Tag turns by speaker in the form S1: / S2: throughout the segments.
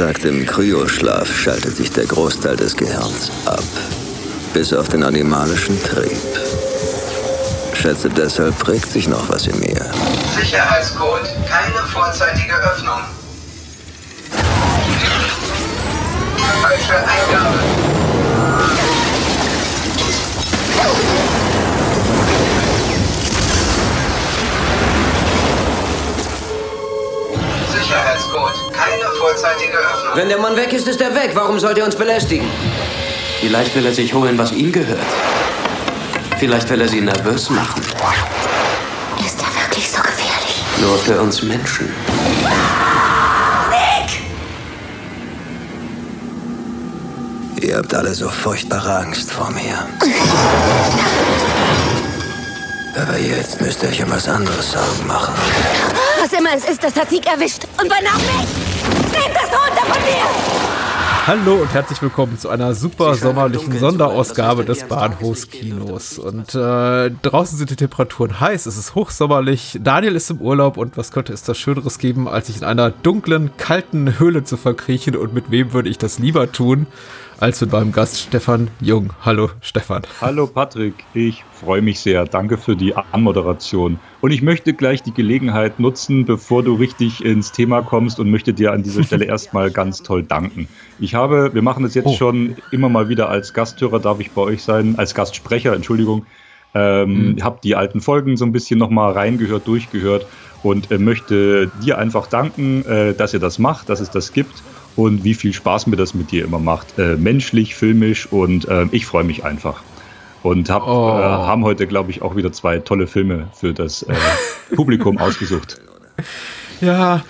S1: sagt, im Kryoschlaf schaltet sich der Großteil des Gehirns ab. Bis auf den animalischen Trieb. Schätze, deshalb prägt sich noch was in mir.
S2: Sicherheitscode, keine vorzeitige Öffnung. Falsche Eingabe. Keine vorzeitige Öffnung.
S3: Wenn der Mann weg ist, ist er weg. Warum sollte er uns belästigen? Vielleicht will er sich holen, was ihm gehört. Vielleicht will er sie nervös machen.
S4: Ist er wirklich so gefährlich?
S3: Nur für uns Menschen.
S1: Ihr habt alle so furchtbare Angst vor mir. Aber jetzt müsst ihr euch um was anderes Sorgen machen.
S4: Was immer es ist, das hat Sieg erwischt. Und banach mich! Nehmt das runter von mir!
S5: Hallo und herzlich willkommen zu einer super sommerlichen Sonderausgabe des Bahnhofskinos. Und äh, draußen sind die Temperaturen heiß, es ist hochsommerlich, Daniel ist im Urlaub und was könnte es da Schöneres geben, als sich in einer dunklen, kalten Höhle zu verkriechen und mit wem würde ich das lieber tun, als mit meinem Gast Stefan Jung. Hallo Stefan.
S6: Hallo Patrick, ich freue mich sehr. Danke für die Anmoderation. Und ich möchte gleich die Gelegenheit nutzen, bevor du richtig ins Thema kommst und möchte dir an dieser Stelle erstmal ganz toll danken. Ich habe, wir machen das jetzt oh. schon immer mal wieder als Gasthörer, darf ich bei euch sein, als Gastsprecher, Entschuldigung. Ähm, mhm. Habe die alten Folgen so ein bisschen nochmal reingehört, durchgehört und äh, möchte dir einfach danken, äh, dass ihr das macht, dass es das gibt und wie viel Spaß mir das mit dir immer macht. Äh, menschlich, filmisch und äh, ich freue mich einfach. Und hab, oh. äh, haben heute, glaube ich, auch wieder zwei tolle Filme für das äh, Publikum ausgesucht.
S5: Ja,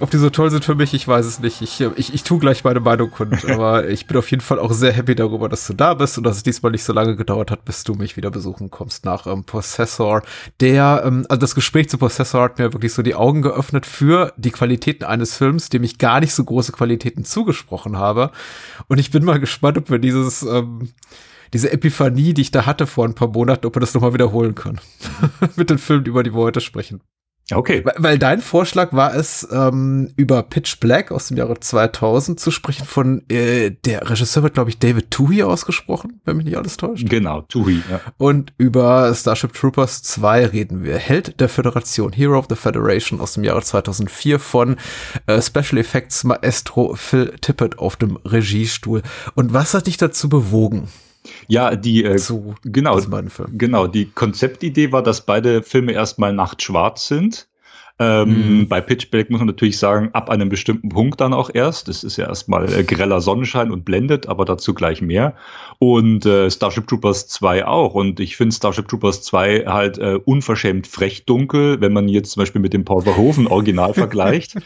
S5: ob die so toll sind für mich, ich weiß es nicht. Ich, ich, ich tue gleich meine Meinung kund. Aber ich bin auf jeden Fall auch sehr happy darüber, dass du da bist und dass es diesmal nicht so lange gedauert hat, bis du mich wieder besuchen kommst nach ähm, Possessor. Der, ähm, also das Gespräch zu Possessor hat mir wirklich so die Augen geöffnet für die Qualitäten eines Films, dem ich gar nicht so große Qualitäten zugesprochen habe. Und ich bin mal gespannt, ob wir dieses, ähm, diese Epiphanie, die ich da hatte vor ein paar Monaten, ob wir das nochmal wiederholen können. Mit den Filmen, über die wir heute sprechen.
S6: Okay.
S5: Weil, dein Vorschlag war es, ähm, über Pitch Black aus dem Jahre 2000 zu sprechen von, äh, der Regisseur wird, glaube ich, David Toohey ausgesprochen, wenn mich nicht alles täuscht.
S6: Genau, Toohey,
S5: ja. Und über Starship Troopers 2 reden wir. Held der Föderation, Hero of the Federation aus dem Jahre 2004 von äh, Special Effects Maestro Phil Tippett auf dem Regiestuhl. Und was hat dich dazu bewogen?
S6: Ja, die äh, zu genau, genau, die Konzeptidee war, dass beide Filme erstmal nachtschwarz sind ähm, mhm. Bei Pitchback muss man natürlich sagen, ab einem bestimmten Punkt dann auch erst. Das ist ja erstmal äh, greller Sonnenschein und blendet, aber dazu gleich mehr. Und äh, Starship Troopers 2 auch. Und ich finde Starship Troopers 2 halt äh, unverschämt frech dunkel, wenn man jetzt zum Beispiel mit dem Paul Verhoeven Original vergleicht.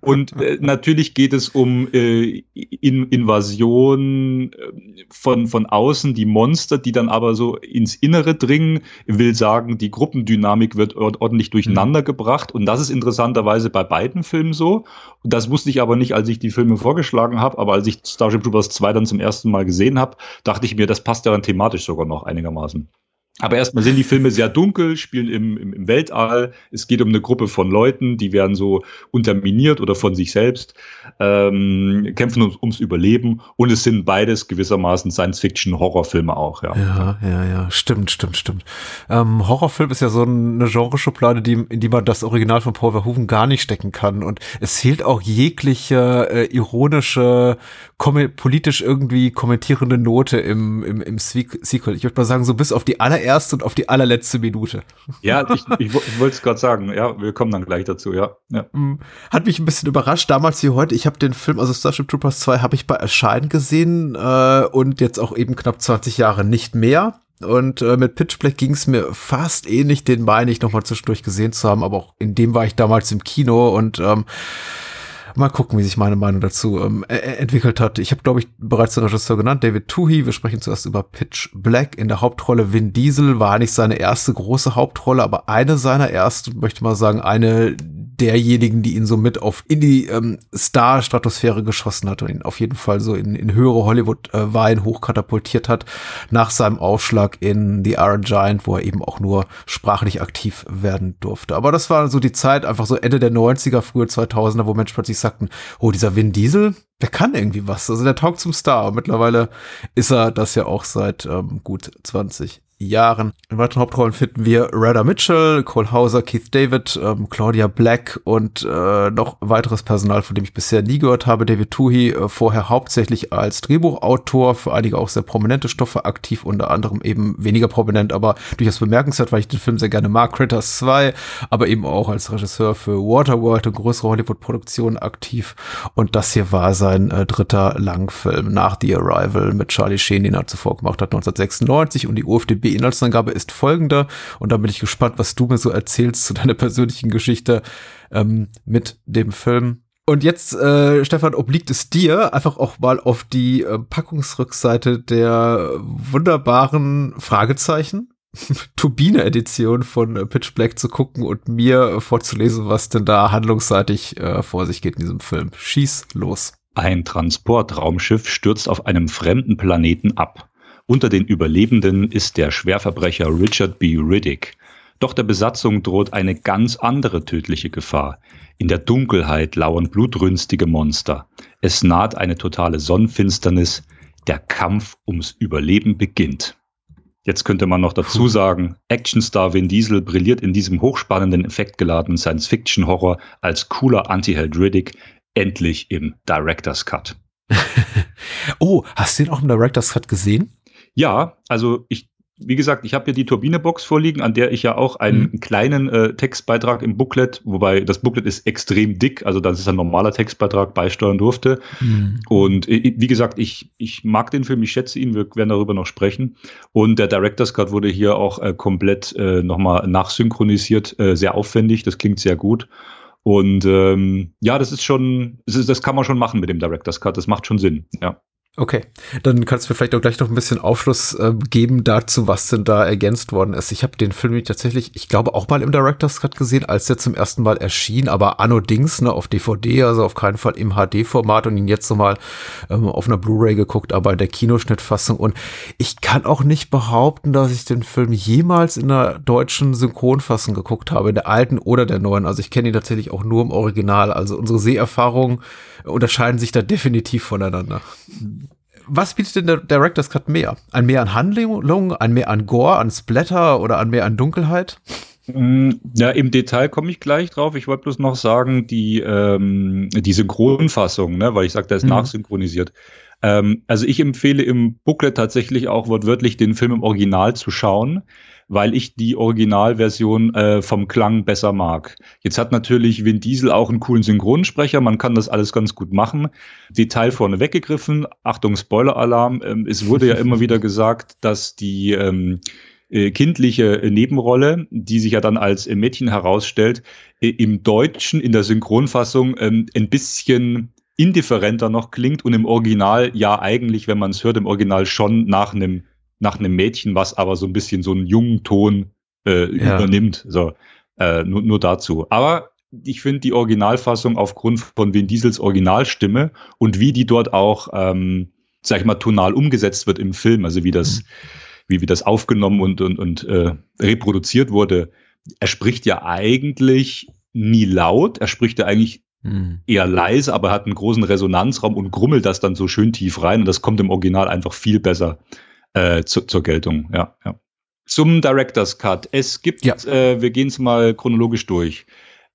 S6: Und äh, natürlich geht es um äh, in Invasion äh, von, von außen, die Monster, die dann aber so ins Innere dringen. will sagen, die Gruppendynamik wird ordentlich durcheinander mhm. gebracht und das ist interessanterweise bei beiden Filmen so. Und das wusste ich aber nicht, als ich die Filme vorgeschlagen habe. Aber als ich Starship Troopers 2 dann zum ersten Mal gesehen habe, dachte ich mir, das passt ja dann thematisch sogar noch einigermaßen. Aber erstmal sind die Filme sehr dunkel, spielen im, im, im, Weltall. Es geht um eine Gruppe von Leuten, die werden so unterminiert oder von sich selbst, ähm, kämpfen ums, ums Überleben. Und es sind beides gewissermaßen Science-Fiction-Horrorfilme auch. Ja.
S5: ja, ja, ja, stimmt, stimmt, stimmt. Ähm, Horrorfilm ist ja so eine Genreschublade, die, in die man das Original von Paul Verhoeven gar nicht stecken kann. Und es fehlt auch jegliche äh, ironische, politisch irgendwie kommentierende Note im, im, im Sequel. Ich würde mal sagen, so bis auf die allererste und auf die allerletzte Minute.
S6: Ja, ich, ich, ich wollte es gerade sagen. Ja, wir kommen dann gleich dazu, ja. ja.
S5: Mm, hat mich ein bisschen überrascht, damals wie heute. Ich habe den Film, also Starship Troopers 2, habe ich bei Erscheinen gesehen äh, und jetzt auch eben knapp 20 Jahre nicht mehr. Und äh, mit Pitch Black ging es mir fast ähnlich, den meine ich nochmal zwischendurch gesehen zu haben, aber auch in dem war ich damals im Kino und ähm, Mal gucken, wie sich meine Meinung dazu ähm, e-, e-, entwickelt hat. Ich habe, glaube ich, bereits den Regisseur genannt, David Toohey. Wir sprechen zuerst über Pitch Black. In der Hauptrolle Vin Diesel war nicht seine erste große Hauptrolle, aber eine seiner ersten, möchte mal sagen, eine derjenigen, die ihn so mit auf in die ähm, Star-Stratosphäre geschossen hat und ihn auf jeden Fall so in, in höhere Hollywood-Weihen hochkatapultiert hat nach seinem Aufschlag in The Iron Giant, wo er eben auch nur sprachlich aktiv werden durfte. Aber das war so die Zeit, einfach so Ende der 90er, frühe 2000er, wo Menschen plötzlich sagten, oh, dieser Vin Diesel, der kann irgendwie was. Also der taugt zum Star. Und mittlerweile ist er das ja auch seit ähm, gut 20 Jahren. In weiteren Hauptrollen finden wir Rada Mitchell, Cole Hauser, Keith David, ähm, Claudia Black und äh, noch weiteres Personal, von dem ich bisher nie gehört habe. David Tuhi, äh, vorher hauptsächlich als Drehbuchautor, für einige auch sehr prominente Stoffe aktiv, unter anderem eben weniger prominent, aber durchaus bemerkenswert, weil ich den Film sehr gerne mag. Critters 2, aber eben auch als Regisseur für Waterworld und größere Hollywood-Produktionen aktiv. Und das hier war sein äh, dritter Langfilm nach The Arrival mit Charlie Sheen, den er zuvor gemacht hat, 1996 und die UFDB IMDb-Inhaltsangabe ist folgende. Und da bin ich gespannt, was du mir so erzählst zu deiner persönlichen Geschichte ähm, mit dem Film. Und jetzt, äh, Stefan, obliegt es dir, einfach auch mal auf die äh, Packungsrückseite der wunderbaren Fragezeichen Turbine-Edition von äh, Pitch Black zu gucken und mir vorzulesen, was denn da handlungsseitig äh, vor sich geht in diesem Film. Schieß los.
S6: Ein Transportraumschiff stürzt auf einem fremden Planeten ab. Unter den Überlebenden ist der Schwerverbrecher Richard B. Riddick. Doch der Besatzung droht eine ganz andere tödliche Gefahr. In der Dunkelheit lauern blutrünstige Monster. Es naht eine totale Sonnenfinsternis. Der Kampf ums Überleben beginnt. Jetzt könnte man noch dazu sagen, Actionstar Vin Diesel brilliert in diesem hochspannenden, effektgeladenen Science-Fiction-Horror als cooler Anti-Held Riddick endlich im Director's Cut.
S5: oh, hast du den auch im Director's Cut gesehen?
S6: Ja, also ich, wie gesagt, ich habe hier die Turbine-Box vorliegen, an der ich ja auch einen mhm. kleinen äh, Textbeitrag im Booklet, wobei das Booklet ist extrem dick, also das ist ein normaler Textbeitrag, beisteuern durfte. Mhm. Und äh, wie gesagt, ich, ich mag den Film, ich schätze ihn, wir werden darüber noch sprechen. Und der Director's Cut wurde hier auch äh, komplett äh, nochmal nachsynchronisiert, äh, sehr aufwendig, das klingt sehr gut. Und ähm, ja, das ist schon, das, ist, das kann man schon machen mit dem Director's Cut, das macht schon Sinn, ja.
S5: Okay, dann kannst du mir vielleicht auch gleich noch ein bisschen Aufschluss äh, geben dazu, was denn da ergänzt worden ist. Ich habe den Film tatsächlich, ich glaube, auch mal im Director's Cut gesehen, als der zum ersten Mal erschien, aber anno Dings, ne, auf DVD, also auf keinen Fall im HD-Format und ihn jetzt nochmal ähm, auf einer Blu-ray geguckt, aber in der Kinoschnittfassung. Und ich kann auch nicht behaupten, dass ich den Film jemals in der deutschen Synchronfassung geguckt habe, in der alten oder der neuen. Also ich kenne ihn tatsächlich auch nur im Original. Also unsere Seherfahrungen unterscheiden sich da definitiv voneinander was bietet denn der Director's Cut mehr? Ein mehr an Handlung, ein mehr an Gore, an Splatter oder an mehr an Dunkelheit?
S6: Mm, ja, im Detail komme ich gleich drauf. Ich wollte bloß noch sagen, die, ähm, die Synchronfassung, ne, weil ich sage, der ist mhm. nachsynchronisiert. Ähm, also ich empfehle im Booklet tatsächlich auch wortwörtlich den Film im Original zu schauen weil ich die Originalversion äh, vom Klang besser mag. Jetzt hat natürlich Vin Diesel auch einen coolen Synchronsprecher, man kann das alles ganz gut machen. Detail vorne weggegriffen, Achtung, Spoiler-Alarm, ähm, es wurde ja immer wieder gesagt, dass die ähm, äh, kindliche Nebenrolle, die sich ja dann als äh, Mädchen herausstellt, äh, im Deutschen in der Synchronfassung ähm, ein bisschen indifferenter noch klingt und im Original ja eigentlich, wenn man es hört, im Original schon nach einem nach einem Mädchen, was aber so ein bisschen so einen jungen Ton äh, ja. übernimmt. So, äh, nur, nur dazu. Aber ich finde die Originalfassung aufgrund von Vin Diesels Originalstimme und wie die dort auch, ähm, sag ich mal, tonal umgesetzt wird im Film, also wie das, mhm. wie, wie das aufgenommen und, und, und äh, reproduziert wurde. Er spricht ja eigentlich nie laut, er spricht ja eigentlich mhm. eher leise, aber hat einen großen Resonanzraum und grummelt das dann so schön tief rein und das kommt im Original einfach viel besser äh, zu, zur Geltung. Ja, ja. Zum Director's Cut. Es gibt, ja. äh, wir gehen es mal chronologisch durch.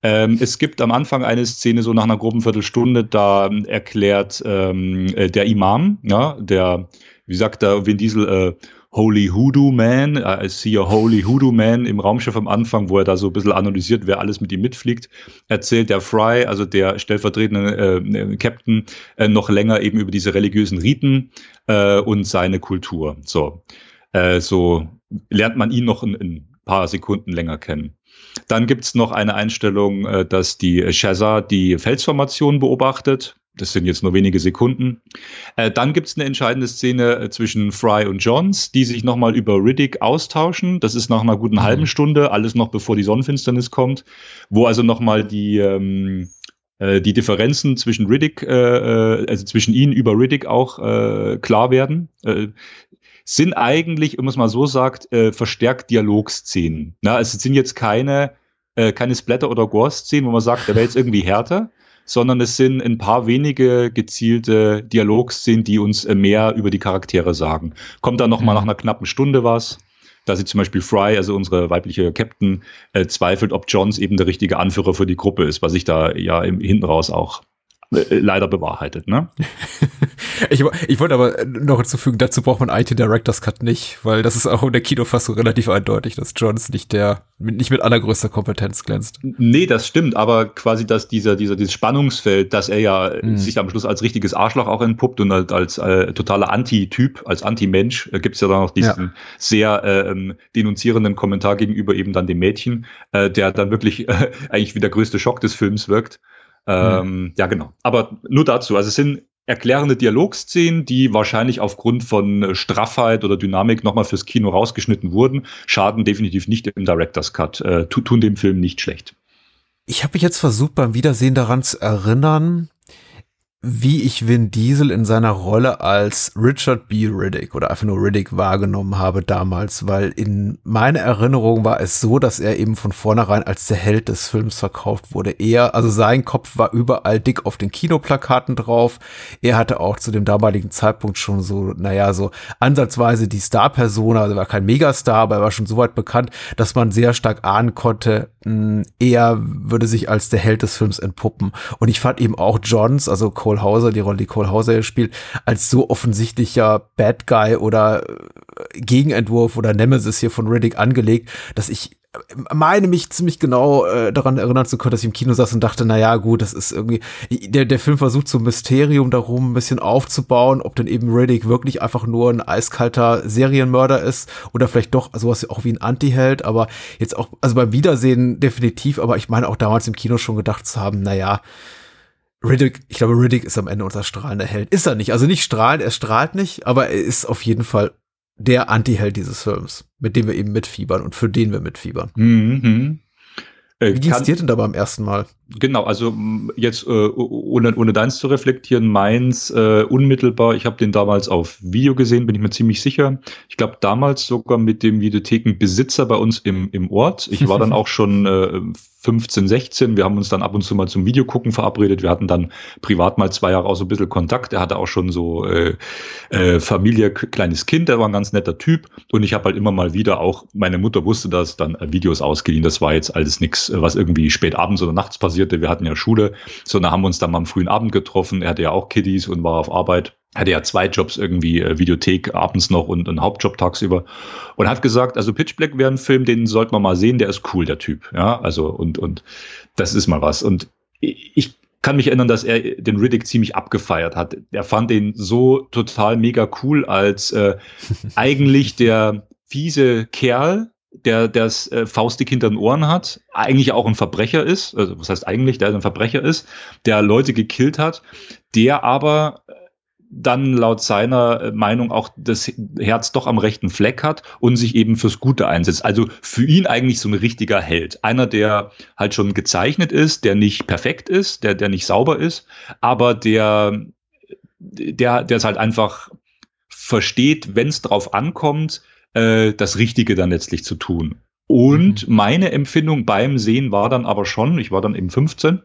S6: Ähm, es gibt am Anfang eine Szene, so nach einer groben Viertelstunde, da erklärt ähm, äh, der Imam, ja, der, wie sagt der Vin Diesel, äh, Holy Hoodoo Man, I see a Holy Hoodoo Man im Raumschiff am Anfang, wo er da so ein bisschen analysiert, wer alles mit ihm mitfliegt, erzählt der Fry, also der stellvertretende äh, Captain, äh, noch länger eben über diese religiösen Riten äh, und seine Kultur. So, äh, so lernt man ihn noch ein, ein paar Sekunden länger kennen. Dann gibt's noch eine Einstellung, äh, dass die Shazza die Felsformation beobachtet das sind jetzt nur wenige Sekunden. Äh, dann gibt es eine entscheidende Szene äh, zwischen Fry und Johns, die sich nochmal über Riddick austauschen. Das ist nach einer guten mhm. halben Stunde, alles noch bevor die Sonnenfinsternis kommt, wo also nochmal die, ähm, äh, die Differenzen zwischen Riddick, äh, äh, also zwischen ihnen über Riddick auch äh, klar werden. Sind eigentlich, wenn man es mal so sagt, äh, verstärkt Dialogszenen. Na, es sind jetzt keine, äh, keine Splatter- oder Gore-Szenen, wo man sagt, der wäre jetzt irgendwie härter, sondern es sind ein paar wenige gezielte Dialogszenen, die uns äh, mehr über die Charaktere sagen. Kommt dann noch mal mhm. nach einer knappen Stunde was. Da sie zum Beispiel Fry, also unsere weibliche Captain, äh, zweifelt, ob Johns eben der richtige Anführer für die Gruppe ist, was sich da ja im, hinten raus auch äh, leider bewahrheitet. Ne?
S5: ich, ich wollte aber noch hinzufügen, dazu braucht man IT Directors Cut nicht, weil das ist auch in der Kinofassung relativ eindeutig, dass Johns nicht der nicht mit allergrößter Kompetenz glänzt.
S6: Nee, das stimmt, aber quasi, dass dieser, dieser, dieses Spannungsfeld, dass er ja mhm. sich am Schluss als richtiges Arschloch auch entpuppt und als, als äh, totaler Anti-Typ, als Anti-Mensch, äh, gibt es ja dann noch diesen ja. sehr äh, denunzierenden Kommentar gegenüber eben dann dem Mädchen, äh, der dann wirklich äh, eigentlich wie der größte Schock des Films wirkt. Ähm, mhm. Ja, genau. Aber nur dazu. Also es sind erklärende Dialogszenen, die wahrscheinlich aufgrund von Straffheit oder Dynamik nochmal fürs Kino rausgeschnitten wurden, schaden definitiv nicht im Director's Cut, äh, tun dem Film nicht schlecht.
S5: Ich habe mich jetzt versucht, beim Wiedersehen daran zu erinnern, wie ich Vin Diesel in seiner Rolle als Richard B. Riddick oder einfach nur Riddick wahrgenommen habe damals, weil in meiner Erinnerung war es so, dass er eben von vornherein als der Held des Films verkauft wurde. Er, also sein Kopf war überall dick auf den Kinoplakaten drauf. Er hatte auch zu dem damaligen Zeitpunkt schon so, naja, so ansatzweise die Star-Persona, also er war kein Megastar, aber er war schon so weit bekannt, dass man sehr stark ahnen konnte, mh, er würde sich als der Held des Films entpuppen. Und ich fand eben auch Johns, also Cole Hauser, die Rolle, die Cole Hauser spielt, als so offensichtlicher Bad Guy oder äh, Gegenentwurf oder Nemesis hier von Riddick angelegt, dass ich äh, meine mich ziemlich genau äh, daran erinnern zu können, dass ich im Kino saß und dachte, na ja, gut, das ist irgendwie, der, der Film versucht so ein Mysterium darum ein bisschen aufzubauen, ob denn eben Riddick wirklich einfach nur ein eiskalter Serienmörder ist oder vielleicht doch sowas auch wie ein Anti-Held, aber jetzt auch, also beim Wiedersehen definitiv, aber ich meine auch damals im Kino schon gedacht zu haben, na ja, Riddick, ich glaube, Riddick ist am Ende unser strahlender Held. Ist er nicht. Also nicht strahlend, er strahlt nicht, aber er ist auf jeden Fall der Anti-Held dieses Films, mit dem wir eben mitfiebern und für den wir mitfiebern. Mhm. Äh, Wie ging es dir denn da beim ersten Mal?
S6: Genau, also jetzt äh, ohne, ohne deins zu reflektieren, meins äh, unmittelbar, ich habe den damals auf Video gesehen, bin ich mir ziemlich sicher. Ich glaube damals sogar mit dem Videothekenbesitzer bei uns im, im Ort. Ich war dann auch schon äh, 15, 16. Wir haben uns dann ab und zu mal zum Videogucken verabredet. Wir hatten dann privat mal zwei Jahre auch so ein bisschen Kontakt. Er hatte auch schon so äh, äh, Familie, kleines Kind, der war ein ganz netter Typ. Und ich habe halt immer mal wieder auch, meine Mutter wusste das, dann Videos ausgeliehen. Das war jetzt alles nichts, was irgendwie spät abends oder nachts passierte. Wir hatten ja Schule, sondern haben uns dann mal am frühen Abend getroffen. Er hatte ja auch Kiddies und war auf Arbeit hatte ja zwei Jobs irgendwie, äh, Videothek abends noch und einen Hauptjob tagsüber und hat gesagt, also Pitch Black wäre ein Film, den sollte man mal sehen, der ist cool, der Typ, ja, also und, und das ist mal was und ich kann mich erinnern, dass er den Riddick ziemlich abgefeiert hat. Er fand den so total mega cool als äh, eigentlich der fiese Kerl, der das äh, faustdick hinter den Ohren hat, eigentlich auch ein Verbrecher ist, also was heißt eigentlich, der ein Verbrecher ist, der Leute gekillt hat, der aber dann laut seiner äh, Meinung auch das Herz doch am rechten Fleck hat und sich eben fürs Gute einsetzt. Also für ihn eigentlich so ein richtiger Held. Einer, der halt schon gezeichnet ist, der nicht perfekt ist, der, der nicht sauber ist, aber der, der, der es halt einfach versteht, wenn es drauf ankommt, äh, das Richtige dann letztlich zu tun. Und mhm. meine Empfindung beim Sehen war dann aber schon, ich war dann eben 15,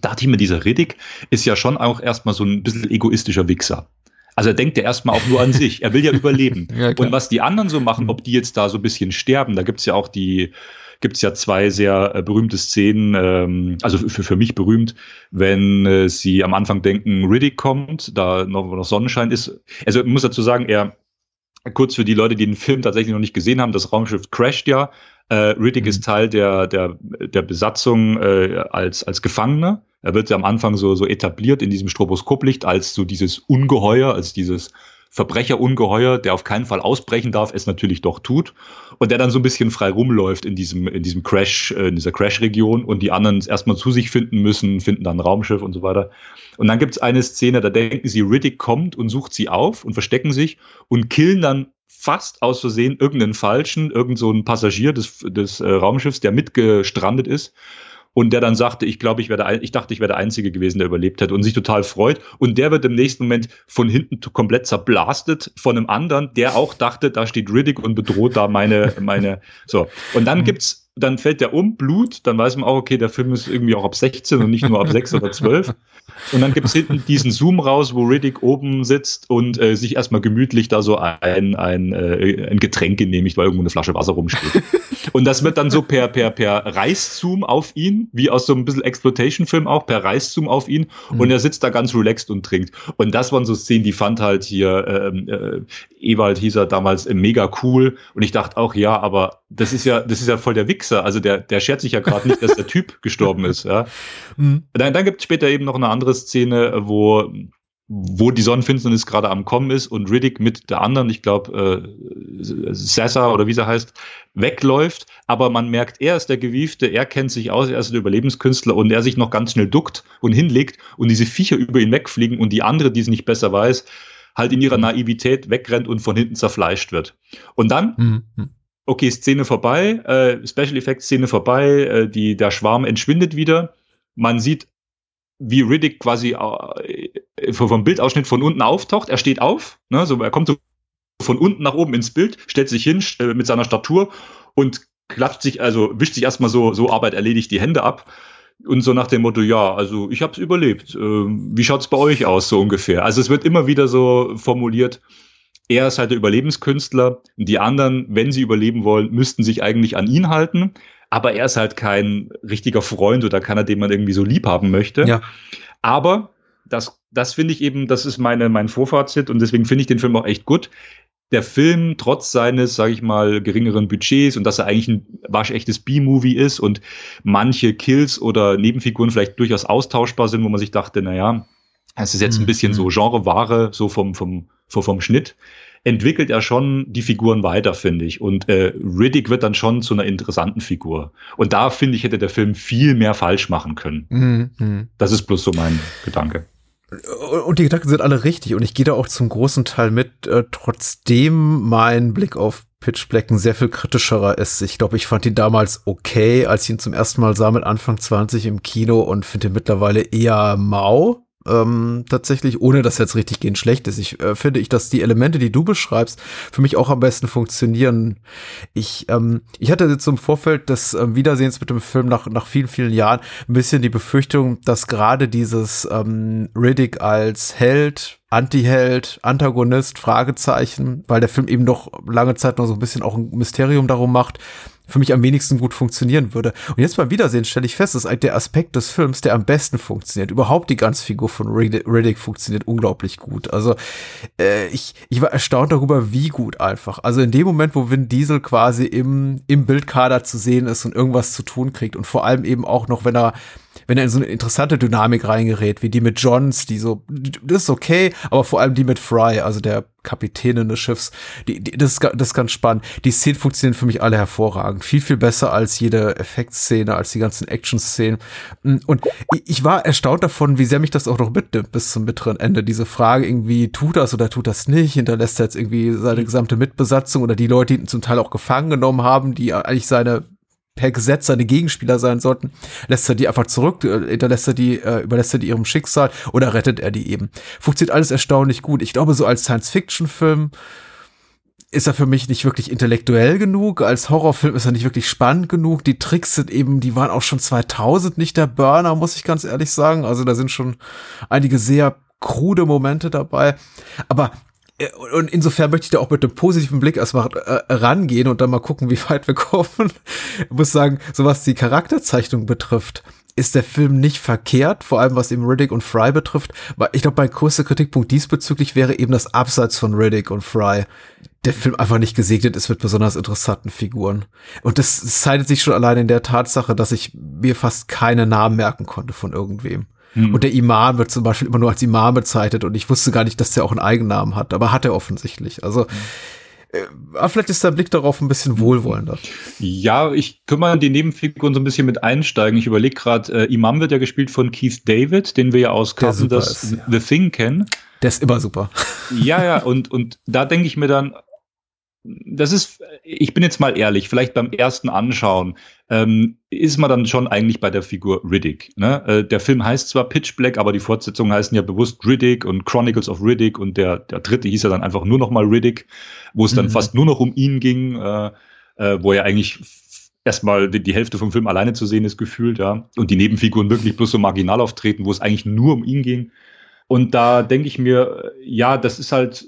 S6: dachte ich mir, dieser Riddick ist ja schon auch erstmal so ein bisschen egoistischer Wichser. Also er denkt ja erstmal auch nur an sich. Er will ja überleben. ja, und was die anderen so machen, ob die jetzt da so ein bisschen sterben, da gibt's ja auch die, gibt's ja zwei sehr äh, berühmte Szenen, ähm, also für, für mich berühmt, wenn äh, sie am Anfang denken, Riddick kommt, da noch, noch Sonnenschein ist. Also ich muss dazu sagen, er, kurz für die Leute, die den Film tatsächlich noch nicht gesehen haben, das Raumschiff crasht ja. Äh, Riddick mhm. ist Teil der, der, der Besatzung äh, als, als Gefangener er wird ja am Anfang so, so etabliert in diesem Stroboskoplicht als so dieses Ungeheuer, als dieses Verbrecherungeheuer, der auf keinen Fall ausbrechen darf, es natürlich doch tut und der dann so ein bisschen frei rumläuft in diesem in diesem Crash äh, in dieser Crash-Region und die anderen erstmal zu sich finden müssen, finden dann ein Raumschiff und so weiter. Und dann gibt es eine Szene, da denken sie, Riddick kommt und sucht sie auf und verstecken sich und killen dann fast aus Versehen irgendeinen Falschen, irgendeinen so Passagier des, des äh, Raumschiffs, der mitgestrandet ist und der dann sagte, ich glaube, ich werde, ich dachte, ich wäre der Einzige gewesen, der überlebt hätte und sich total freut. Und der wird im nächsten Moment von hinten komplett zerblastet von einem anderen, der auch dachte, da steht Riddick und bedroht da meine, meine, so. Und dann mhm. gibt's dann fällt der um, Blut, dann weiß man auch, okay, der Film ist irgendwie auch ab 16 und nicht nur ab 6 oder 12. Und dann gibt es hinten diesen Zoom raus, wo Riddick oben sitzt und äh, sich erstmal gemütlich da so ein, ein, äh, ein Getränk genehmigt, weil irgendwo eine Flasche Wasser rumsteht. und das wird dann so per, per, per Reißzoom auf ihn, wie aus so ein bisschen Exploitation-Film auch, per Reißzoom auf ihn. Mhm. Und er sitzt da ganz relaxed und trinkt. Und das waren so Szenen, die fand halt hier, ähm, äh, Ewald hieß er damals, äh, mega cool. Und ich dachte auch, ja, aber das ist ja, das ist ja voll der Wichser. Also der, der schert sich ja gerade nicht, dass der Typ gestorben ist. Ja. Mhm. Dann, dann gibt es später eben noch eine andere Szene, wo wo die Sonnenfinsternis gerade am Kommen ist und Riddick mit der anderen, ich glaube, äh, Sessa oder wie sie heißt, wegläuft. Aber man merkt, er ist der Gewiefte, er kennt sich aus, er ist der Überlebenskünstler und er sich noch ganz schnell duckt und hinlegt und diese Viecher über ihn wegfliegen und die andere, die es nicht besser weiß, halt in ihrer Naivität wegrennt und von hinten zerfleischt wird. Und dann mhm okay, Szene vorbei, äh, Special Effects Szene vorbei, äh, die, der Schwarm entschwindet wieder. Man sieht, wie Riddick quasi äh, vom Bildausschnitt von unten auftaucht. Er steht auf, ne, so, er kommt so von unten nach oben ins Bild, stellt sich hin äh, mit seiner Statur und klappt sich, also wischt sich erstmal so, so Arbeit erledigt die Hände ab. Und so nach dem Motto, ja, also ich habe es überlebt. Äh, wie schaut's bei euch aus, so ungefähr? Also es wird immer wieder so formuliert, er ist halt der Überlebenskünstler. Die anderen, wenn sie überleben wollen, müssten sich eigentlich an ihn halten. Aber er ist halt kein richtiger Freund oder keiner, den man irgendwie so lieb haben möchte. Ja. Aber das, das finde ich eben, das ist meine, mein Vorfazit und deswegen finde ich den Film auch echt gut. Der Film, trotz seines, sage ich mal, geringeren Budgets und dass er eigentlich ein waschechtes B-Movie ist und manche Kills oder Nebenfiguren vielleicht durchaus austauschbar sind, wo man sich dachte, naja, es ist jetzt ein mhm. bisschen so mhm. Genreware, so vom, vom, vom Schnitt, entwickelt er schon die Figuren weiter, finde ich. Und äh, Riddick wird dann schon zu einer interessanten Figur. Und da, finde ich, hätte der Film viel mehr falsch machen können. Mhm. mhm. Das ist bloß so mein Gedanke.
S5: Und die Gedanken sind alle richtig und ich gehe da auch zum großen Teil mit, äh, trotzdem mein Blick auf Pitch Black ein sehr viel kritischerer ist. Ich glaube, ich fand ihn damals okay, als ich ihn zum ersten Mal sah mit Anfang 20 im Kino und finde ihn mittlerweile eher mau ähm, tatsächlich, ohne dass jetzt richtig gehen schlecht ist. Ich äh, finde ich, dass die Elemente, die du beschreibst, für mich auch am besten funktionieren. Ich, ähm, ich hatte jetzt im Vorfeld des äh, Wiedersehens mit dem Film nach, nach vielen, vielen Jahren ein bisschen die Befürchtung, dass gerade dieses ähm, Riddick als Held, Anti-Held, Antagonist, Fragezeichen, weil der Film eben noch lange Zeit noch so ein bisschen auch ein Mysterium darum macht, für mich am wenigsten gut funktionieren würde. Und jetzt beim Wiedersehen stelle ich fest, das ist der Aspekt des Films, der am besten funktioniert. Überhaupt die ganze Figur von Riddick funktioniert unglaublich gut. Also äh, ich, ich war erstaunt darüber, wie gut einfach. Also in dem Moment, wo Vin Diesel quasi im, im Bildkader zu sehen ist und irgendwas zu tun kriegt und vor allem eben auch noch, wenn er wenn er in so eine interessante Dynamik reingerät, wie die mit Johns, die so, das ist okay, aber vor allem die mit Fry, also der Kapitänin des Schiffs, die, die, das, ist, das ist ganz spannend. Die Szenen funktionieren für mich alle hervorragend. Viel, viel besser als jede Effektszene, als die ganzen Action-Szenen. Und ich war erstaunt davon, wie sehr mich das auch noch mitnimmt bis zum mittleren Ende. Diese Frage irgendwie, tut das oder tut das nicht? Hinterlässt er jetzt irgendwie seine gesamte Mitbesatzung oder die Leute, die ihn zum Teil auch gefangen genommen haben, die eigentlich seine per Gesetz seine Gegenspieler sein sollten, lässt er die einfach zurück, äh, hinterlässt er die, äh, überlässt er die ihrem Schicksal oder rettet er die eben. Funktioniert alles erstaunlich gut. Ich glaube, so als Science-Fiction-Film ist er für mich nicht wirklich intellektuell genug. Als Horrorfilm ist er nicht wirklich spannend genug. Die Tricks sind eben, die waren auch schon 2000 nicht der Burner, muss ich ganz ehrlich sagen. Also da sind schon einige sehr krude Momente dabei. Aber und insofern möchte ich da auch mit einem positiven Blick erstmal äh, rangehen und dann mal gucken, wie weit wir kommen. Ich muss sagen, so was die Charakterzeichnung betrifft, ist der Film nicht verkehrt, vor allem was eben Riddick und Fry betrifft. Weil ich glaube, mein größter Kritikpunkt diesbezüglich wäre eben das Abseits von Riddick und Fry. Der Film einfach nicht gesegnet ist mit besonders interessanten Figuren. Und das zeitigt sich schon allein in der Tatsache, dass ich mir fast keine Namen merken konnte von irgendwem. Hm. Und der Imam wird zum Beispiel immer nur als Imam bezeichnet und ich wusste gar nicht, dass der auch einen Eigennamen hat, aber hat er offensichtlich. Also hm. Äh, aber vielleicht ist der Blick darauf ein bisschen wohlwollender.
S6: Ja, ich kann mal in die Nebenfiguren so ein bisschen mit einsteigen. Ich überlege gerade, äh, Imam wird ja gespielt von Keith David, den wir ja aus Carson das ja. The Thing kennen.
S5: Der ist immer super.
S6: Ja, ja, und, und da denke ich mir dann, das ist, ich bin jetzt mal ehrlich, vielleicht beim ersten Anschauen ähm, ist man dann schon eigentlich bei der Figur Riddick. Ne? Äh, der Film heißt zwar Pitch Black, aber die Fortsetzungen heißen ja bewusst Riddick und Chronicles of Riddick und der, der dritte hieß ja dann einfach nur noch mal Riddick, wo es dann mhm. fast nur noch um ihn ging, äh, äh, wo er eigentlich erstmal die, die, Hälfte vom Film alleine zu sehen ist, gefühlt, ja. Und die Nebenfiguren wirklich bloß so marginal auftreten, wo es eigentlich nur um ihn ging. Und da denke ich mir, ja, das ist halt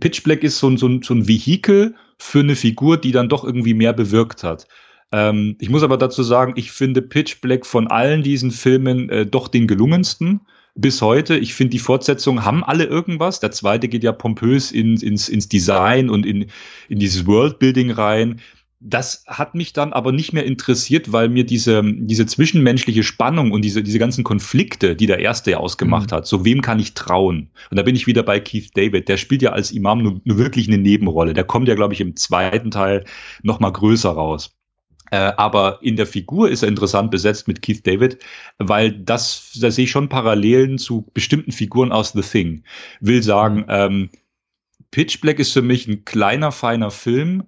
S6: Pitch Black ist so ein, so, ein, so ein Vehikel für eine Figur, die dann doch irgendwie mehr bewirkt hat. Ähm, ich muss aber dazu sagen, ich finde Pitch Black von allen diesen Filmen äh, doch den gelungensten bis heute. Ich finde, die Fortsetzungen haben alle irgendwas. Der zweite geht ja pompös in, ins, ins Design und in, in dieses Worldbuilding rein das hat mich dann aber nicht mehr interessiert, weil mir diese, diese zwischenmenschliche Spannung und diese, diese ganzen Konflikte, die der erste ja ausgemacht mhm. hat, so wem kann ich trauen? Und da bin ich wieder bei Keith David. Der spielt ja als Imam nur, nur wirklich eine Nebenrolle. Der kommt ja, glaube ich, im zweiten Teil noch mal größer raus. Äh, aber in der Figur ist er interessant besetzt mit Keith David, weil das, da sehe ich schon Parallelen zu bestimmten Figuren aus The Thing. Will sagen, mhm. ähm, Pitch Black ist für mich ein kleiner, feiner Film,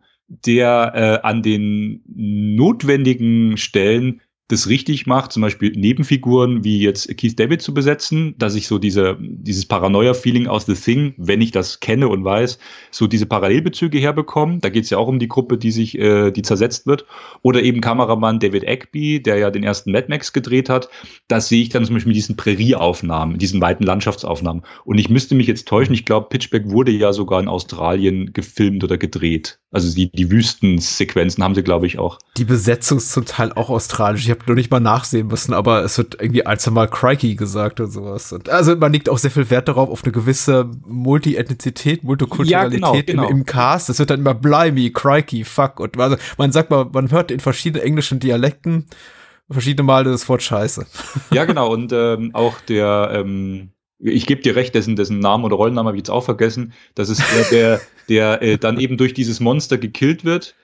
S6: der äh, an den notwendigen Stellen das richtig macht, zum Beispiel Nebenfiguren wie jetzt Keith David zu besetzen, dass ich so diese, dieses Paranoia-Feeling aus The Thing, wenn ich das kenne und weiß, so diese Parallelbezüge herbekomme. Da geht es ja auch um die Gruppe, die sich, äh, die zersetzt wird. Oder eben Kameramann David Egby, der ja den ersten Mad Max gedreht hat. Das sehe ich dann zum Beispiel mit diesen Prärieaufnahmen, diesen weiten Landschaftsaufnahmen. Und ich müsste mich jetzt täuschen, ich glaube, Pitchback wurde ja sogar in Australien gefilmt oder gedreht. Also die, die Wüstensequenzen haben sie, glaube ich, auch.
S5: Die Besetzung ist zum Teil auch australisch. Ich habe nur nicht mal nachsehen müssen, aber es wird irgendwie ein, zwei Mal Crikey gesagt und sowas. Und also man legt auch sehr viel Wert darauf, auf eine gewisse Multi-Ethnizität, Multikulturalität ja, genau, genau. Im, im, Cast. Es wird dann immer Blimey, Crikey, Fuck. Und also man sagt mal, man hört in verschiedenen englischen Dialekten verschiedene Male das Wort Scheiße.
S6: Ja, genau. Und ähm, auch der, ähm, ich gebe dir recht, dessen, dessen Namen oder Rollennamen habe ich jetzt auch vergessen. Das ist der, der, der äh, dann eben durch dieses Monster gekillt wird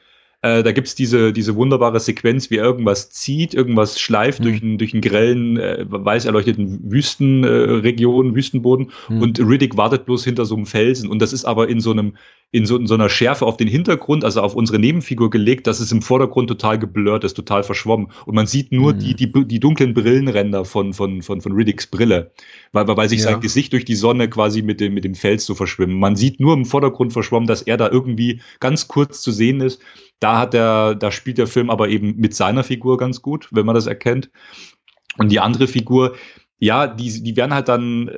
S6: äh, da gibt's diese, diese wunderbare Sequenz, wie irgendwas zieht, irgendwas schleift mhm. durch, einen, durch einen grellen, äh, weiß erleuchteten Wüstenregion, äh, Wüstenboden mhm. und Riddick wartet bloß hinter so einem Felsen und das ist aber in so einem, in so, in so einer Schärfe auf den Hintergrund, also auf unsere Nebenfigur gelegt, dass es im Vordergrund total geblurrt ist, total verschwommen und man sieht nur mhm. die, die, die dunklen Brillenränder von, von, von, von Riddicks Brille, weil, weil sich ja. sein Gesicht durch die Sonne quasi mit dem, mit dem Fels so verschwimmen. Man sieht nur im Vordergrund verschwommen, dass er da irgendwie ganz kurz zu sehen ist da hat er, da spielt der Film aber eben mit seiner Figur ganz gut, wenn man das erkennt. Und die andere Figur, ja, die, die werden halt dann,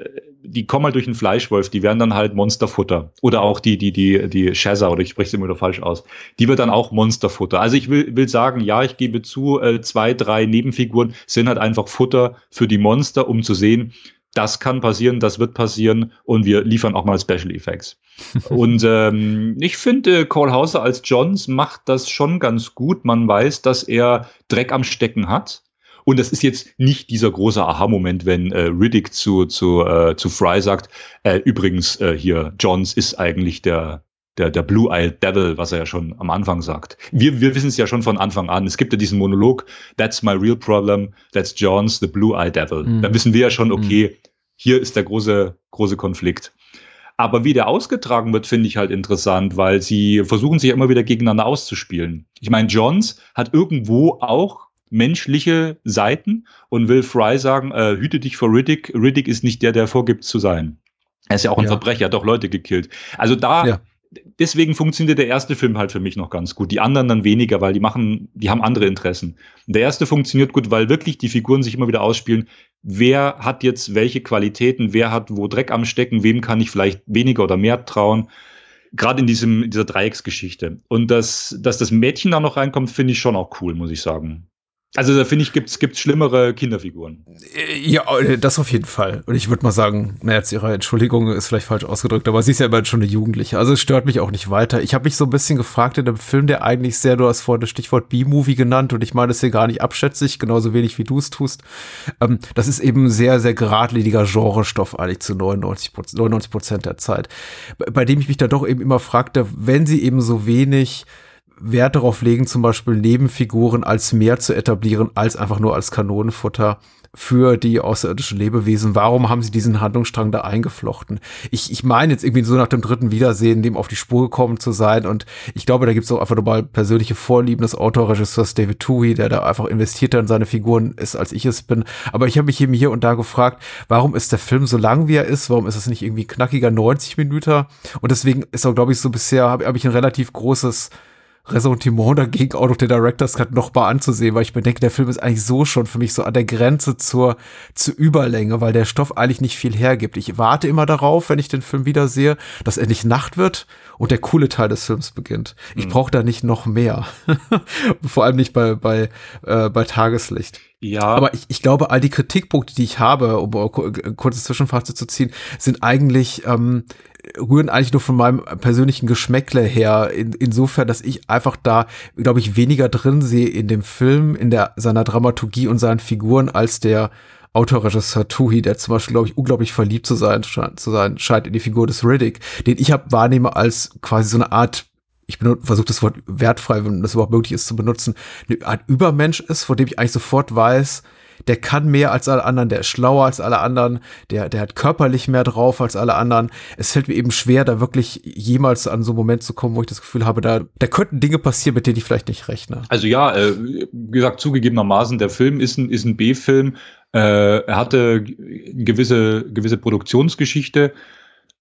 S6: die kommen halt durch den Fleischwolf, die werden dann halt Monsterfutter. Oder auch die, die, die, die Shazza, oder ich spreche es immer wieder falsch aus, die wird dann auch Monsterfutter. Also ich will, will sagen, ja, ich gebe zu, äh, zwei, drei Nebenfiguren sind halt einfach Futter für die Monster, um zu sehen, das kann passieren, das wird passieren und wir liefern auch mal Special Effects. und ähm, ich finde, Cole Hauser als Johns macht das schon ganz gut. Man weiß, dass er Dreck am Stecken hat. Und das ist jetzt nicht dieser große Aha-Moment, wenn äh, Riddick zu, zu, äh, zu Fry sagt, äh, übrigens äh, hier, Johns ist eigentlich der, der, der Blue-Eyed Devil, was er ja schon am Anfang sagt. Wir, wir wissen es ja schon von Anfang an. Es gibt ja diesen Monolog, That's my real problem, that's John's the Blue-Eyed Devil. Mhm. Da wissen wir ja schon, okay, mhm. hier ist der große, große Konflikt. Aber wie der ausgetragen wird, finde ich halt interessant, weil sie versuchen sich immer wieder gegeneinander auszuspielen. Ich meine, Johns hat irgendwo auch menschliche Seiten und will Fry sagen, äh, hüte dich vor Riddick. Riddick ist nicht der, der vorgibt zu sein. Er ist ja auch ein ja. Verbrecher, hat doch Leute gekillt. Also da ja deswegen funktioniert der erste Film halt für mich noch ganz gut. Die anderen dann weniger, weil die machen, die haben andere Interessen. Der erste funktioniert gut, weil wirklich die Figuren sich immer wieder ausspielen. Wer hat jetzt welche Qualitäten? Wer hat wo Dreck am Stecken? Wem kann ich vielleicht weniger oder mehr trauen? Gerade in diesem, dieser Dreiecksgeschichte. Und dass, dass das Mädchen da noch reinkommt, finde ich schon auch cool, muss ich sagen. Also da finde ich, gibt's gibt's schlimmere Kinderfiguren.
S5: Äh, ja, äh, das auf jeden Fall. Und ich würde mal sagen, naja, jetzt ihre Entschuldigung ist vielleicht falsch ausgedrückt, aber sie ist ja immer schon eine Jugendliche. Also es stört mich auch nicht weiter. Ich habe mich so ein bisschen gefragt in dem Film, der eigentlich sehr, du hast vorhin das Stichwort B-Movie genannt und ich meine es hier gar nicht abschätzig, genauso wenig wie du es tust. Ähm, das ist eben sehr, sehr geradliniger Genrestoff eigentlich zu 99 Prozent der Zeit. Bei, bei dem ich mich da doch eben immer fragte, wenn sie eben so wenig Wert darauf legen, zum Beispiel Nebenfiguren als mehr zu etablieren, als einfach nur als Kanonenfutter für die außerirdischen Lebewesen. Warum haben sie diesen Handlungsstrang da eingeflochten? Ich, ich meine jetzt irgendwie so nach dem dritten Wiedersehen, dem auf die Spur gekommen zu sein. Und ich glaube, da gibt es auch einfach nochmal persönliche Vorlieben des Autorregisseurs David Tui, der da einfach investierter in seine Figuren ist, als ich es bin. Aber ich habe mich eben hier und da gefragt, warum ist der Film so lang, wie er ist? Warum ist es nicht irgendwie knackiger 90 Minuten? Und deswegen ist auch, glaube ich, so bisher habe hab ich ein relativ großes Ressentiment dagegen auch noch den Director's Cut noch mal anzusehen, weil ich mir denke, der Film ist eigentlich so schon für mich so an der Grenze zur, zur Überlänge, weil der Stoff eigentlich nicht viel hergibt. Ich warte immer darauf, wenn ich den Film wieder sehe, dass endlich Nacht wird und der coole Teil des Films beginnt. Ich mhm. brauche da nicht noch mehr. Vor allem nicht bei, bei, äh, bei Tageslicht. Ja. Aber ich, ich glaube, all die Kritikpunkte, die ich habe, um kurzes Zwischenfazit zu ziehen, sind eigentlich, ähm, rühren eigentlich nur von meinem persönlichen Geschmäckle her. In, insofern, dass ich einfach da, glaube ich, weniger drin sehe in dem Film, in der, seiner Dramaturgie und seinen Figuren, als der Autorregisseur Tuhi, der zum Beispiel, glaube ich, unglaublich verliebt zu sein, zu sein scheint in die Figur des Riddick, den ich hab, wahrnehme als quasi so eine Art ich versuche das Wort wertfrei, wenn das überhaupt möglich ist, zu benutzen, eine Art Übermensch ist, von dem ich eigentlich sofort weiß, der kann mehr als alle anderen, der ist schlauer als alle anderen, der, der hat körperlich mehr drauf als alle anderen. Es fällt mir eben schwer, da wirklich jemals an so einen Moment zu kommen, wo ich das Gefühl habe, da, da könnten Dinge passieren, mit denen ich vielleicht nicht rechne.
S6: Also ja, äh, wie gesagt, zugegebenermaßen, der Film ist ein, ist ein B-Film. Äh, er hatte gewisse, gewisse Produktionsgeschichte.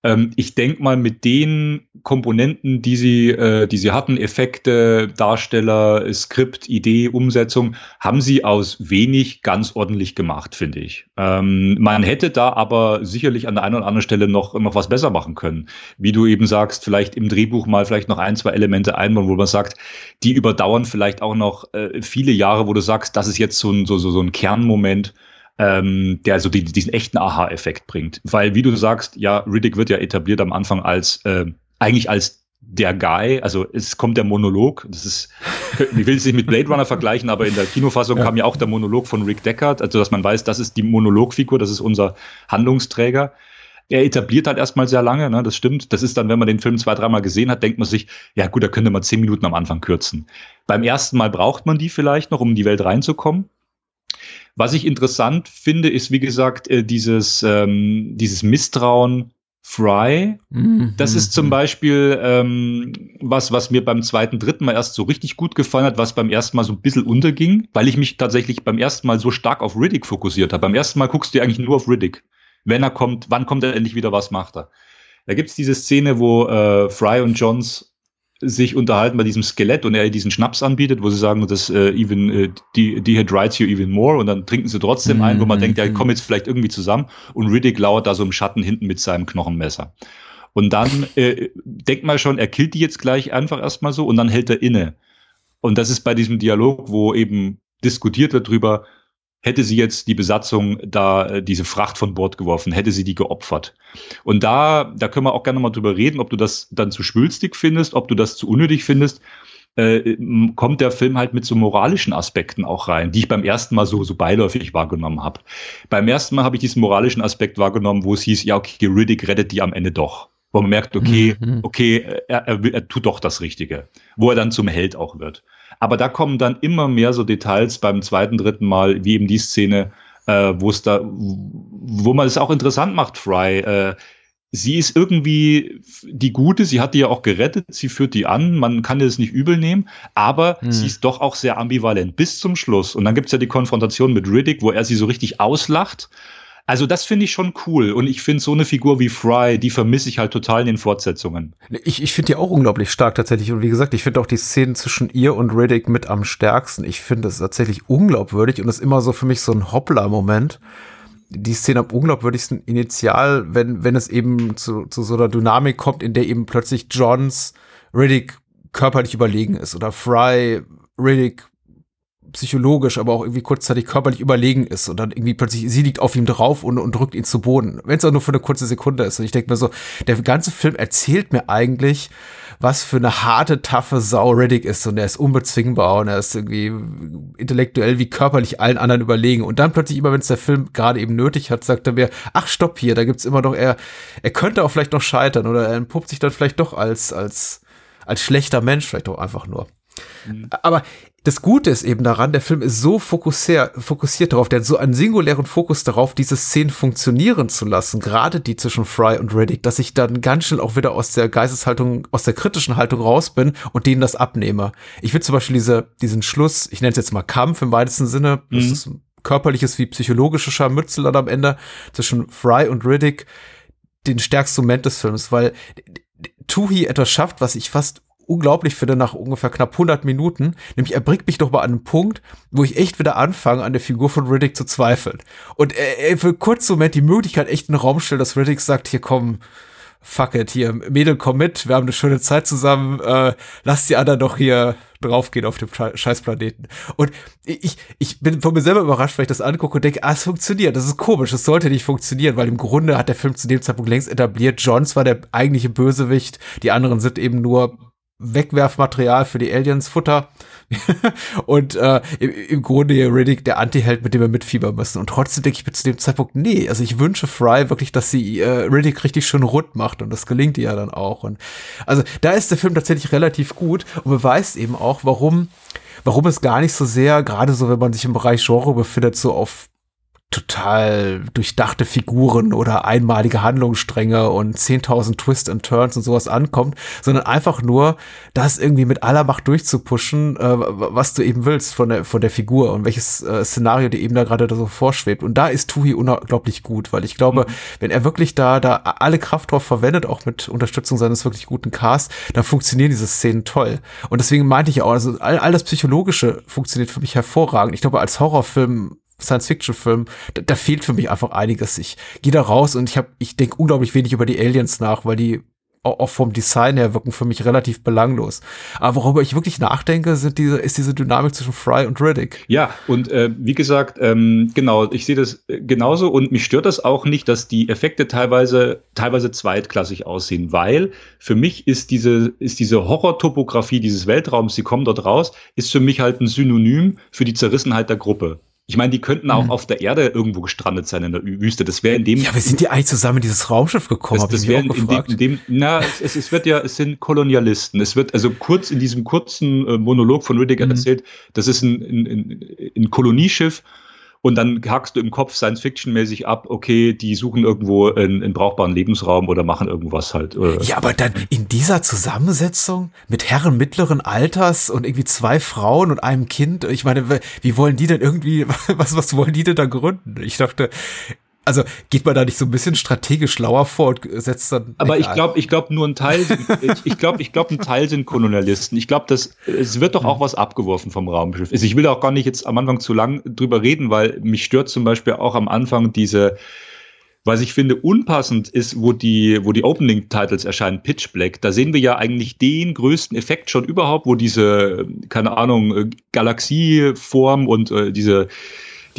S6: Ähm, ich denke mal, mit den Komponenten, die sie, äh, die sie hatten, Effekte, Darsteller, Skript, Idee, Umsetzung, haben sie aus wenig ganz ordentlich gemacht, finde ich. Ähm, man hätte da aber sicherlich an der einen oder anderen Stelle noch, noch was besser machen können. Wie du eben sagst, vielleicht im Drehbuch mal vielleicht noch ein, zwei Elemente einbauen, wo man sagt, die überdauern vielleicht auch noch äh, viele Jahre, wo du sagst, das ist jetzt so ein, so, so, so ein Kernmoment ähm, der so die, diesen echten Aha-Effekt bringt. Weil, wie du sagst, ja, Riddick wird ja etabliert am Anfang als äh, eigentlich als der Guy, also es kommt der Monolog, das ist, ich will es nicht mit Blade Runner vergleichen, aber in der Kinofassung ja. kam ja auch der Monolog von Rick Deckard, also dass man weiß, das ist die Monologfigur, das ist unser Handlungsträger. Er etabliert halt erstmal sehr lange, ne, das stimmt. Das ist dann, wenn man den Film zwei, dreimal gesehen hat, denkt man sich, ja gut, da könnte man zehn Minuten am Anfang kürzen. Beim ersten Mal braucht man die vielleicht noch, um in die Welt reinzukommen. Was ich interessant finde, ist, wie gesagt, äh, dieses, ähm, dieses Misstrauen Fry. Mhm. Das ist zum Beispiel ähm, was, was mir beim zweiten, dritten Mal erst so richtig gut gefallen hat, was beim ersten Mal so ein bisschen unterging, weil ich mich tatsächlich beim ersten Mal so stark auf Riddick fokussiert habe. Beim ersten Mal guckst du eigentlich nur auf Riddick. Wenn er kommt, wann kommt er endlich wieder, was macht er? Da gibt's diese Szene, wo äh, Fry und Johns sich unterhalten bei diesem Skelett und er diesen Schnaps anbietet, wo sie sagen, das äh, even äh, die dehydrites you even more und dann trinken sie trotzdem mm -hmm. ein, wo man mhm, denkt, ja, die mhm. kommen jetzt vielleicht irgendwie zusammen und Riddick lauert da so im Schatten hinten mit seinem Knochenmesser. Und dann äh, denkt man schon, er killt die jetzt gleich einfach erstmal so und dann hält er inne. Und das ist bei diesem Dialog, wo eben diskutiert wird drüber, hätte sie jetzt die Besatzung da äh, diese Fracht von Bord geworfen, hätte sie die geopfert. Und da, da können wir auch gerne mal drüber reden, ob du das dann zu schwülstig findest, ob du das zu unnötig findest. Äh, kommt der Film halt mit so moralischen Aspekten auch rein, die ich beim ersten Mal so, so beiläufig wahrgenommen habe. Beim ersten Mal habe ich diesen moralischen Aspekt wahrgenommen, wo es hieß, ja, okay, Riddick rettet die am Ende doch. Wo man merkt, okay, okay, er, er, er tut doch das Richtige. Wo er dann zum Held auch wird. Aber da kommen dann immer mehr so Details beim zweiten, dritten Mal, wie eben die Szene, äh, wo es da, wo man es auch interessant macht, Fry. Äh, sie ist irgendwie die Gute, sie hat die ja auch gerettet, sie führt die an, man kann es nicht übel nehmen, aber hm. sie ist doch auch sehr ambivalent bis zum Schluss. Und dann gibt's ja die Konfrontation mit Riddick, wo er sie so richtig auslacht also das finde ich schon cool und ich finde so eine Figur wie Fry, die vermisse ich halt total in den Fortsetzungen.
S5: Ich, ich finde die auch unglaublich stark tatsächlich und wie gesagt, ich finde auch die Szenen zwischen ihr und Riddick mit am stärksten. Ich finde es tatsächlich unglaubwürdig und ist immer so für mich so ein Hoppla-Moment. Die Szene am unglaubwürdigsten initial, wenn, wenn es eben zu, zu so einer Dynamik kommt, in der eben plötzlich Johns Riddick körperlich überlegen ist oder Fry Riddick psychologisch, aber auch irgendwie kurzzeitig körperlich überlegen ist und dann irgendwie plötzlich sie liegt auf ihm drauf und, und drückt ihn zu Boden, wenn es auch nur für eine kurze Sekunde ist. Und ich denke mir so, der ganze Film erzählt mir eigentlich, was für eine harte, taffe Sau Riddick ist und er ist unbezwingbar und er ist irgendwie intellektuell wie körperlich allen anderen überlegen. Und dann plötzlich immer, wenn es der Film gerade eben nötig hat, sagt er mir, ach stopp hier, da gibt's immer noch, er, er könnte auch vielleicht noch scheitern oder er entpuppt sich dann vielleicht doch als, als, als schlechter Mensch, vielleicht auch einfach nur. Mhm. Aber das Gute ist eben daran, der Film ist so fokussiert, fokussiert darauf, der hat so einen singulären Fokus darauf, diese Szenen funktionieren zu lassen, gerade die zwischen Fry und Reddick, dass ich dann ganz schnell auch wieder aus der Geisteshaltung, aus der kritischen Haltung raus bin und denen das abnehme. Ich will zum Beispiel diese, diesen Schluss, ich nenne es jetzt mal Kampf im weitesten Sinne, mhm. das ist körperliches wie psychologisches Scharmützel dann am Ende zwischen Fry und Riddick, den stärksten Moment des Films, weil Tuhi etwas schafft, was ich fast unglaublich finde nach ungefähr knapp 100 Minuten. Nämlich er bringt mich doch mal an einen Punkt, wo ich echt wieder anfange, an der Figur von Riddick zu zweifeln. Und er, er für kurzen Moment die Möglichkeit echt in den Raum stellt, dass Riddick sagt, hier komm, fuck it, hier, Mädel, komm mit, wir haben eine schöne Zeit zusammen, äh, lass die anderen doch hier draufgehen auf dem Scheißplaneten. Und ich, ich bin von mir selber überrascht, weil ich das angucke und denke, ah, es funktioniert, das ist komisch, es sollte nicht funktionieren, weil im Grunde hat der Film zu dem Zeitpunkt längst etabliert, Johns war der eigentliche Bösewicht, die anderen sind eben nur Wegwerfmaterial für die Aliens Futter und äh, im, im Grunde Riddick der Anti-Held, mit dem wir mitfiebern müssen. Und trotzdem denke ich mir zu dem Zeitpunkt, nee, also ich wünsche Fry wirklich, dass sie äh, Riddick richtig schön rund macht und das gelingt ihr ja dann auch. Und also da ist der Film tatsächlich relativ gut und beweist eben auch, warum warum es gar nicht so sehr, gerade so, wenn man sich im Bereich Genre befindet, so auf total durchdachte Figuren oder einmalige Handlungsstränge und 10.000 Twists and Turns und sowas ankommt, sondern einfach nur, das irgendwie mit aller Macht durchzupuschen, äh, was du eben willst von der, von der Figur und welches äh, Szenario dir eben da gerade so vorschwebt. Und da ist Tui unglaublich gut, weil ich glaube, mhm. wenn er wirklich da, da alle Kraft drauf verwendet, auch mit Unterstützung seines wirklich guten Casts, dann funktionieren diese Szenen toll. Und deswegen meinte ich auch, also all, all das Psychologische funktioniert für mich hervorragend. Ich glaube, als Horrorfilm Science-Fiction-Film, da, da, fehlt für mich einfach einiges. Ich gehe da raus und ich habe, ich denke unglaublich wenig über die Aliens nach, weil die auch vom Design her wirken für mich relativ belanglos. Aber worüber ich wirklich nachdenke, sind diese, ist diese Dynamik zwischen Fry und Riddick.
S6: Ja, und äh, wie gesagt, ähm, genau, ich sehe das äh, genauso und mich stört das auch nicht, dass die Effekte teilweise, teilweise zweitklassig aussehen, weil für mich ist diese, ist diese Horror-Topografie dieses Weltraums, sie kommen dort raus, ist für mich halt ein Synonym für die Zerrissenheit der Gruppe. Ich meine, die könnten auch mhm. auf der Erde irgendwo gestrandet sein in der Wüste. Das wäre in dem.
S5: Ja, wir sind die eigentlich zusammen in dieses Raumschiff gekommen?
S6: Das, das wäre in, dem, in dem, na, es, es, wird ja, es sind Kolonialisten. Es wird also kurz in diesem kurzen äh, Monolog von Riddick mhm. erzählt, das ist ein, ein, ein, ein Kolonieschiff und dann hackst du im Kopf Science-Fiction-mäßig ab, okay, die suchen irgendwo einen, brauchbaren Lebensraum oder machen irgendwas halt. Oder
S5: ja, aber dann in dieser Zusammensetzung mit Herren mittleren Alters und irgendwie zwei Frauen und einem Kind, ich meine, wie wollen die denn irgendwie, was, was wollen die denn da gründen? Ich dachte, also geht man da nicht so ein bisschen strategisch schlauer vor und setzt dann.
S6: Aber ich glaube, ich glaube nur ein Teil, ich glaube, ich glaube, ein Teil sind Kolonialisten. Ich glaube, dass es wird doch auch was abgeworfen vom Raumschiff. Also ich will auch gar nicht jetzt am Anfang zu lang drüber reden, weil mich stört zum Beispiel auch am Anfang diese was ich finde unpassend ist, wo die, wo die Opening-Titles erscheinen, Pitch Black, da sehen wir ja eigentlich den größten Effekt schon überhaupt, wo diese, keine Ahnung, Galaxieform und äh, diese,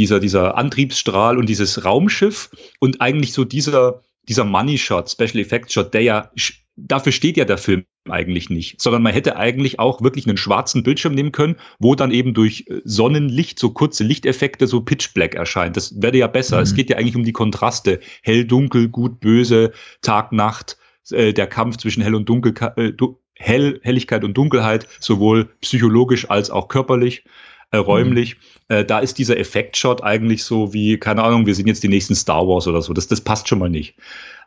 S6: dieser, dieser Antriebsstrahl und dieses Raumschiff und eigentlich so dieser, dieser Money Shot, Special Effects Shot, der ja, dafür steht ja der Film eigentlich nicht, sondern man hätte eigentlich auch wirklich einen schwarzen Bildschirm nehmen können, wo dann eben durch äh, Sonnenlicht so kurze Lichteffekte so Pitch Black erscheint. Das wäre ja besser. Mhm. Es geht ja eigentlich um die Kontraste. Hell, dunkel, gut, böse, Tag, Nacht, äh, der Kampf zwischen hell und dunkel, äh, Hell, Helligkeit und Dunkelheit, sowohl psychologisch als auch körperlich äh, räumlich. Mhm. Äh, da ist dieser Effektshot eigentlich so wie, keine Ahnung, wir sind jetzt die nächsten Star Wars oder so. Das, das passt schon mal nicht.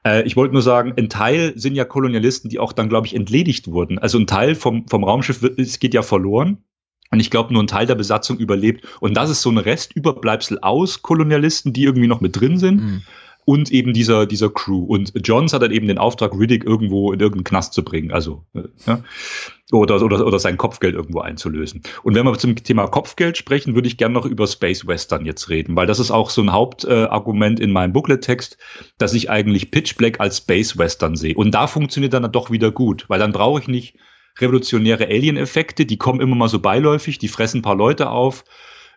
S6: Äh, ich wollte nur sagen, ein Teil sind ja Kolonialisten, die auch dann, glaube ich, entledigt wurden. Also ein Teil vom, vom Raumschiff wird, es geht ja verloren. Und ich glaube, nur ein Teil der Besatzung überlebt. Und das ist so ein Restüberbleibsel aus Kolonialisten, die irgendwie noch mit drin sind. Mhm und eben dieser, dieser Crew. Und Johns hat dann eben den Auftrag, Riddick irgendwo in irgendeinen Knast zu bringen, also äh, ja, oder, oder, oder sein Kopfgeld irgendwo einzulösen. Und wenn wir zum Thema Kopfgeld sprechen, würde ich gerne noch über Space Western jetzt reden, weil das ist auch so ein Hauptargument äh, in meinem Booklet-Text, dass ich eigentlich Pitch Black als Space Western sehe. Und da funktioniert dann doch wieder gut, weil dann brauche ich nicht revolutionäre Alien-Effekte, die kommen immer mal so beiläufig, die fressen ein paar Leute auf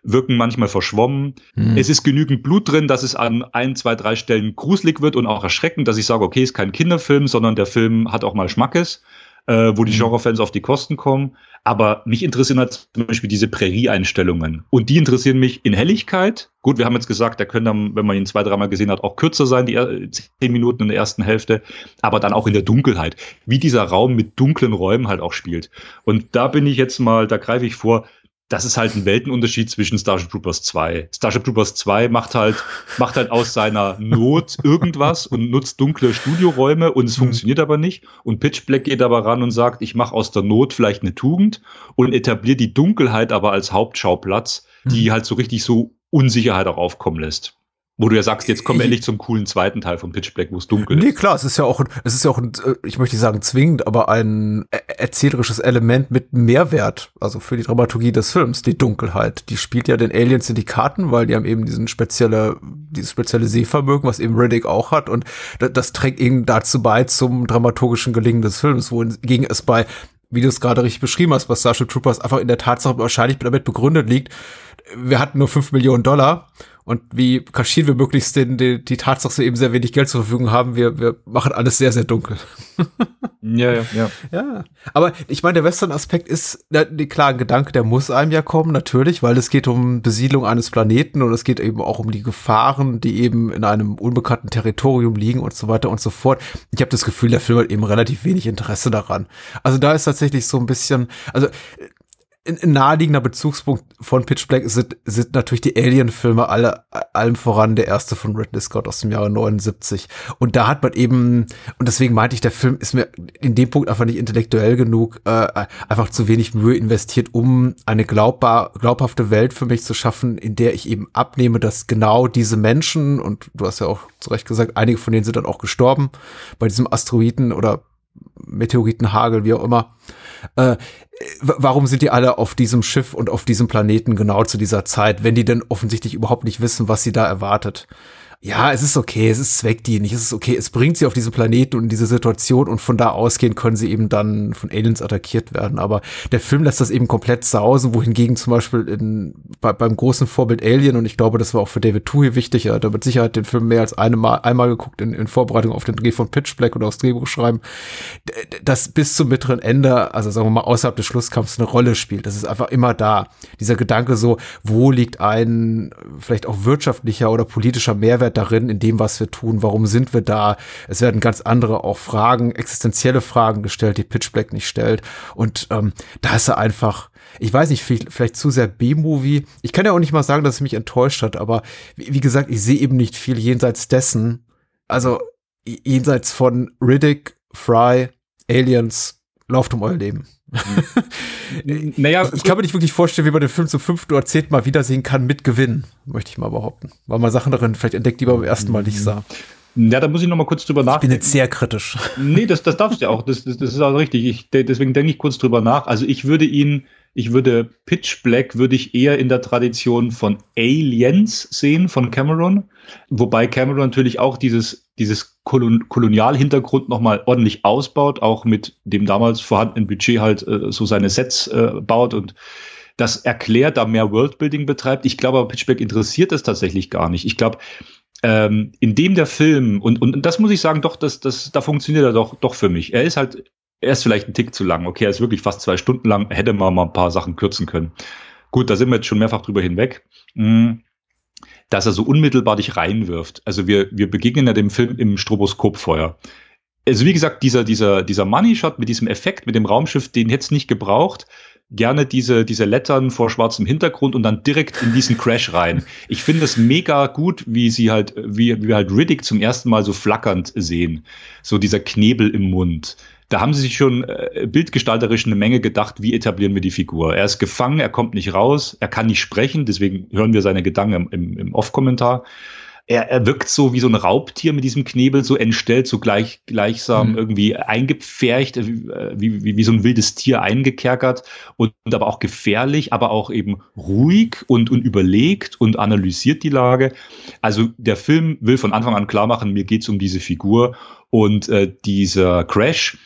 S6: wirken manchmal verschwommen. Hm. Es ist genügend Blut drin, dass es an ein, zwei, drei Stellen gruselig wird und auch erschreckend, dass ich sage, okay, ist kein Kinderfilm, sondern der Film hat auch mal Schmackes äh, wo die mhm. Genrefans auf die Kosten kommen. Aber mich interessieren halt zum Beispiel diese Prärie-Einstellungen. Und die interessieren mich in Helligkeit. Gut, wir haben jetzt gesagt, der könnte dann, wenn man ihn zwei, dreimal gesehen hat, auch kürzer sein, die zehn Minuten in der ersten Hälfte. Aber dann auch in der Dunkelheit. Wie dieser Raum mit dunklen Räumen halt auch spielt. Und da bin ich jetzt mal, da greife ich vor, das ist halt ein Weltenunterschied zwischen Starship Troopers 2. Starship Troopers 2 macht halt, macht halt aus seiner Not irgendwas und nutzt dunkle Studioräume und es mhm. funktioniert aber nicht. Und Pitch Black geht aber ran und sagt, ich mache aus der Not vielleicht eine Tugend und etabliert die Dunkelheit aber als Hauptschauplatz, die mhm. halt so richtig so Unsicherheit auch aufkommen lässt. Wo du ja sagst, jetzt kommen wir endlich zum coolen zweiten Teil von Pitch Black, wo es dunkel
S5: ist. Nee, klar, es ist ja auch, es ist ja auch, ein, äh, ich möchte nicht sagen zwingend, aber ein erzählerisches Element mit Mehrwert, also für die Dramaturgie des Films, die Dunkelheit. Die spielt ja den Aliens in die Karten, weil die haben eben diesen spezielle, dieses spezielle Sehvermögen, was eben Riddick auch hat und das, das trägt eben dazu bei zum dramaturgischen Gelingen des Films, wohingegen es bei wie du es gerade richtig beschrieben hast, bei Starship Troopers einfach in der Tatsache wahrscheinlich damit begründet liegt, wir hatten nur fünf Millionen Dollar und wie kaschieren wir möglichst den, die, die Tatsache, dass wir eben sehr wenig Geld zur Verfügung haben? Wir, wir machen alles sehr, sehr dunkel.
S6: ja, ja, ja.
S5: Ja, aber ich meine, der Western-Aspekt ist, der, der klare Gedanke, der muss einem ja kommen, natürlich, weil es geht um Besiedlung eines Planeten und es geht eben auch um die Gefahren, die eben in einem unbekannten Territorium liegen und so weiter und so fort. Ich habe das Gefühl, der Film hat eben relativ wenig Interesse daran. Also da ist tatsächlich so ein bisschen, also ein, naheliegender Bezugspunkt von Pitch Black sind, sind natürlich die Alien-Filme, alle, allem voran der erste von Ridley Scott aus dem Jahre 79. Und da hat man eben, und deswegen meinte ich, der Film ist mir in dem Punkt einfach nicht intellektuell genug, äh, einfach zu wenig Mühe investiert, um eine glaubbar, glaubhafte Welt für mich zu schaffen, in der ich eben abnehme, dass genau diese Menschen, und du hast ja auch zu Recht gesagt, einige von denen sind dann auch gestorben, bei diesem Asteroiden oder Meteoritenhagel, wie auch immer, äh, warum sind die alle auf diesem Schiff und auf diesem Planeten genau zu dieser Zeit, wenn die denn offensichtlich überhaupt nicht wissen, was sie da erwartet? Ja, es ist okay, es ist zweckdienlich, es ist okay, es bringt sie auf diesen Planeten und in diese Situation und von da ausgehend können sie eben dann von Aliens attackiert werden. Aber der Film lässt das eben komplett sausen, wohingegen zum Beispiel in, bei, beim großen Vorbild Alien, und ich glaube, das war auch für David Tui wichtig, er hat mit Sicherheit den Film mehr als eine Mal, einmal geguckt in, in Vorbereitung auf den Dreh von Pitch Black oder aufs Drehbuch schreiben, das bis zum mittleren Ende, also sagen wir mal außerhalb des Schlusskampfs eine Rolle spielt. Das ist einfach immer da. Dieser Gedanke so, wo liegt ein vielleicht auch wirtschaftlicher oder politischer Mehrwert Mehrwert darin, in dem, was wir tun. Warum sind wir da? Es werden ganz andere auch Fragen, existenzielle Fragen gestellt, die Pitch Black nicht stellt. Und ähm, da ist er einfach, ich weiß nicht, vielleicht, vielleicht zu sehr B-Movie. Ich kann ja auch nicht mal sagen, dass es mich enttäuscht hat, aber wie, wie gesagt, ich sehe eben nicht viel jenseits dessen. Also jenseits von Riddick, Fry, Aliens, lauft um euer Leben. naja, ich kann mir nicht wirklich vorstellen, wie man den Film zum fünften oder zehnten Mal wiedersehen kann mit Gewinn, möchte ich mal behaupten. Weil man Sachen darin vielleicht entdeckt, die man beim ersten Mal nicht sah.
S6: Ja, da muss ich noch mal kurz drüber nachdenken.
S5: Ich bin jetzt sehr kritisch.
S6: Nee, das, das darfst du ja auch. Das, das, das ist auch richtig. Ich, deswegen denke ich kurz drüber nach. Also ich würde ihn, ich würde Pitch Black würde ich eher in der Tradition von Aliens sehen, von Cameron. Wobei Cameron natürlich auch dieses, dieses Kolon Kolonialhintergrund nochmal ordentlich ausbaut, auch mit dem damals vorhandenen Budget halt äh, so seine Sets äh, baut und das erklärt, da mehr Worldbuilding betreibt. Ich glaube aber, Pitchback interessiert es tatsächlich gar nicht. Ich glaube, ähm, in dem der Film, und, und das muss ich sagen, doch, das, das, da funktioniert er doch, doch für mich. Er ist halt, er ist vielleicht ein Tick zu lang. Okay, er ist wirklich fast zwei Stunden lang, hätte man mal ein paar Sachen kürzen können. Gut, da sind wir jetzt schon mehrfach drüber hinweg. Mhm dass er so unmittelbar dich reinwirft. Also wir, wir begegnen ja dem Film im Stroboskopfeuer. Also wie gesagt, dieser, dieser, dieser Money Shot mit diesem Effekt, mit dem Raumschiff, den hätte es nicht gebraucht. Gerne diese, diese Lettern vor schwarzem Hintergrund und dann direkt in diesen Crash rein. Ich finde es mega gut, wie sie halt, wie, wie wir halt Riddick zum ersten Mal so flackernd sehen. So dieser Knebel im Mund da haben sie sich schon äh, bildgestalterisch eine Menge gedacht, wie etablieren wir die Figur. Er ist gefangen, er kommt nicht raus, er kann nicht sprechen, deswegen hören wir seine Gedanken im, im, im Off-Kommentar. Er, er wirkt so wie so ein Raubtier mit diesem Knebel, so entstellt, so gleich, gleichsam mhm. irgendwie eingepfercht, äh, wie, wie, wie so ein wildes Tier eingekerkert und, und aber auch gefährlich, aber auch eben ruhig und, und überlegt und analysiert die Lage. Also der Film will von Anfang an klar machen, mir geht's um diese Figur und äh, dieser Crash,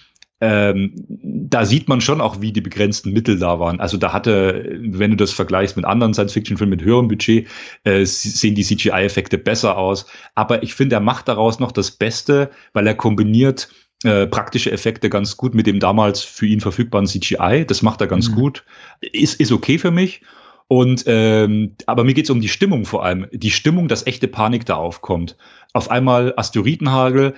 S6: ähm, da sieht man schon auch, wie die begrenzten Mittel da waren. Also da hatte, wenn du das vergleichst mit anderen Science-Fiction-Filmen mit höherem Budget, äh, sehen die CGI-Effekte besser aus. Aber ich finde, er macht daraus noch das Beste, weil er kombiniert äh, praktische Effekte ganz gut mit dem damals für ihn verfügbaren CGI. Das macht er ganz mhm. gut. Ist, ist okay für mich. Und ähm, aber mir geht's um die Stimmung vor allem. Die Stimmung, dass echte Panik da aufkommt. Auf einmal Asteroidenhagel,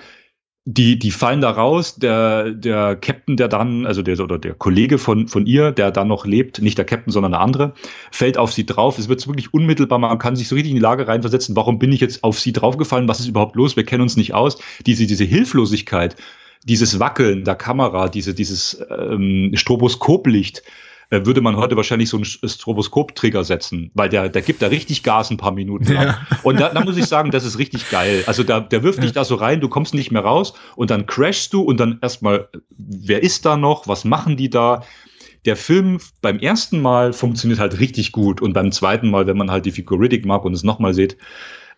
S6: die, die fallen da raus. Der, der Captain, der dann, also der, oder der Kollege von, von ihr, der dann noch lebt, nicht der Captain, sondern eine andere, fällt auf sie drauf. Es wird wirklich unmittelbar, man kann sich so richtig in die Lage reinversetzen, warum bin ich jetzt auf sie draufgefallen? Was ist überhaupt los? Wir kennen uns nicht aus. Diese, diese Hilflosigkeit, dieses Wackeln der Kamera, diese, dieses ähm, Stroboskoplicht, würde man heute wahrscheinlich so einen Stroboskop-Trigger setzen, weil der, der gibt da richtig Gas ein paar Minuten lang. Ja. Und da, da muss ich sagen, das ist richtig geil. Also da, der wirft dich da so rein, du kommst nicht mehr raus und dann crashst du und dann erstmal, wer ist da noch? Was machen die da? Der Film beim ersten Mal funktioniert halt richtig gut und beim zweiten Mal, wenn man halt die Figur Riddick mag und es nochmal sieht,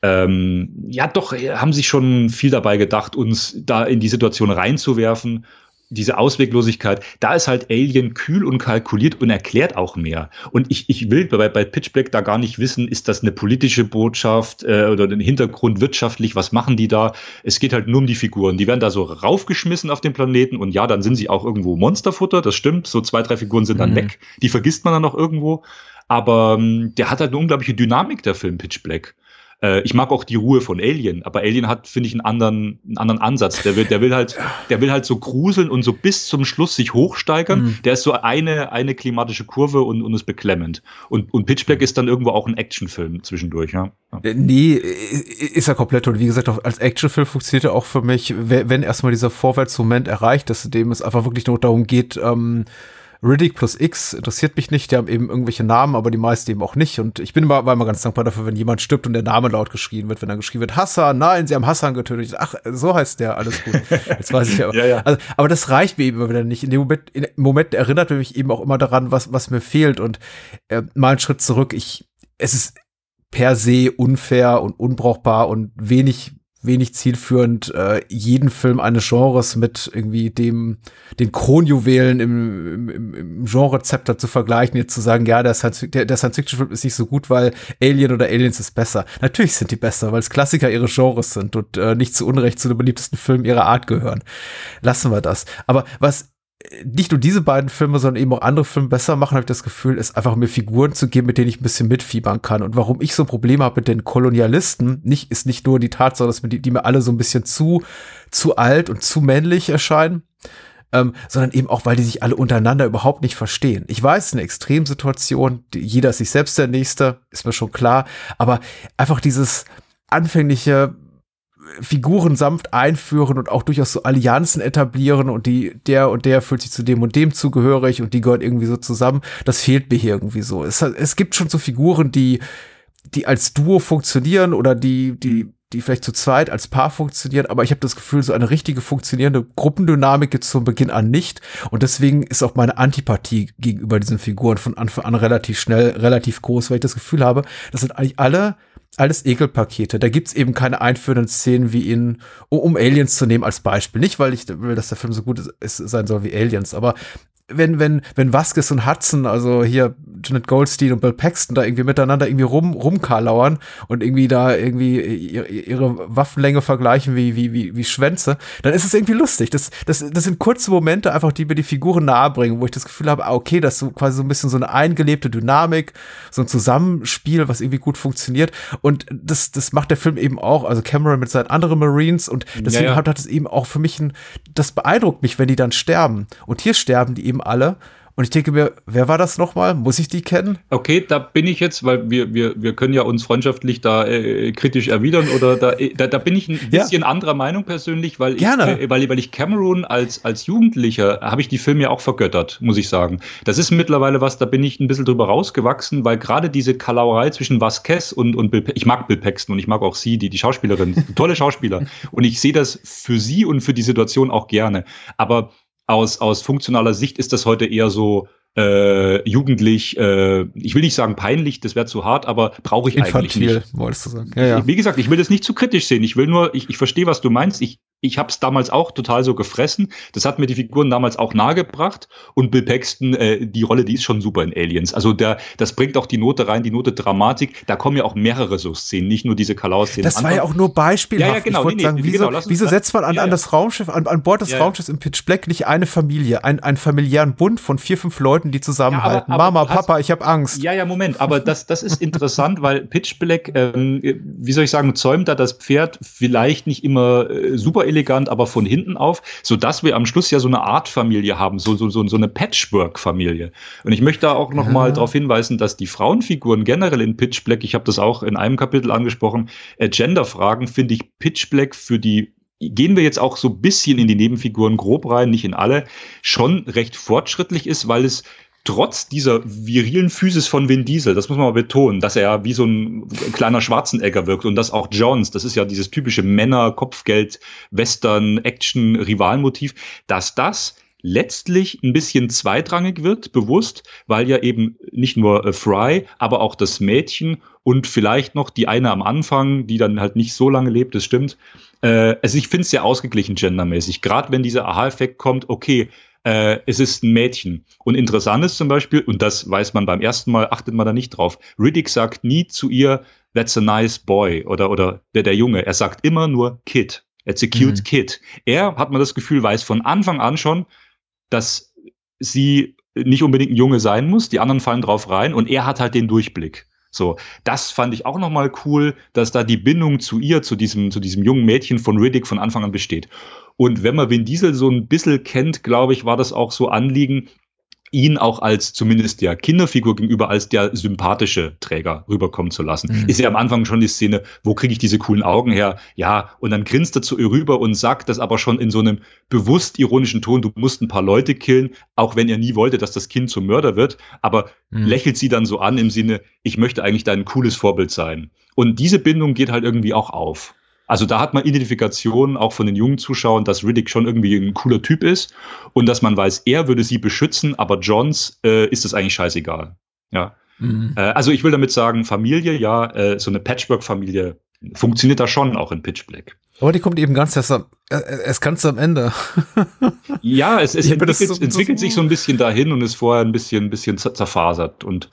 S6: ähm, ja, doch, haben sich schon viel dabei gedacht, uns da in die Situation reinzuwerfen diese Ausweglosigkeit, da ist halt Alien kühl und kalkuliert und erklärt auch mehr. Und ich, ich will bei, bei Pitch Black da gar nicht wissen, ist das eine politische Botschaft äh, oder den Hintergrund wirtschaftlich, was machen die da? Es geht halt nur um die Figuren. Die werden da so raufgeschmissen auf den Planeten und ja, dann sind sie auch irgendwo Monsterfutter, das stimmt. So zwei, drei Figuren sind dann mhm. weg. Die vergisst man dann noch irgendwo. Aber ähm, der hat halt eine unglaubliche Dynamik, der Film Pitch Black. Äh, ich mag auch die Ruhe von Alien, aber Alien hat, finde ich, einen anderen, einen anderen Ansatz. Der will, der will halt, der will halt so gruseln und so bis zum Schluss sich hochsteigern. Mhm. Der ist so eine, eine klimatische Kurve und, und ist beklemmend. Und, und Pitch Black ist dann irgendwo auch ein Actionfilm zwischendurch, ja. ja.
S5: Äh, nee, ist ja komplett. Und wie gesagt, als Actionfilm funktioniert er auch für mich, wenn erstmal dieser Vorwärtsmoment erreicht ist, in dem es einfach wirklich nur darum geht, ähm, Riddick plus X interessiert mich nicht. Die haben eben irgendwelche Namen, aber die meisten eben auch nicht. Und ich bin immer, war immer ganz dankbar dafür, wenn jemand stirbt und der Name laut geschrien wird. Wenn dann geschrien wird, Hassan, nein, sie haben Hassan getötet. Ach, so heißt der, alles gut. Jetzt weiß ich aber. ja, ja. Also, aber das reicht mir eben immer wieder nicht. In dem Moment, in dem Moment erinnert mich eben auch immer daran, was, was mir fehlt. Und äh, mal einen Schritt zurück. Ich, es ist per se unfair und unbrauchbar und wenig wenig zielführend, äh, jeden Film eines Genres mit irgendwie dem, den Kronjuwelen im, im, im Genre-Zepter zu vergleichen, jetzt zu sagen, ja, der Science-Fiction-Film ist nicht so gut, weil Alien oder Aliens ist besser. Natürlich sind die besser, weil es Klassiker ihres Genres sind und äh, nicht zu Unrecht zu den beliebtesten Filmen ihrer Art gehören. Lassen wir das. Aber was nicht nur diese beiden Filme, sondern eben auch andere Filme besser machen, habe ich das Gefühl, ist einfach mir Figuren zu geben, mit denen ich ein bisschen mitfiebern kann. Und warum ich so ein Problem habe mit den Kolonialisten, nicht, ist nicht nur die Tatsache, dass mir die, die mir alle so ein bisschen zu, zu alt und zu männlich erscheinen, ähm, sondern eben auch, weil die sich alle untereinander überhaupt nicht verstehen. Ich weiß, eine Extremsituation, jeder ist sich selbst der Nächste, ist mir schon klar, aber einfach dieses anfängliche Figuren sanft einführen und auch durchaus so Allianzen etablieren und die, der und der fühlt sich zu dem und dem zugehörig und die gehören irgendwie so zusammen. Das fehlt mir hier irgendwie so. Es, es gibt schon so Figuren, die, die als Duo funktionieren oder die, die, die vielleicht zu zweit als Paar funktionieren, aber ich habe das Gefühl, so eine richtige funktionierende Gruppendynamik gibt es von Beginn an nicht. Und deswegen ist auch meine Antipathie gegenüber diesen Figuren von Anfang an relativ schnell, relativ groß, weil ich das Gefühl habe, das sind eigentlich alle alles Ekelpakete. Da gibt's eben keine einführenden Szenen wie in, um Aliens zu nehmen als Beispiel. Nicht, weil ich will, dass der Film so gut ist, sein soll wie Aliens, aber wenn, wenn, wenn Vasquez und Hudson, also hier Janet Goldstein und Bill Paxton da irgendwie miteinander irgendwie rum, rumkarlauern und irgendwie da irgendwie ihre, ihre Waffenlänge vergleichen wie, wie, wie, wie Schwänze, dann ist es irgendwie lustig. Das, das, das sind kurze Momente einfach, die mir die Figuren nahebringen, wo ich das Gefühl habe, ah, okay, das ist so quasi so ein bisschen so eine eingelebte Dynamik, so ein Zusammenspiel, was irgendwie gut funktioniert. Und das, das macht der Film eben auch, also Cameron mit seinen anderen Marines und deswegen ja, ja. hat das eben auch für mich ein, das beeindruckt mich, wenn die dann sterben. Und hier sterben die eben eben alle. Und ich denke mir, wer war das nochmal? Muss ich die kennen?
S6: Okay, da bin ich jetzt, weil wir, wir, wir können ja uns freundschaftlich da äh, kritisch erwidern oder da, äh, da, da bin ich ein bisschen ja. anderer Meinung persönlich, weil
S5: Gerne.
S6: ich, äh, weil, weil ich Cameron als, als Jugendlicher habe ich die Filme ja auch vergöttert, muss ich sagen. Das ist mittlerweile was, da bin ich ein bisschen drüber rausgewachsen, weil gerade diese Kalauerei zwischen Vasquez und, und Bill, ich mag Bill Paxton und ich mag auch sie, die, die Schauspielerin, tolle Schauspieler. und ich sehe das für sie und für die Situation auch gerne. Aber aus, aus funktionaler Sicht ist das heute eher so äh, jugendlich, äh, ich will nicht sagen peinlich, das wäre zu hart, aber brauche ich Infantil, eigentlich nicht.
S5: wolltest du sagen.
S6: Ja, ja. Wie gesagt, ich will das nicht zu kritisch sehen. Ich will nur, ich, ich verstehe, was du meinst. Ich ich habe es damals auch total so gefressen. Das hat mir die Figuren damals auch nahegebracht. Und Bill Paxton, äh, die Rolle, die ist schon super in Aliens. Also der, das bringt auch die Note rein, die Note Dramatik. Da kommen ja auch mehrere so Szenen, nicht nur diese Kalau-Szenen.
S5: Das war ja auch nur beispielhaft. Ja, ja genau. Nee, nee, sagen, wieso, genau, wieso setzt man an, ja, an das Raumschiff, an, an Bord des ja, Raumschiffs im Pitch Black nicht eine Familie, ein, einen familiären Bund von vier, fünf Leuten, die zusammenhalten? Aber, aber Mama, hast, Papa, ich habe Angst.
S6: Ja, ja, Moment. Aber das, das ist interessant, weil Pitch Black, ähm, wie soll ich sagen, zäumt da das Pferd vielleicht nicht immer äh, super elegant, aber von hinten auf, so dass wir am Schluss ja so eine Art Familie haben, so, so, so, so eine Patchwork-Familie. Und ich möchte da auch noch ja. mal darauf hinweisen, dass die Frauenfiguren generell in Pitch Black, ich habe das auch in einem Kapitel angesprochen, äh, Gender-Fragen finde ich Pitch Black für die gehen wir jetzt auch so bisschen in die Nebenfiguren grob rein, nicht in alle, schon recht fortschrittlich ist, weil es trotz dieser virilen Physis von Vin Diesel, das muss man mal betonen, dass er wie so ein kleiner Schwarzenegger wirkt und dass auch Jones, das ist ja dieses typische Männer, Kopfgeld, Western, Action, Rivalmotiv, dass das letztlich ein bisschen zweitrangig wird, bewusst, weil ja eben nicht nur äh, Fry, aber auch das Mädchen und vielleicht noch die eine am Anfang, die dann halt nicht so lange lebt, das stimmt. Äh, also ich finde es sehr ausgeglichen gendermäßig. Gerade wenn dieser Aha-Effekt kommt, okay, äh, es ist ein Mädchen. Und interessant ist zum Beispiel, und das weiß man beim ersten Mal, achtet man da nicht drauf, Riddick sagt nie zu ihr, that's a nice boy oder, oder der, der Junge. Er sagt immer nur Kid. It's a cute mhm. kid. Er, hat man das Gefühl, weiß von Anfang an schon, dass sie nicht unbedingt ein Junge sein muss. Die anderen fallen drauf rein und er hat halt den Durchblick. So, das fand ich auch nochmal cool, dass da die Bindung zu ihr, zu diesem, zu diesem jungen Mädchen von Riddick von Anfang an besteht. Und wenn man Vin Diesel so ein bisschen kennt, glaube ich, war das auch so Anliegen, ihn auch als zumindest der Kinderfigur gegenüber als der sympathische Träger rüberkommen zu lassen. Mhm. Ist ja am Anfang schon die Szene, wo kriege ich diese coolen Augen her? Ja, und dann grinst er zu ihr rüber und sagt das aber schon in so einem bewusst ironischen Ton, du musst ein paar Leute killen, auch wenn er nie wollte, dass das Kind zum Mörder wird, aber mhm. lächelt sie dann so an im Sinne, ich möchte eigentlich dein cooles Vorbild sein. Und diese Bindung geht halt irgendwie auch auf. Also da hat man Identifikation auch von den jungen Zuschauern, dass Riddick schon irgendwie ein cooler Typ ist und dass man weiß, er würde sie beschützen, aber Johns äh, ist es eigentlich scheißegal. Ja. Mhm. Äh, also ich will damit sagen, Familie, ja, äh, so eine Patchwork-Familie funktioniert da schon auch in Pitch Black.
S5: Aber die kommt eben ganz erst, am, äh, erst ganz am Ende.
S6: ja, es, es entwickelt, so, entwickelt so sich so ein bisschen dahin und ist vorher ein bisschen, ein bisschen zerfasert und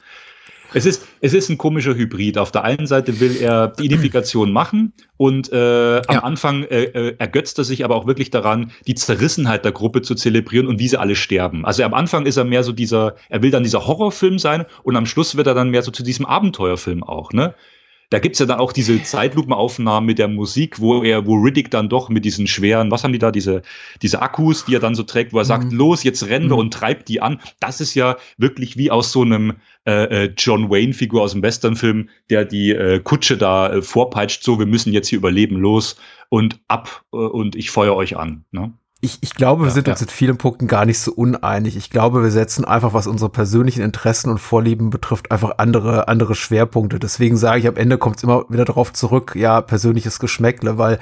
S6: es ist, es ist ein komischer Hybrid. Auf der einen Seite will er die Identifikation machen und äh, am ja. Anfang äh, äh, ergötzt er sich aber auch wirklich daran, die Zerrissenheit der Gruppe zu zelebrieren und wie sie alle sterben. Also am Anfang ist er mehr so dieser, er will dann dieser Horrorfilm sein und am Schluss wird er dann mehr so zu diesem Abenteuerfilm auch, ne? Da gibt's ja dann auch diese Zeitlupenaufnahmen mit der Musik, wo er, wo Riddick dann doch mit diesen schweren, was haben die da, diese, diese Akkus, die er dann so trägt, wo er sagt, mhm. los, jetzt rennen wir mhm. und treibt die an. Das ist ja wirklich wie aus so einem äh, äh, John Wayne-Figur aus dem Western-Film, der die äh, Kutsche da äh, vorpeitscht, so, wir müssen jetzt hier überleben, los und ab äh, und ich feuer euch an. Ne?
S5: Ich, ich glaube, wir ja, sind uns in vielen Punkten gar nicht so uneinig. Ich glaube, wir setzen einfach, was unsere persönlichen Interessen und Vorlieben betrifft, einfach andere, andere Schwerpunkte. Deswegen sage ich, am Ende kommt es immer wieder darauf zurück, ja, persönliches Geschmäckle, weil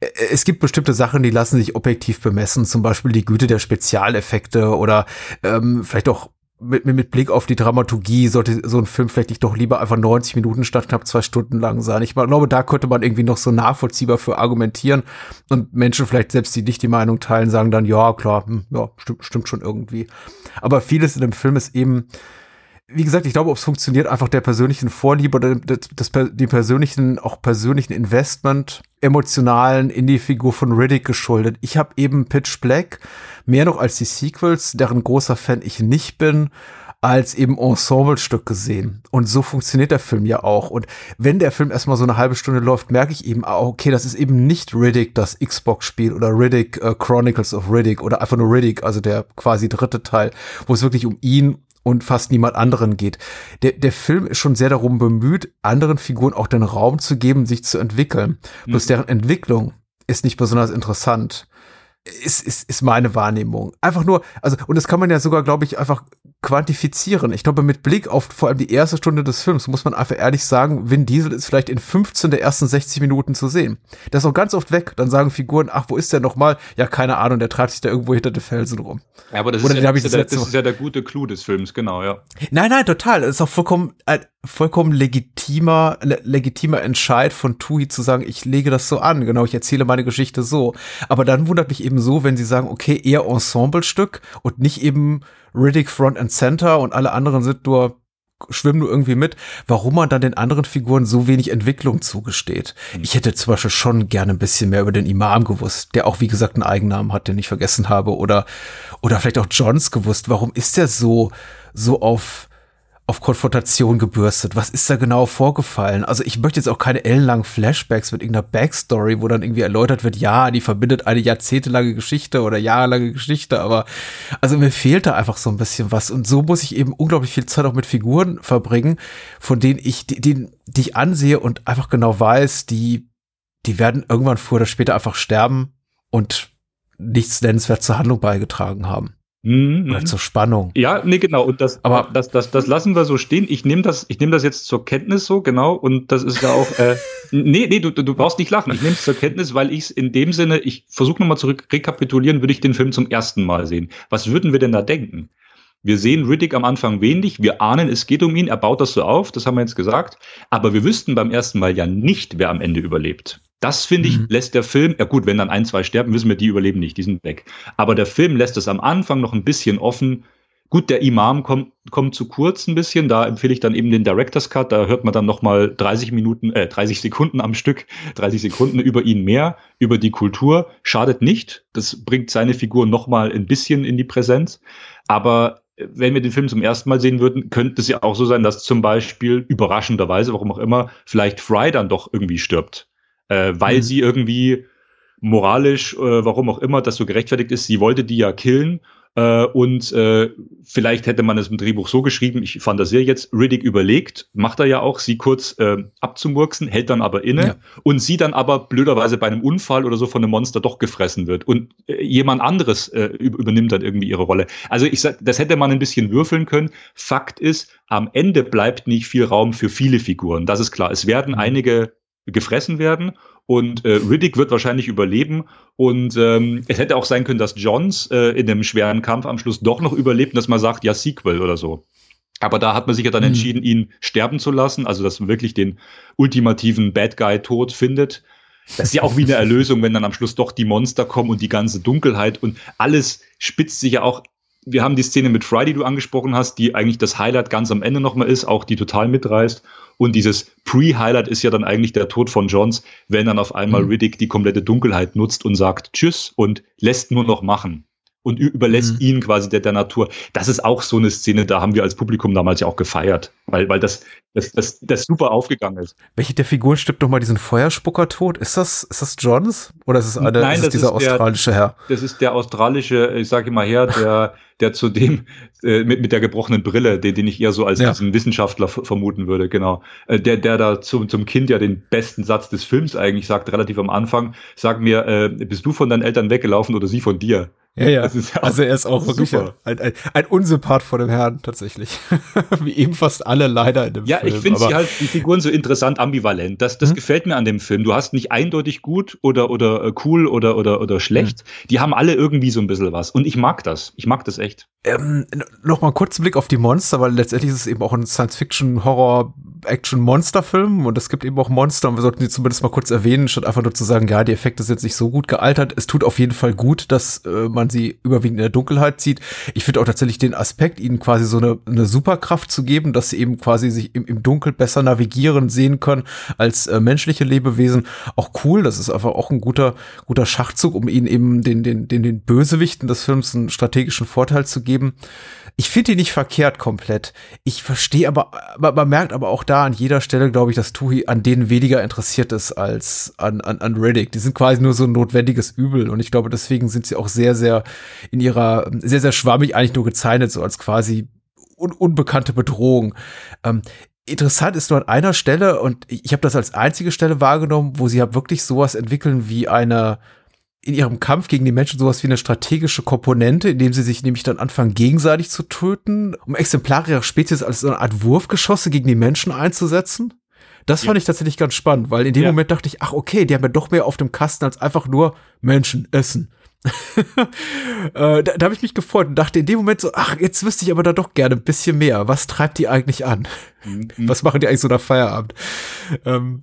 S5: äh, es gibt bestimmte Sachen, die lassen sich objektiv bemessen, zum Beispiel die Güte der Spezialeffekte oder ähm, vielleicht auch mit, mit Blick auf die Dramaturgie sollte so ein Film vielleicht nicht doch lieber einfach 90 Minuten statt knapp zwei Stunden lang sein. Ich glaube, da könnte man irgendwie noch so nachvollziehbar für argumentieren und Menschen vielleicht selbst, die nicht die Meinung teilen, sagen dann, ja, klar, hm, ja, stimmt, stimmt schon irgendwie. Aber vieles in dem Film ist eben, wie gesagt, ich glaube, ob es funktioniert, einfach der persönlichen Vorliebe oder das, das, die persönlichen, auch persönlichen Investment, emotionalen in die Figur von Riddick geschuldet. Ich habe eben Pitch Black mehr noch als die Sequels, deren großer Fan ich nicht bin, als eben Ensemblestück gesehen. Und so funktioniert der Film ja auch. Und wenn der Film erstmal so eine halbe Stunde läuft, merke ich eben, auch, okay, das ist eben nicht Riddick, das Xbox-Spiel oder Riddick uh, Chronicles of Riddick oder einfach nur Riddick, also der quasi dritte Teil, wo es wirklich um ihn und fast niemand anderen geht. Der, der Film ist schon sehr darum bemüht, anderen Figuren auch den Raum zu geben, sich zu entwickeln. Mhm. Bloß deren Entwicklung ist nicht besonders interessant ist, ist, ist meine Wahrnehmung. Einfach nur, also, und das kann man ja sogar, glaube ich, einfach quantifizieren. Ich glaube, mit Blick auf vor allem die erste Stunde des Films muss man einfach ehrlich sagen, Vin Diesel ist vielleicht in 15 der ersten 60 Minuten zu sehen. Der ist auch ganz oft weg. Dann sagen Figuren, ach, wo ist der nochmal? Ja, keine Ahnung, der treibt sich da irgendwo hinter den Felsen rum.
S6: Ja, aber das, ist ja, das, ist, der, das ist ja der gute Clou des Films, genau, ja.
S5: Nein, nein, total. Das ist auch vollkommen, äh, vollkommen legitimer, legitimer Entscheid von Tui zu sagen, ich lege das so an, genau, ich erzähle meine Geschichte so. Aber dann wundert mich eben so, wenn sie sagen, okay, eher Ensemblestück und nicht eben Riddick Front and Center und alle anderen sind nur schwimmen nur irgendwie mit, warum man dann den anderen Figuren so wenig Entwicklung zugesteht. Mhm. Ich hätte zum Beispiel schon gerne ein bisschen mehr über den Imam gewusst, der auch, wie gesagt, einen Eigennamen hat, den ich vergessen habe, oder, oder vielleicht auch Johns gewusst. Warum ist der so, so auf, auf Konfrontation gebürstet? Was ist da genau vorgefallen? Also ich möchte jetzt auch keine ellenlangen Flashbacks mit irgendeiner Backstory, wo dann irgendwie erläutert wird, ja, die verbindet eine jahrzehntelange Geschichte oder jahrelange Geschichte, aber also mir fehlt da einfach so ein bisschen was und so muss ich eben unglaublich viel Zeit auch mit Figuren verbringen, von denen ich, die, die, ich ansehe und einfach genau weiß, die, die werden irgendwann früher oder später einfach sterben und nichts nennenswert zur Handlung beigetragen haben. Mhm. Oder zur Spannung.
S6: Ja, nee, genau. Und das, aber das, das, das lassen wir so stehen. Ich nehme das, ich nehme das jetzt zur Kenntnis so, genau. Und das ist ja auch, äh, nee, nee, du, du brauchst nicht lachen. Ich nehme es zur Kenntnis, weil ich es in dem Sinne, ich versuche nochmal zu rekapitulieren, würde ich den Film zum ersten Mal sehen. Was würden wir denn da denken? Wir sehen Riddick am Anfang wenig, wir ahnen, es geht um ihn, er baut das so auf, das haben wir jetzt gesagt, aber wir wüssten beim ersten Mal ja nicht, wer am Ende überlebt. Das finde ich, mhm. lässt der Film, ja gut, wenn dann ein, zwei sterben, wissen wir, die überleben nicht, die sind weg. Aber der Film lässt es am Anfang noch ein bisschen offen. Gut, der Imam kommt, kommt zu kurz ein bisschen, da empfehle ich dann eben den Director's Cut, da hört man dann nochmal 30 Minuten, äh, 30 Sekunden am Stück, 30 Sekunden über ihn mehr, über die Kultur. Schadet nicht, das bringt seine Figur nochmal ein bisschen in die Präsenz. Aber wenn wir den Film zum ersten Mal sehen würden, könnte es ja auch so sein, dass zum Beispiel überraschenderweise, warum auch immer, vielleicht Fry dann doch irgendwie stirbt äh, weil mhm. sie irgendwie moralisch, äh, warum auch immer, das so gerechtfertigt ist, sie wollte die ja killen. Äh, und äh, vielleicht hätte man es im Drehbuch so geschrieben, ich fand das sehr jetzt, Riddick überlegt, macht er ja auch, sie kurz äh, abzumurksen, hält dann aber inne ja. und sie dann aber blöderweise bei einem Unfall oder so von einem Monster doch gefressen wird und äh, jemand anderes äh, übernimmt dann irgendwie ihre Rolle. Also ich sag, das hätte man ein bisschen würfeln können. Fakt ist, am Ende bleibt nicht viel Raum für viele Figuren. Das ist klar. Es werden mhm. einige gefressen werden. Und äh, Riddick wird wahrscheinlich überleben. Und ähm, es hätte auch sein können, dass Johns äh, in dem schweren Kampf am Schluss doch noch überlebt und dass man sagt, ja, Sequel oder so. Aber da hat man sich ja dann mhm. entschieden, ihn sterben zu lassen, also dass man wirklich den ultimativen Bad Guy tot findet. Das ist ja auch wie eine Erlösung, wenn dann am Schluss doch die Monster kommen und die ganze Dunkelheit und alles spitzt sich ja auch wir haben die Szene mit Fry, die du angesprochen hast, die eigentlich das Highlight ganz am Ende nochmal ist, auch die total mitreißt. Und dieses Pre-Highlight ist ja dann eigentlich der Tod von Johns, wenn dann auf einmal mhm. Riddick die komplette Dunkelheit nutzt und sagt Tschüss und lässt nur noch machen und überlässt mhm. ihn quasi der, der Natur. Das ist auch so eine Szene, da haben wir als Publikum damals ja auch gefeiert, weil, weil das, das, das, das super aufgegangen ist.
S5: Welche der Figuren stirbt nochmal diesen Feuerspucker tot? Ist das, ist das Johns? Oder ist es eine, Nein, ist das dieser ist der, australische Herr?
S6: Das ist der australische, ich sage immer her, der, der zu dem, äh, mit, mit der gebrochenen Brille, den, den ich eher so als ja. diesen Wissenschaftler vermuten würde, genau. Äh, der, der da zum, zum Kind ja den besten Satz des Films eigentlich sagt, relativ am Anfang, sag mir, äh, bist du von deinen Eltern weggelaufen oder sie von dir?
S5: Ja, ja. ja also er ist auch wirklich ein, ein, ein, Unsympath vor dem Herrn, tatsächlich. Wie eben fast alle leider in dem
S6: ja, Film. Ja, ich finde sie halt, die Figuren so interessant ambivalent. Das, das hm? gefällt mir an dem Film. Du hast nicht eindeutig gut oder, oder äh, cool oder, oder, oder schlecht. Hm. Die haben alle irgendwie so ein bisschen was. Und ich mag das. Ich mag das echt.
S5: Ähm, noch mal kurz Blick auf die Monster, weil letztendlich ist es eben auch ein Science-Fiction-Horror- Action-Monster-Film und es gibt eben auch Monster und wir sollten die zumindest mal kurz erwähnen, statt einfach nur zu sagen, ja, die Effekte sind nicht so gut gealtert. Es tut auf jeden Fall gut, dass äh, man sie überwiegend in der Dunkelheit sieht. Ich finde auch tatsächlich den Aspekt, ihnen quasi so eine, eine Superkraft zu geben, dass sie eben quasi sich im, im Dunkel besser navigieren sehen können als äh, menschliche Lebewesen, auch cool. Das ist einfach auch ein guter, guter Schachzug, um ihnen eben den, den, den, den Bösewichten des Films einen strategischen Vorteil zu geben. Ich finde die nicht verkehrt komplett. Ich verstehe aber, man merkt aber auch da an jeder Stelle, glaube ich, dass Tuhi an denen weniger interessiert ist als an, an, an Riddick. Die sind quasi nur so ein notwendiges Übel und ich glaube, deswegen sind sie auch sehr, sehr in ihrer, sehr, sehr schwammig eigentlich nur gezeichnet, so als quasi un unbekannte Bedrohung. Ähm, Interessant ist nur an einer Stelle, und ich habe das als einzige Stelle wahrgenommen, wo sie ja wirklich sowas entwickeln wie eine, in ihrem Kampf gegen die Menschen sowas wie eine strategische Komponente, indem sie sich nämlich dann anfangen, gegenseitig zu töten, um Exemplare ihrer Spezies als so eine Art Wurfgeschosse gegen die Menschen einzusetzen. Das fand ja. ich tatsächlich ganz spannend, weil in dem ja. Moment dachte ich, ach okay, die haben ja doch mehr auf dem Kasten als einfach nur Menschen essen. äh, da, da habe ich mich gefreut und dachte in dem Moment so, ach, jetzt wüsste ich aber da doch gerne ein bisschen mehr. Was treibt die eigentlich an? Mhm. Was machen die eigentlich so nach Feierabend? Ähm,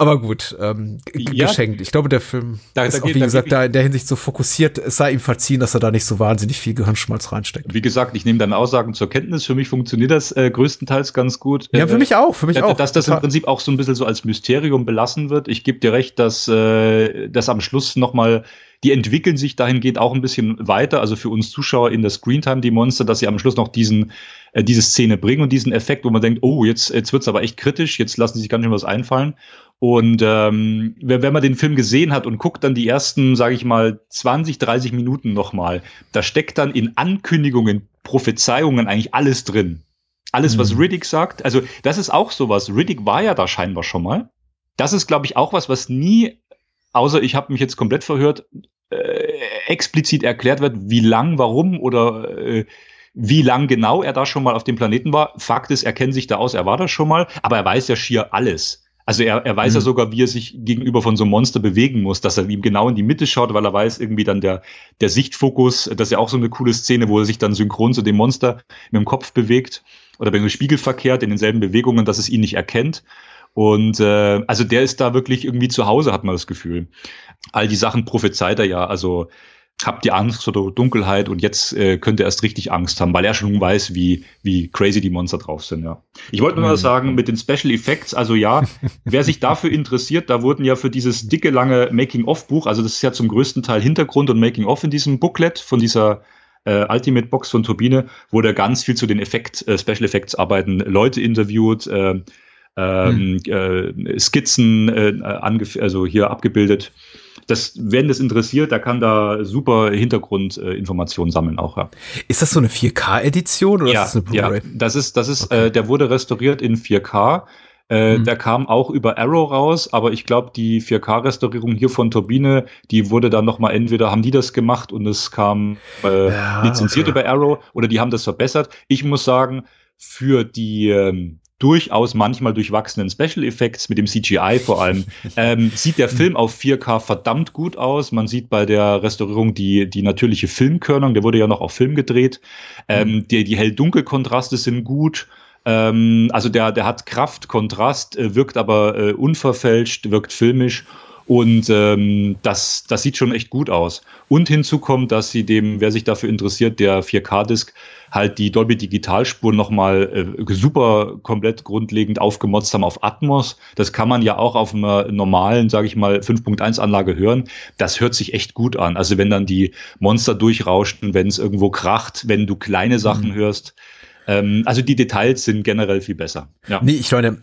S5: aber gut, ähm, ja, geschenkt. Ich glaube, der Film da, ist da auch, wie gesagt, da in der Hinsicht so fokussiert. Es sei ihm verziehen, dass er da nicht so wahnsinnig viel Gehirnschmalz reinsteckt.
S6: Wie gesagt, ich nehme deine Aussagen zur Kenntnis. Für mich funktioniert das äh, größtenteils ganz gut.
S5: Ja, für äh, mich auch, für mich äh, auch.
S6: Dass das im Prinzip auch so ein bisschen so als Mysterium belassen wird. Ich gebe dir recht, dass äh, das am Schluss noch mal die entwickeln sich dahingehend auch ein bisschen weiter. Also für uns Zuschauer in der Screentime, die Monster, dass sie am Schluss noch diesen, äh, diese Szene bringen und diesen Effekt, wo man denkt, oh, jetzt, jetzt wird's aber echt kritisch, jetzt lassen sie sich ganz schön was einfallen. Und ähm, wenn man den Film gesehen hat und guckt dann die ersten, sage ich mal, 20, 30 Minuten nochmal, da steckt dann in Ankündigungen, Prophezeiungen eigentlich alles drin. Alles, was mhm. Riddick sagt. Also das ist auch sowas. Riddick war ja da scheinbar schon mal. Das ist, glaube ich, auch was, was nie, außer ich habe mich jetzt komplett verhört, äh, explizit erklärt wird, wie lang, warum oder äh, wie lang genau er da schon mal auf dem Planeten war. Fakt ist, er kennt sich da aus, er war da schon mal, aber er weiß ja schier alles. Also er, er weiß mhm. ja sogar, wie er sich gegenüber von so einem Monster bewegen muss, dass er ihm genau in die Mitte schaut, weil er weiß, irgendwie dann der, der Sichtfokus, das ist ja auch so eine coole Szene, wo er sich dann synchron zu dem Monster mit dem Kopf bewegt oder wenn er Spiegel verkehrt in denselben Bewegungen, dass es ihn nicht erkennt. Und äh, also der ist da wirklich irgendwie zu Hause, hat man das Gefühl. All die Sachen prophezeit er ja. Also habt ihr Angst oder Dunkelheit und jetzt äh, könnte er erst richtig Angst haben, weil er schon weiß, wie, wie crazy die Monster drauf sind, ja. Ich wollte nur mal mhm. sagen, mit den Special Effects, also ja, wer sich dafür interessiert, da wurden ja für dieses dicke, lange Making-of-Buch, also das ist ja zum größten Teil Hintergrund und Making-of in diesem Booklet von dieser äh, Ultimate Box von Turbine, wurde ganz viel zu den Effekt, äh, Special Effects Arbeiten Leute interviewt, äh, ähm, hm. äh, Skizzen äh, also hier abgebildet das, wenn das interessiert, der kann da super Hintergrundinformationen äh, sammeln auch. Ja.
S5: Ist das so eine 4K-Edition oder
S6: ja,
S5: ist das eine
S6: Blu-ray? Ja, das ist, das ist, okay. äh, der wurde restauriert in 4K. Äh, mhm. Der kam auch über Arrow raus, aber ich glaube, die 4K-Restaurierung hier von Turbine, die wurde dann nochmal entweder haben die das gemacht und es kam äh, ja, lizenziert okay. über Arrow oder die haben das verbessert. Ich muss sagen, für die ähm, durchaus manchmal durchwachsenen Special Effects mit dem CGI vor allem, ähm, sieht der Film auf 4K verdammt gut aus. Man sieht bei der Restaurierung die, die natürliche Filmkörnung, der wurde ja noch auf Film gedreht. Ähm, mhm. die die Hell-Dunkel-Kontraste sind gut. Ähm, also der, der hat Kraft, Kontrast, äh, wirkt aber äh, unverfälscht, wirkt filmisch und ähm, das, das sieht schon echt gut aus. Und hinzu kommt, dass sie dem, wer sich dafür interessiert, der 4K-Disc halt die Dolby Digitalspur nochmal äh, super komplett grundlegend aufgemotzt haben auf Atmos. Das kann man ja auch auf einer normalen, sage ich mal, 5.1 Anlage hören. Das hört sich echt gut an. Also wenn dann die Monster durchrauschen, wenn es irgendwo kracht, wenn du kleine Sachen mhm. hörst, ähm, also die Details sind generell viel besser.
S5: Ja. Nee, ich meine,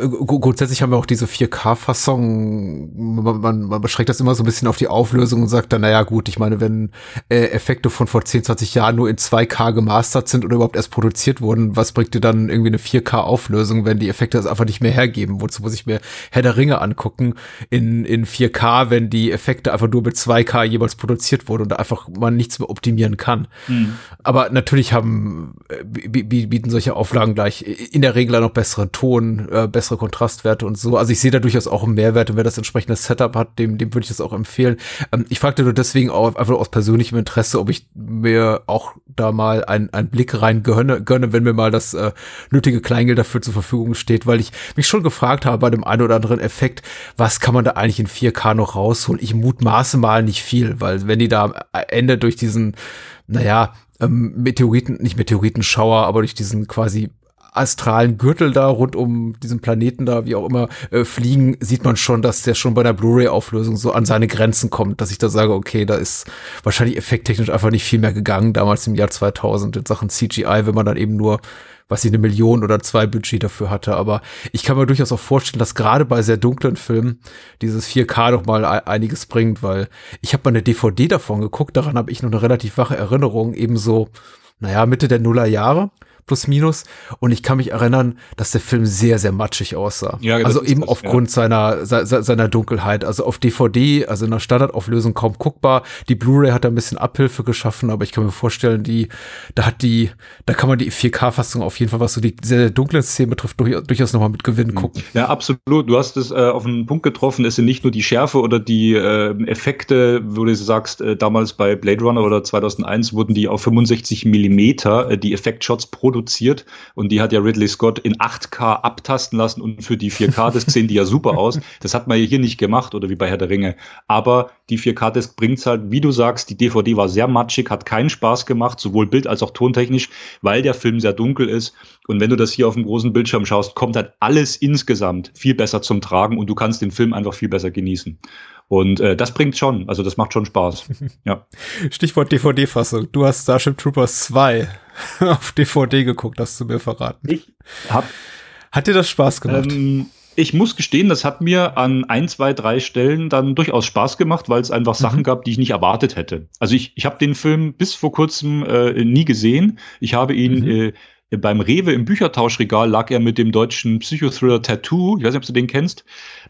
S5: äh, grundsätzlich haben wir auch diese 4K-Fassung, man, man, man beschränkt das immer so ein bisschen auf die Auflösung und sagt dann, naja gut, ich meine, wenn äh, Effekte von vor 10, 20 Jahren nur in 2K gemastert sind oder überhaupt erst produziert wurden, was bringt dir dann irgendwie eine 4K-Auflösung, wenn die Effekte das einfach nicht mehr hergeben? Wozu muss ich mir Herr der Ringe angucken in, in 4K, wenn die Effekte einfach nur mit 2K jeweils produziert wurden und einfach man nichts mehr optimieren kann? Mhm. Aber natürlich haben äh, bieten solche Auflagen gleich in der Regel noch besseren Ton, äh, bessere Kontrastwerte und so. Also ich sehe da durchaus auch einen Mehrwert und wer das entsprechende Setup hat, dem, dem würde ich das auch empfehlen. Ähm, ich fragte nur deswegen auch einfach aus persönlichem Interesse, ob ich mir auch da mal einen, einen Blick rein gönne, gönne, wenn mir mal das äh, nötige Kleingeld dafür zur Verfügung steht, weil ich mich schon gefragt habe bei dem einen oder anderen Effekt, was kann man da eigentlich in 4K noch rausholen? Ich mutmaße mal nicht viel, weil wenn die da am Ende durch diesen naja, ähm, Meteoriten, nicht Meteoritenschauer, aber durch diesen quasi astralen Gürtel da rund um diesen Planeten da, wie auch immer, äh, fliegen, sieht man schon, dass der schon bei der Blu-ray-Auflösung so an seine Grenzen kommt, dass ich da sage, okay, da ist wahrscheinlich effekttechnisch einfach nicht viel mehr gegangen, damals im Jahr 2000 in Sachen CGI, wenn man dann eben nur was sie eine Million oder zwei Budget dafür hatte. Aber ich kann mir durchaus auch vorstellen, dass gerade bei sehr dunklen Filmen dieses 4K noch mal einiges bringt, weil ich habe mal eine DVD davon geguckt, daran habe ich noch eine relativ wache Erinnerung, ebenso, naja, Mitte der Nuller Jahre plus minus. Und ich kann mich erinnern, dass der Film sehr, sehr matschig aussah. Ja, also eben das, aufgrund ja. seiner, se, seiner Dunkelheit. Also auf DVD, also in der Standardauflösung kaum guckbar. Die Blu-ray hat da ein bisschen Abhilfe geschaffen, aber ich kann mir vorstellen, die, da hat die, da kann man die 4K-Fassung auf jeden Fall, was so die sehr, sehr dunklen Szenen betrifft, durch, durchaus nochmal mit Gewinn mhm. gucken.
S6: Ja, absolut. Du hast es äh, auf einen Punkt getroffen. Es sind nicht nur die Schärfe oder die äh, Effekte, wo du sagst, äh, damals bei Blade Runner oder 2001 wurden die auf 65 Millimeter, äh, die Effektshots produziert und die hat ja Ridley Scott in 8K abtasten lassen und für die 4K-Disc sehen die ja super aus. Das hat man ja hier nicht gemacht oder wie bei Herr der Ringe. Aber die 4K-Disc bringt's halt, wie du sagst, die DVD war sehr matschig, hat keinen Spaß gemacht, sowohl bild- als auch tontechnisch, weil der Film sehr dunkel ist. Und wenn du das hier auf dem großen Bildschirm schaust, kommt halt alles insgesamt viel besser zum Tragen und du kannst den Film einfach viel besser genießen. Und äh, das bringt schon, also das macht schon Spaß. Ja.
S5: Stichwort DVD-Fassung. Du hast Starship Troopers 2 auf DVD geguckt, hast du mir verraten.
S6: Ich hab.
S5: Hat dir das Spaß gemacht? Ähm,
S6: ich muss gestehen, das hat mir an ein, zwei, drei Stellen dann durchaus Spaß gemacht, weil es einfach Sachen mhm. gab, die ich nicht erwartet hätte. Also ich, ich habe den Film bis vor kurzem äh, nie gesehen. Ich habe ihn mhm. äh, beim Rewe im Büchertauschregal lag er mit dem deutschen Psychothriller Tattoo, ich weiß nicht, ob du den kennst,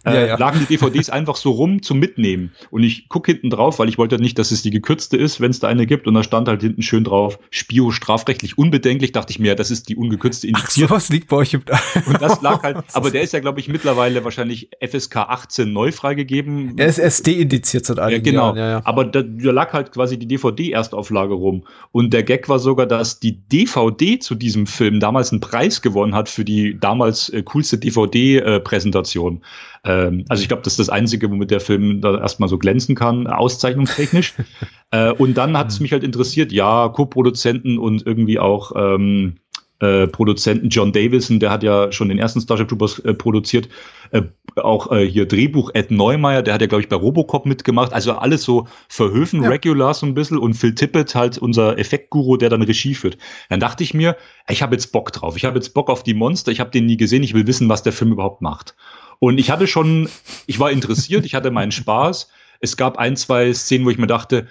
S6: äh, ja, lagen die DVDs einfach so rum zum Mitnehmen. Und ich guck hinten drauf, weil ich wollte nicht, dass es die gekürzte ist, wenn es da eine gibt. Und da stand halt hinten schön drauf, Spio strafrechtlich unbedenklich. Dachte ich mir, das ist die ungekürzte
S5: indiziert. Ach, sowas liegt bei euch im
S6: Und das lag halt, aber der ist ja, glaube ich, mittlerweile wahrscheinlich FSK 18 neu freigegeben.
S5: Er ist SD indiziert seit
S6: einigen ja, genau. Jahren. Ja, ja. Aber da, da lag halt quasi die DVD-Erstauflage rum. Und der Gag war sogar, dass die DVD zu diesem Film damals einen Preis gewonnen hat für die damals äh, coolste DVD-Präsentation. Äh, ähm, also ich glaube, das ist das Einzige, womit der Film da erstmal so glänzen kann, auszeichnungstechnisch. äh, und dann hat es mhm. mich halt interessiert, ja, Co-Produzenten und irgendwie auch ähm, äh, Produzenten John Davison, der hat ja schon den ersten Starship Troopers äh, produziert, äh, auch äh, hier Drehbuch Ed Neumeier, der hat ja, glaube ich, bei Robocop mitgemacht, also alles so Verhöfen, ja. Regular so ein bisschen und Phil Tippett halt unser Effektguru, der dann Regie führt. Dann dachte ich mir, ich habe jetzt Bock drauf, ich habe jetzt Bock auf die Monster, ich habe den nie gesehen, ich will wissen, was der Film überhaupt macht. Und ich hatte schon, ich war interessiert, ich hatte meinen Spaß. Es gab ein, zwei Szenen, wo ich mir dachte,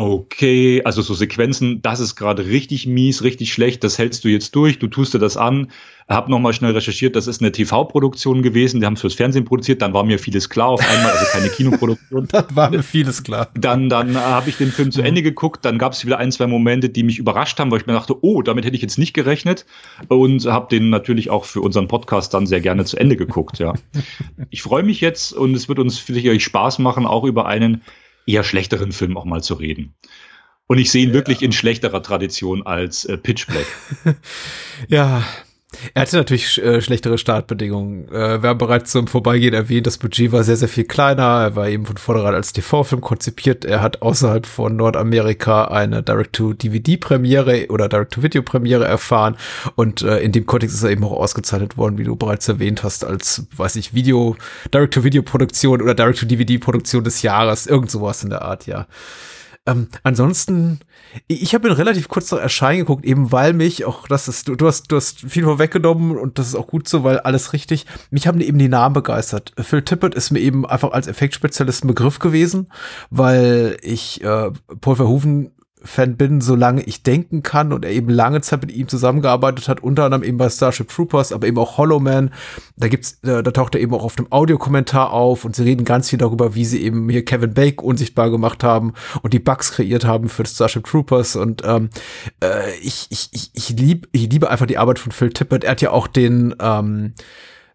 S6: okay, also so Sequenzen, das ist gerade richtig mies, richtig schlecht, das hältst du jetzt durch, du tust dir das an. Hab nochmal schnell recherchiert, das ist eine TV-Produktion gewesen, die haben es fürs Fernsehen produziert, dann war mir vieles klar auf einmal, also keine Kinoproduktion.
S5: dann war mir vieles klar.
S6: Dann, dann habe ich den Film zu Ende geguckt, dann gab es wieder ein, zwei Momente, die mich überrascht haben, weil ich mir dachte, oh, damit hätte ich jetzt nicht gerechnet und habe den natürlich auch für unseren Podcast dann sehr gerne zu Ende geguckt, ja. Ich freue mich jetzt und es wird uns vielleicht Spaß machen, auch über einen eher schlechteren Film auch mal zu reden. Und ich sehe ihn ja. wirklich in schlechterer Tradition als äh, Pitch Black.
S5: ja, er hatte natürlich äh, schlechtere Startbedingungen. Äh, wir haben bereits zum Vorbeigehen erwähnt, das Budget war sehr, sehr viel kleiner. Er war eben von vornherein als TV-Film konzipiert. Er hat außerhalb von Nordamerika eine Direct-to-DVD-Premiere oder Direct-to-Video-Premiere erfahren. Und äh, in dem Kontext ist er eben auch ausgezeichnet worden, wie du bereits erwähnt hast, als, weiß ich, Video, Direct-to-Video-Produktion oder Direct-to-DVD-Produktion des Jahres. Irgend sowas in der Art, ja. Ähm, ansonsten, ich habe ihn relativ kurz noch erscheinen geguckt, eben weil mich auch, das ist, du, du hast, du hast viel vorweggenommen und das ist auch gut so, weil alles richtig. Mich haben eben die Namen begeistert. Phil Tippett ist mir eben einfach als Effektspezialist ein Begriff gewesen, weil ich äh, Paul Verhoeven Fan bin, solange ich denken kann und er eben lange Zeit mit ihm zusammengearbeitet hat, unter anderem eben bei Starship Troopers, aber eben auch Hollow Man. Da gibt's, äh, da taucht er eben auch auf dem Audiokommentar auf und sie reden ganz viel darüber, wie sie eben hier Kevin Bake unsichtbar gemacht haben und die Bugs kreiert haben für Starship Troopers und ähm, äh, ich, ich, ich, ich, lieb, ich liebe einfach die Arbeit von Phil Tippett. Er hat ja auch den ähm,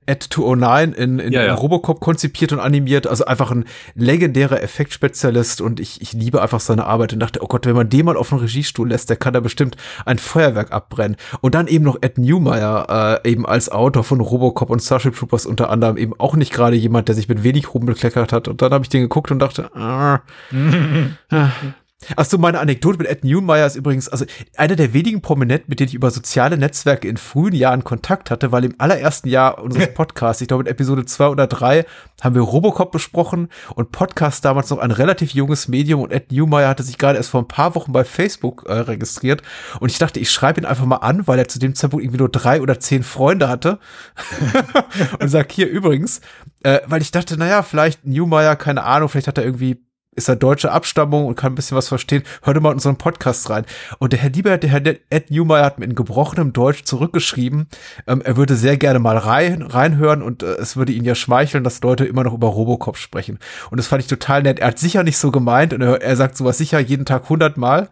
S5: Ed 209 in, in, ja, ja. Robocop konzipiert und animiert. Also einfach ein legendärer Effektspezialist und ich, ich liebe einfach seine Arbeit und dachte, oh Gott, wenn man den mal auf den Regiestuhl lässt, der kann da bestimmt ein Feuerwerk abbrennen. Und dann eben noch Ed Newmeyer, äh, eben als Autor von Robocop und Starship Troopers unter anderem, eben auch nicht gerade jemand, der sich mit wenig Ruhm bekleckert hat. Und dann habe ich den geguckt und dachte, ah, Achso, meine Anekdote mit Ed Newmeyer ist übrigens, also einer der wenigen Prominenten, mit denen ich über soziale Netzwerke in frühen Jahren Kontakt hatte, weil im allerersten Jahr unseres Podcasts, ich glaube in Episode 2 oder 3, haben wir Robocop besprochen und Podcast damals noch ein relativ junges Medium und Ed Newmeyer hatte sich gerade erst vor ein paar Wochen bei Facebook äh, registriert. Und ich dachte, ich schreibe ihn einfach mal an, weil er zu dem Zeitpunkt irgendwie nur drei oder zehn Freunde hatte. Und sag hier übrigens, äh, weil ich dachte, naja, vielleicht Newmeyer, keine Ahnung, vielleicht hat er irgendwie ist er deutsche Abstammung und kann ein bisschen was verstehen. Hört mal in unseren Podcast rein. Und der Herr Lieber, der Herr Ed Newmeyer hat mir in gebrochenem Deutsch zurückgeschrieben, ähm, er würde sehr gerne mal rein, reinhören und äh, es würde ihn ja schmeicheln, dass Leute immer noch über Robocop sprechen. Und das fand ich total nett. Er hat sicher nicht so gemeint und er, er sagt sowas sicher jeden Tag hundertmal.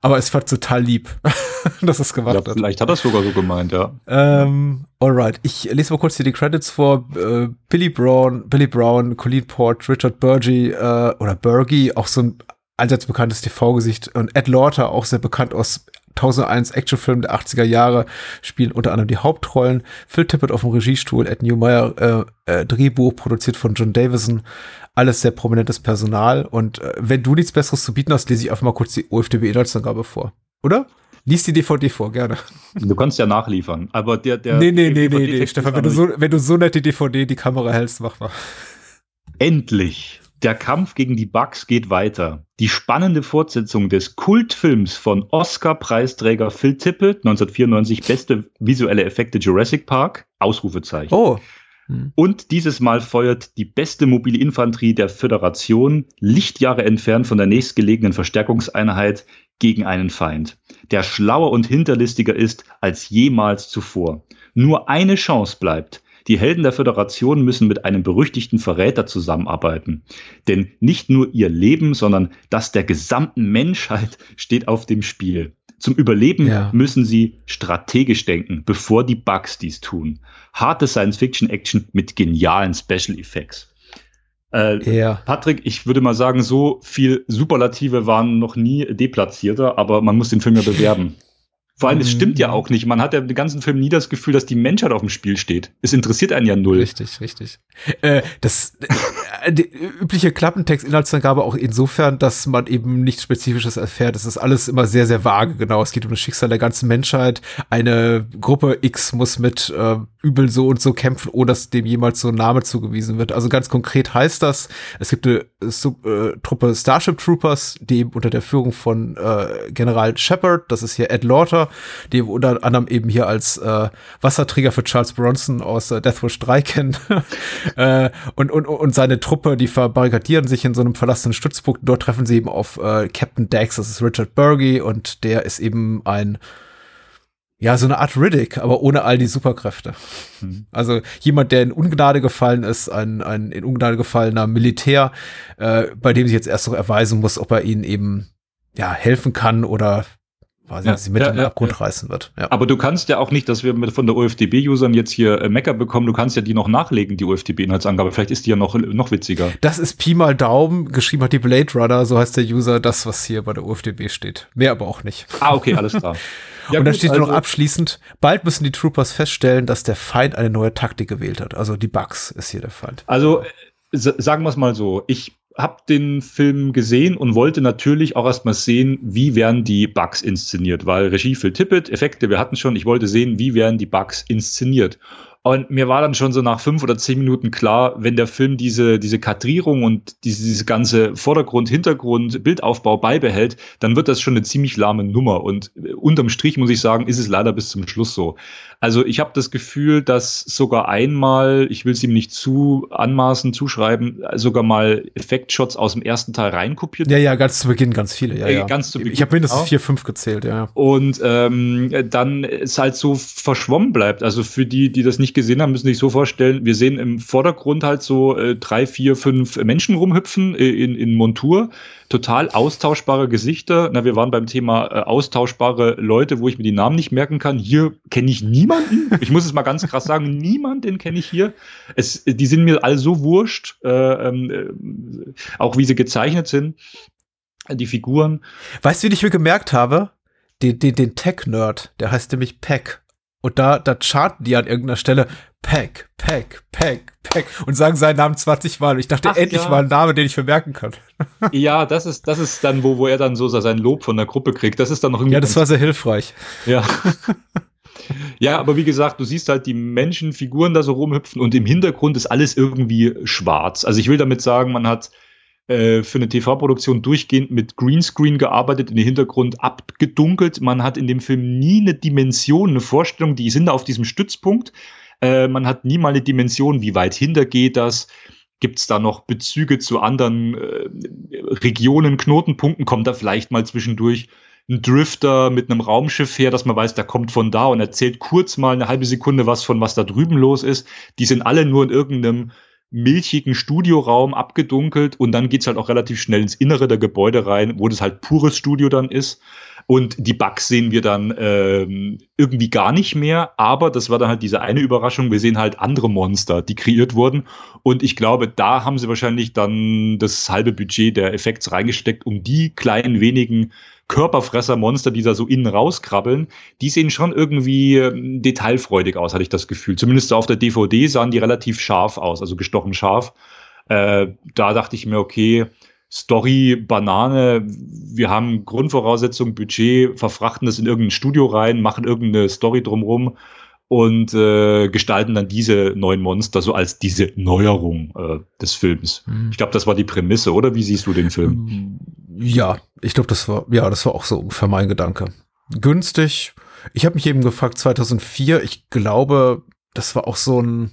S5: Aber es war total lieb, dass es gemacht
S6: ja,
S5: hat.
S6: Vielleicht hat er es sogar so gemeint, ja.
S5: Ähm, alright, ich lese mal kurz hier die Credits vor. Äh, Billy Brown, Billy Brown, Colleen Port, Richard Burgi äh, oder Burgi, auch so ein allseits bekanntes TV-Gesicht und Ed Lauter, auch sehr bekannt aus 1001 Actionfilmen der 80er Jahre, spielen unter anderem die Hauptrollen. Phil Tippett auf dem Regiestuhl, Ed Newmeyer, äh, äh, Drehbuch produziert von John Davison, alles sehr prominentes Personal. Und äh, wenn du nichts Besseres zu bieten hast, lese ich einfach mal kurz die OFDB-Inhaltsangabe vor. Oder? Lies die DVD vor, gerne.
S6: Du kannst ja nachliefern, aber der, der.
S5: Nee, nee, nee, nee, nee, Stefan, wenn du, so, wenn du so nett die DVD die Kamera hältst, mach mal.
S6: Endlich! Der Kampf gegen die Bugs geht weiter. Die spannende Fortsetzung des Kultfilms von Oscar-Preisträger Phil Tippett, 1994 beste visuelle Effekte Jurassic Park, Ausrufezeichen.
S5: Oh.
S6: Hm. Und dieses Mal feuert die beste mobile Infanterie der Föderation Lichtjahre entfernt von der nächstgelegenen Verstärkungseinheit gegen einen Feind, der schlauer und hinterlistiger ist als jemals zuvor. Nur eine Chance bleibt. Die Helden der Föderation müssen mit einem berüchtigten Verräter zusammenarbeiten. Denn nicht nur ihr Leben, sondern das der gesamten Menschheit steht auf dem Spiel. Zum Überleben ja. müssen sie strategisch denken, bevor die Bugs dies tun. Harte Science-Fiction-Action mit genialen Special Effects. Äh, ja. Patrick, ich würde mal sagen, so viel Superlative waren noch nie deplatzierter, aber man muss den Film ja bewerben. Vor allem, es stimmt ja mhm. auch nicht. Man hat ja den ganzen Film nie das Gefühl, dass die Menschheit auf dem Spiel steht. Es interessiert einen ja null.
S5: Richtig, richtig. Äh, das die übliche Klappentext-Inhaltsangabe auch insofern, dass man eben nichts Spezifisches erfährt. Es ist alles immer sehr, sehr vage. Genau, es geht um das Schicksal der ganzen Menschheit. Eine Gruppe X muss mit äh, Übel so und so kämpfen, ohne dass dem jemals so ein Name zugewiesen wird. Also ganz konkret heißt das, es gibt eine Sub, äh, Truppe Starship Troopers, die eben unter der Führung von äh, General Shepard, das ist hier Ed Lauter, die unter anderem eben hier als äh, Wasserträger für Charles Bronson aus äh, Death Wish 3 kennen. äh, und, und, und seine Truppe, die verbarrikadieren sich in so einem verlassenen Stützpunkt. Dort treffen sie eben auf äh, Captain Dax, das ist Richard Burgi, und der ist eben ein ja, so eine Art Riddick, aber ohne all die Superkräfte. Mhm. Also jemand, der in Ungnade gefallen ist, ein, ein in Ungnade gefallener Militär, äh, bei dem sich jetzt erst noch erweisen muss, ob er ihnen eben ja helfen kann oder quasi ja, sie mit ja, in den ja, Abgrund reißen wird.
S6: Ja. Aber du kannst ja auch nicht, dass wir von der OFDB-Usern jetzt hier äh, Mecker bekommen, du kannst ja die noch nachlegen, die OFDB-Inhaltsangabe. Vielleicht ist die ja noch, noch witziger.
S5: Das ist Pi mal Daumen, geschrieben hat die Blade Runner, so heißt der User, das, was hier bei der OFDB steht. Mehr aber auch nicht.
S6: Ah, okay, alles klar.
S5: Ja, und dann gut, steht also noch abschließend, bald müssen die Troopers feststellen, dass der Feind eine neue Taktik gewählt hat. Also die Bugs ist hier der Feind.
S6: Also sagen wir es mal so, ich habe den Film gesehen und wollte natürlich auch erstmal sehen, wie werden die Bugs inszeniert, weil Regie Phil Tippett, Effekte, wir hatten schon, ich wollte sehen, wie werden die Bugs inszeniert. Und mir war dann schon so nach fünf oder zehn Minuten klar, wenn der Film diese, diese Kadrierung und diese, diese ganze Vordergrund, Hintergrund, Bildaufbau beibehält, dann wird das schon eine ziemlich lahme Nummer. Und äh, unterm Strich muss ich sagen, ist es leider bis zum Schluss so. Also ich habe das Gefühl, dass sogar einmal, ich will es ihm nicht zu anmaßen, zuschreiben, sogar mal Effektshots aus dem ersten Teil reinkopiert.
S5: Ja, ja, ganz zu Beginn ganz viele. Ja,
S6: äh,
S5: ja.
S6: Ganz zu Beginn.
S5: Ich habe mindestens vier, fünf gezählt, ja.
S6: Und ähm, dann es halt so verschwommen bleibt. Also für die, die das nicht gesehen haben, müssen sich so vorstellen, wir sehen im Vordergrund halt so äh, drei, vier, fünf Menschen rumhüpfen äh, in, in Montur total austauschbare Gesichter. Na, wir waren beim Thema äh, austauschbare Leute, wo ich mir die Namen nicht merken kann. Hier kenne ich niemanden. Ich muss es mal ganz krass sagen, niemand, den kenne ich hier. Es, die sind mir all so wurscht, äh, ähm, äh, auch wie sie gezeichnet sind, die Figuren.
S5: Weißt du, wie ich mir gemerkt habe? Den, den, den Tech-Nerd, der heißt nämlich Peck. Und da, da charten die an irgendeiner Stelle Peck, Peck, Peck, Peck und sagen seinen Namen 20 Mal. Und ich dachte, Ach, endlich ja. mal ein Name, den ich vermerken kann.
S6: Ja, das ist, das ist dann, wo, wo er dann so sein Lob von der Gruppe kriegt. Das ist dann noch irgendwie.
S5: Ja, das war sehr hilfreich.
S6: Ja. Ja, aber wie gesagt, du siehst halt die Menschenfiguren da so rumhüpfen und im Hintergrund ist alles irgendwie schwarz. Also ich will damit sagen, man hat äh, für eine TV-Produktion durchgehend mit Greenscreen gearbeitet, in den Hintergrund abgedunkelt. Man hat in dem Film nie eine Dimension, eine Vorstellung, die sind da auf diesem Stützpunkt. Äh, man hat nie mal eine Dimension, wie weit hinter geht das. Gibt es da noch Bezüge zu anderen äh, Regionen, Knotenpunkten? Kommt da vielleicht mal zwischendurch ein Drifter mit einem Raumschiff her, dass man weiß, der kommt von da und erzählt kurz mal eine halbe Sekunde was von was da drüben los ist. Die sind alle nur in irgendeinem milchigen Studioraum abgedunkelt und dann geht's halt auch relativ schnell ins Innere der Gebäude rein, wo das halt pures Studio dann ist. Und die Bugs sehen wir dann ähm, irgendwie gar nicht mehr, aber das war dann halt diese eine Überraschung. Wir sehen halt andere Monster, die kreiert wurden. Und ich glaube, da haben sie wahrscheinlich dann das halbe Budget der Effekts reingesteckt, um die kleinen wenigen Körperfresser-Monster, die da so innen rauskrabbeln, die sehen schon irgendwie ähm, detailfreudig aus, hatte ich das Gefühl. Zumindest auf der DVD sahen die relativ scharf aus, also gestochen scharf. Äh, da dachte ich mir, okay, Story, Banane, wir haben Grundvoraussetzungen, Budget, verfrachten das in irgendein Studio rein, machen irgendeine Story drumrum und äh, gestalten dann diese neuen Monster so als diese Neuerung äh, des Films. Mhm. Ich glaube, das war die Prämisse, oder? Wie siehst du den Film?
S5: Ja, ich glaube, das war ja, das war auch so ungefähr mein Gedanke. Günstig. Ich habe mich eben gefragt, 2004, ich glaube, das war auch so ein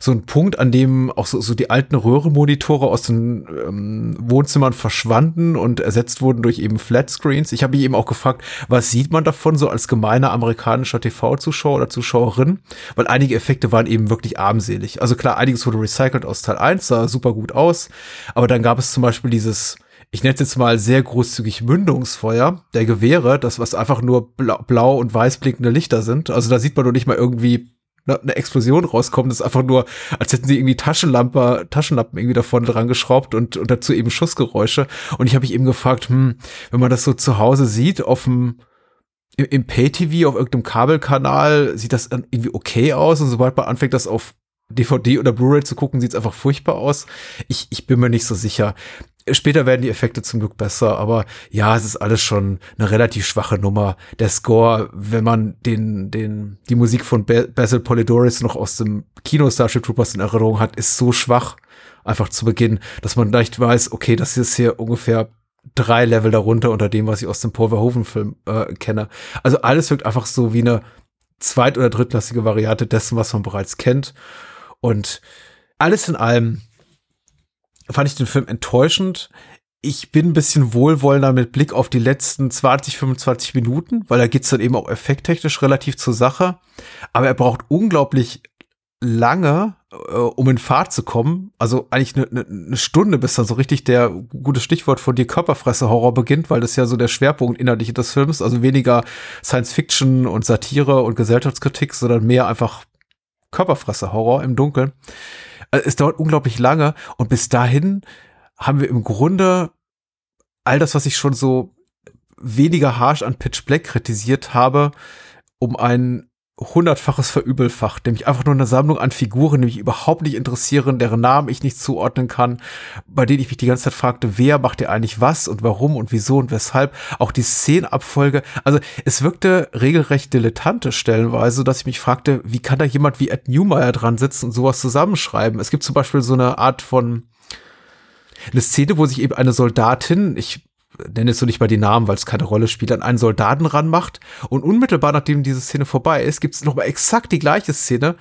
S5: so ein Punkt, an dem auch so, so die alten Röhrenmonitore aus den ähm, Wohnzimmern verschwanden und ersetzt wurden durch eben Flatscreens. Ich habe mich eben auch gefragt, was sieht man davon so als gemeiner amerikanischer TV-Zuschauer oder Zuschauerin? Weil einige Effekte waren eben wirklich armselig. Also klar, einiges wurde recycelt aus Teil 1, sah super gut aus, aber dann gab es zum Beispiel dieses ich nenne es jetzt mal sehr großzügig Mündungsfeuer der Gewehre, das was einfach nur blau, blau und weiß blinkende Lichter sind. Also da sieht man doch nicht mal irgendwie eine Explosion rauskommt, das ist einfach nur, als hätten sie irgendwie Taschenlampe, Taschenlampen irgendwie davon dran geschraubt und, und dazu eben Schussgeräusche. Und ich habe mich eben gefragt, hm, wenn man das so zu Hause sieht, auf dem im Pay-TV, auf irgendeinem Kabelkanal, sieht das irgendwie okay aus. Und sobald man anfängt, das auf DVD oder Blu-ray zu gucken, sieht es einfach furchtbar aus. Ich, ich bin mir nicht so sicher. Später werden die Effekte zum Glück besser, aber ja, es ist alles schon eine relativ schwache Nummer. Der Score, wenn man den, den, die Musik von Basil Polidoris noch aus dem Kino Starship Troopers in Erinnerung hat, ist so schwach, einfach zu Beginn, dass man leicht weiß, okay, das ist hier ungefähr drei Level darunter unter dem, was ich aus dem Paul Verhoeven-Film äh, kenne. Also alles wirkt einfach so wie eine zweit- oder drittklassige Variante dessen, was man bereits kennt. Und alles in allem fand ich den Film enttäuschend. Ich bin ein bisschen wohlwollender mit Blick auf die letzten 20, 25 Minuten, weil da geht's dann eben auch effekttechnisch relativ zur Sache. Aber er braucht unglaublich lange, äh, um in Fahrt zu kommen. Also eigentlich eine ne, ne Stunde, bis dann so richtig der gute Stichwort von dir Körperfresse-Horror beginnt, weil das ja so der Schwerpunkt innerlich des Films, also weniger Science-Fiction und Satire und Gesellschaftskritik, sondern mehr einfach Körperfresse-Horror im Dunkeln. Also es dauert unglaublich lange und bis dahin haben wir im Grunde all das, was ich schon so weniger harsh an Pitch Black kritisiert habe, um ein hundertfaches Verübelfach, nämlich einfach nur eine Sammlung an Figuren, die mich überhaupt nicht interessieren, deren Namen ich nicht zuordnen kann, bei denen ich mich die ganze Zeit fragte, wer macht der eigentlich was und warum und wieso und weshalb. Auch die Szenenabfolge, also es wirkte regelrecht dilettantisch stellenweise, dass ich mich fragte, wie kann da jemand wie Ed Newmeyer dran sitzen und sowas zusammenschreiben? Es gibt zum Beispiel so eine Art von eine Szene, wo sich eben eine Soldatin, ich nenne jetzt so nicht mal die Namen, weil es keine Rolle spielt, an einen Soldaten ranmacht. Und unmittelbar nachdem diese Szene vorbei ist, gibt es nochmal exakt die gleiche Szene